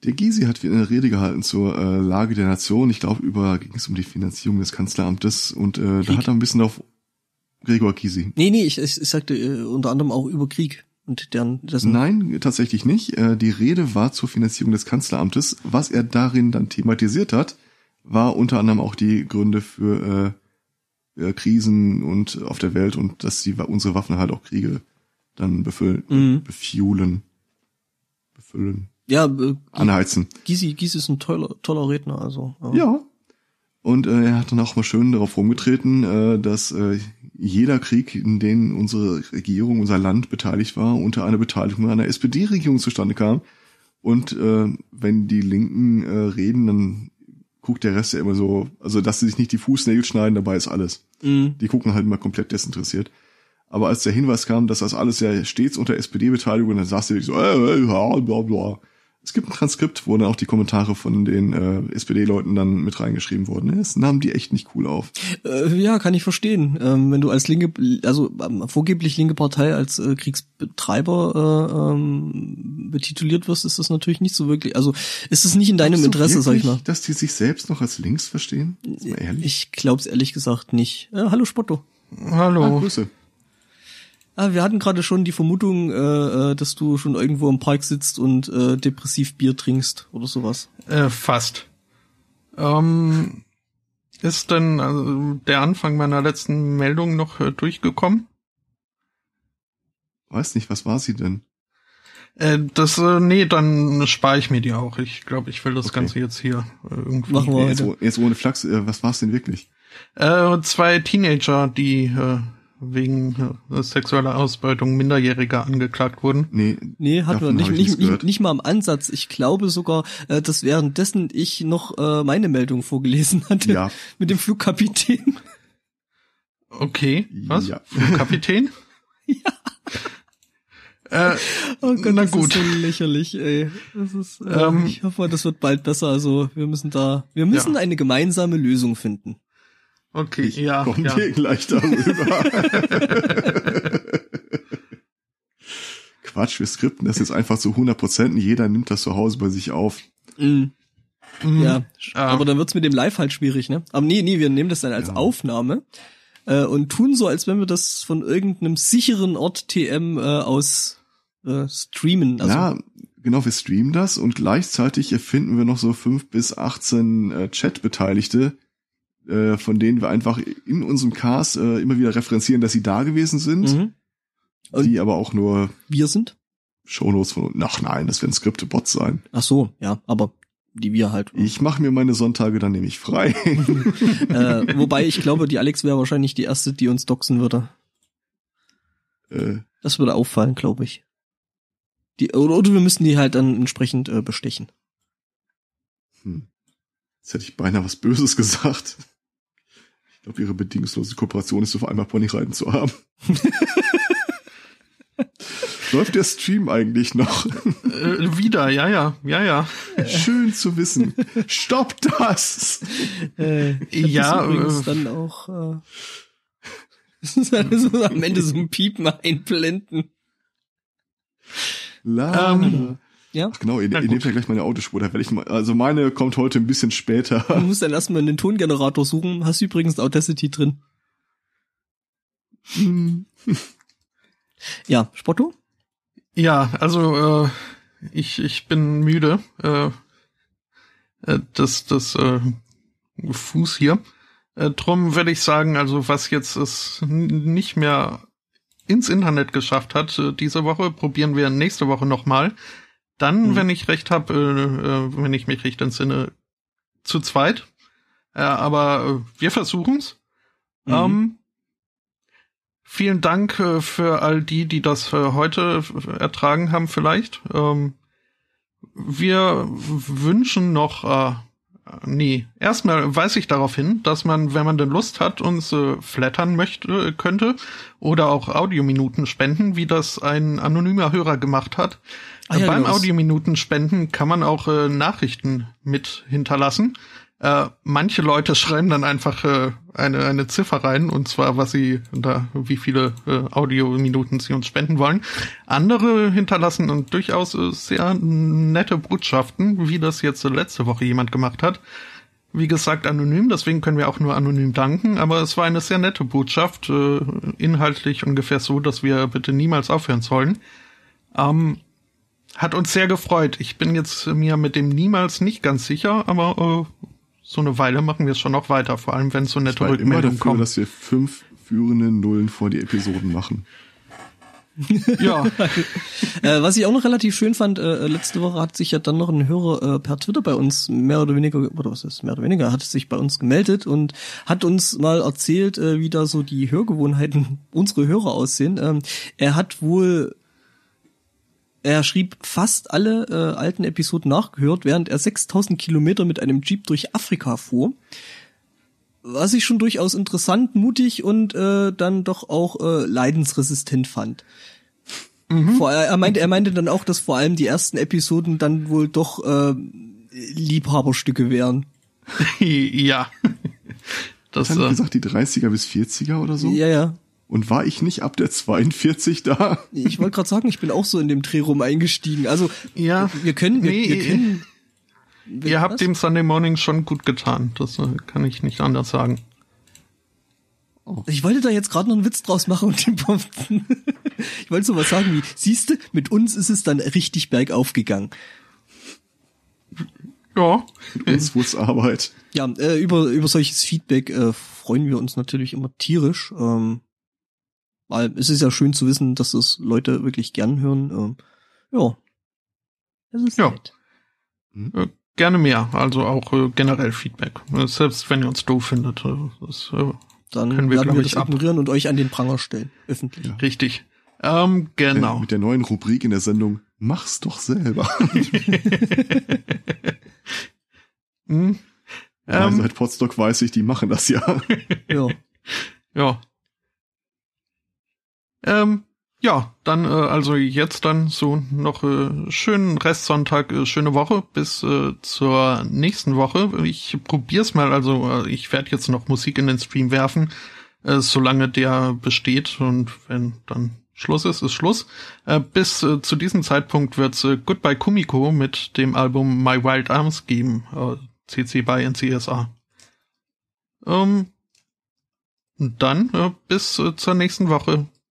Der Gysi hat eine Rede gehalten zur äh, Lage der Nation. Ich glaube, über ging es um die Finanzierung des Kanzleramtes und äh, da hat er ein bisschen auf Gregor Gysi. Nee, nee, ich, ich, ich sagte äh, unter anderem auch über Krieg und deren das Nein, tatsächlich nicht. Äh, die Rede war zur Finanzierung des Kanzleramtes. Was er darin dann thematisiert hat, war unter anderem auch die Gründe für äh, äh, Krisen und auf der Welt und dass sie unsere Waffen halt auch Kriege dann befüllen, mhm. befuelen, befüllen. Ja, äh, anheizen. Gysi, Gysi ist ein toller, toller Redner, also. Ja. ja. Und äh, er hat dann auch mal schön darauf rumgetreten, äh, dass äh, jeder Krieg, in dem unsere Regierung, unser Land beteiligt war, unter einer Beteiligung einer SPD-Regierung zustande kam. Und äh, wenn die Linken äh, reden, dann guckt der Rest ja immer so, also dass sie sich nicht die Fußnägel schneiden, dabei ist alles. Mhm. Die gucken halt immer komplett desinteressiert. Aber als der Hinweis kam, dass das alles ja stets unter SPD-Beteiligung, dann saß er so, äh, äh, bla, bla. Es gibt ein Transkript, wo dann auch die Kommentare von den äh, SPD-Leuten dann mit reingeschrieben wurden. Das nahmen die echt nicht cool auf. Äh, ja, kann ich verstehen. Ähm, wenn du als linke, also ähm, vorgeblich linke Partei als äh, Kriegsbetreiber äh, ähm, betituliert wirst, ist das natürlich nicht so wirklich. Also ist es nicht in deinem Interesse, wirklich, sag ich mal. Dass die sich selbst noch als links verstehen? Ich glaub's ehrlich gesagt nicht. Äh, hallo Spotto. Hallo. Ah, Grüße. Ah, wir hatten gerade schon die Vermutung, äh, äh, dass du schon irgendwo im Park sitzt und äh, depressiv Bier trinkst oder sowas. Äh, fast. Ähm, ist denn also, der Anfang meiner letzten Meldung noch äh, durchgekommen? Weiß nicht, was war sie denn? Äh, das, äh, nee, dann spare ich mir die auch. Ich glaube, ich will das okay. Ganze jetzt hier äh, irgendwie. Machen wir jetzt, jetzt ohne Flachs, äh, was war es denn wirklich? Äh, zwei Teenager, die äh, wegen äh, sexueller Ausbeutung Minderjähriger angeklagt wurden? Nee, nee hatten wir nicht, nicht, nicht, nicht, mal am Ansatz. Ich glaube sogar, äh, dass währenddessen ich noch äh, meine Meldung vorgelesen hatte ja. *laughs* mit dem Flugkapitän. Okay, was? Ja. Flugkapitän? *laughs* ja. Äh, oh Gott, na gut. Das ist so lächerlich, ey. Das ist, äh, ähm, ich hoffe, das wird bald besser. Also wir müssen da, wir müssen ja. eine gemeinsame Lösung finden. Okay, ich ja. Kommen ja. wir gleich darüber. *laughs* Quatsch, wir skripten das jetzt einfach zu 100 Prozent und jeder nimmt das zu Hause bei sich auf. Mm. Mm. Ja, ah. aber dann wird's mit dem Live halt schwierig, ne? Aber nee, nee, wir nehmen das dann als ja. Aufnahme äh, und tun so, als wenn wir das von irgendeinem sicheren Ort TM äh, aus äh, streamen. Also, ja, genau, wir streamen das und gleichzeitig erfinden wir noch so fünf bis 18 äh, Chat-Beteiligte, äh, von denen wir einfach in unserem Cast äh, immer wieder referenzieren, dass sie da gewesen sind. Mhm. die aber auch nur wir sind? Shownotes von Ach nein, das werden Skripte Bots sein. Ach so, ja, aber die wir halt. Ich mache mir meine Sonntage dann nämlich frei. *laughs* *laughs* äh, wobei ich glaube, die Alex wäre wahrscheinlich die erste, die uns doxen würde. Äh. Das würde auffallen, glaube ich. Die, oder, oder wir müssten die halt dann entsprechend äh, bestechen. Hm. Jetzt hätte ich beinahe was Böses *laughs* gesagt. Ich glaube, ihre bedingungslose Kooperation ist, auf einmal Ponyreiten zu haben. *laughs* Läuft der Stream eigentlich noch? Äh, wieder, ja, ja, ja, ja. Schön zu wissen. Stopp das! Äh, ja, das äh, dann auch äh, so *laughs* am Ende so ein Piepen einblenden. La. Ähm, ja. Ach genau, ihr, ihr nehmt ja gleich meine Autospur, da werde ich mal, also meine kommt heute ein bisschen später. Du musst dann erstmal einen Tongenerator suchen, hast übrigens Audacity drin. ja, Spotto? Ja, also äh, ich, ich bin müde. Äh, äh, das das äh, Fuß hier. Äh, drum würde ich sagen, also was jetzt es nicht mehr ins Internet geschafft hat äh, diese Woche, probieren wir nächste Woche nochmal. Dann, mhm. wenn ich recht habe, äh, äh, wenn ich mich recht entsinne, zu zweit. Äh, aber äh, wir versuchen's. Mhm. Ähm, vielen Dank äh, für all die, die das äh, heute ertragen haben vielleicht. Ähm, wir wünschen noch nee, erstmal weise ich darauf hin, dass man, wenn man denn Lust hat, uns äh, flattern möchte, könnte oder auch Audiominuten spenden, wie das ein anonymer Hörer gemacht hat. Ah, ja, Beim Audiominuten spenden kann man auch äh, Nachrichten mit hinterlassen. Äh, manche Leute *laughs* schreiben dann einfach äh, eine, eine Ziffer rein, und zwar, was sie da, wie viele äh, Audiominuten sie uns spenden wollen. Andere hinterlassen und durchaus äh, sehr nette Botschaften, wie das jetzt letzte Woche jemand gemacht hat. Wie gesagt, anonym, deswegen können wir auch nur anonym danken, aber es war eine sehr nette Botschaft, äh, inhaltlich ungefähr so, dass wir bitte niemals aufhören sollen. Ähm, hat uns sehr gefreut. Ich bin jetzt mir mit dem niemals nicht ganz sicher, aber äh, so eine Weile machen wir es schon noch weiter, vor allem wenn so nette Rückmeldungen immer dafür, kommen. dass wir fünf führende Nullen vor die Episoden machen. *laughs* ja. *laughs* äh, was ich auch noch relativ schön fand, äh, letzte Woche hat sich ja dann noch ein Hörer äh, per Twitter bei uns mehr oder weniger, oder was ist mehr oder weniger, hat sich bei uns gemeldet und hat uns mal erzählt, äh, wie da so die Hörgewohnheiten *laughs* unserer Hörer aussehen. Ähm, er hat wohl er schrieb fast alle äh, alten Episoden nachgehört, während er 6000 Kilometer mit einem Jeep durch Afrika fuhr. was ich schon durchaus interessant, mutig und äh, dann doch auch äh, leidensresistent fand. Mhm. Vor, er, meinte, er meinte dann auch, dass vor allem die ersten Episoden dann wohl doch äh, Liebhaberstücke wären. *laughs* ja. Das hat äh, gesagt, die 30er bis 40er oder so? Ja, ja. Und war ich nicht ab der 42 da? Ich wollte gerade sagen, ich bin auch so in dem Dreh rum eingestiegen. Also ja, wir können, wir, nee, wir können. Wir, ihr habt was? dem Sunday Morning schon gut getan. Das äh, kann ich nicht anders sagen. Oh. Ich wollte da jetzt gerade noch einen Witz draus machen und den *laughs* Ich wollte so was sagen wie, siehste, mit uns ist es dann richtig bergauf gegangen. Ja. Uns muss Arbeit. Ja, äh, über, über solches Feedback äh, freuen wir uns natürlich immer tierisch. Ähm, weil es ist ja schön zu wissen, dass das Leute wirklich gern hören. Ähm, ja. Das ist ja. nett. Hm? Gerne mehr, also auch äh, generell Feedback. Selbst wenn ihr uns doof findet. Äh, das, äh, Dann können wir, werden wir das ignorieren und euch an den Pranger stellen, öffentlich. Ja. Richtig. Ähm, genau. Mit der neuen Rubrik in der Sendung, mach's doch selber. *laughs* hm? Ähm, seit Potsdok weiß ich, die machen das ja. ja. Ja. Ähm, ja, dann äh, also jetzt dann so noch äh, schönen Restsonntag, äh, schöne Woche bis äh, zur nächsten Woche. Ich probier's mal, also äh, ich werde jetzt noch Musik in den Stream werfen, äh, solange der besteht und wenn dann Schluss ist, ist Schluss. Äh, bis äh, zu diesem Zeitpunkt wird's äh, Goodbye Kumiko mit dem Album My Wild Arms geben, äh, CC by NCSA. Ähm, dann äh, bis äh, zur nächsten Woche.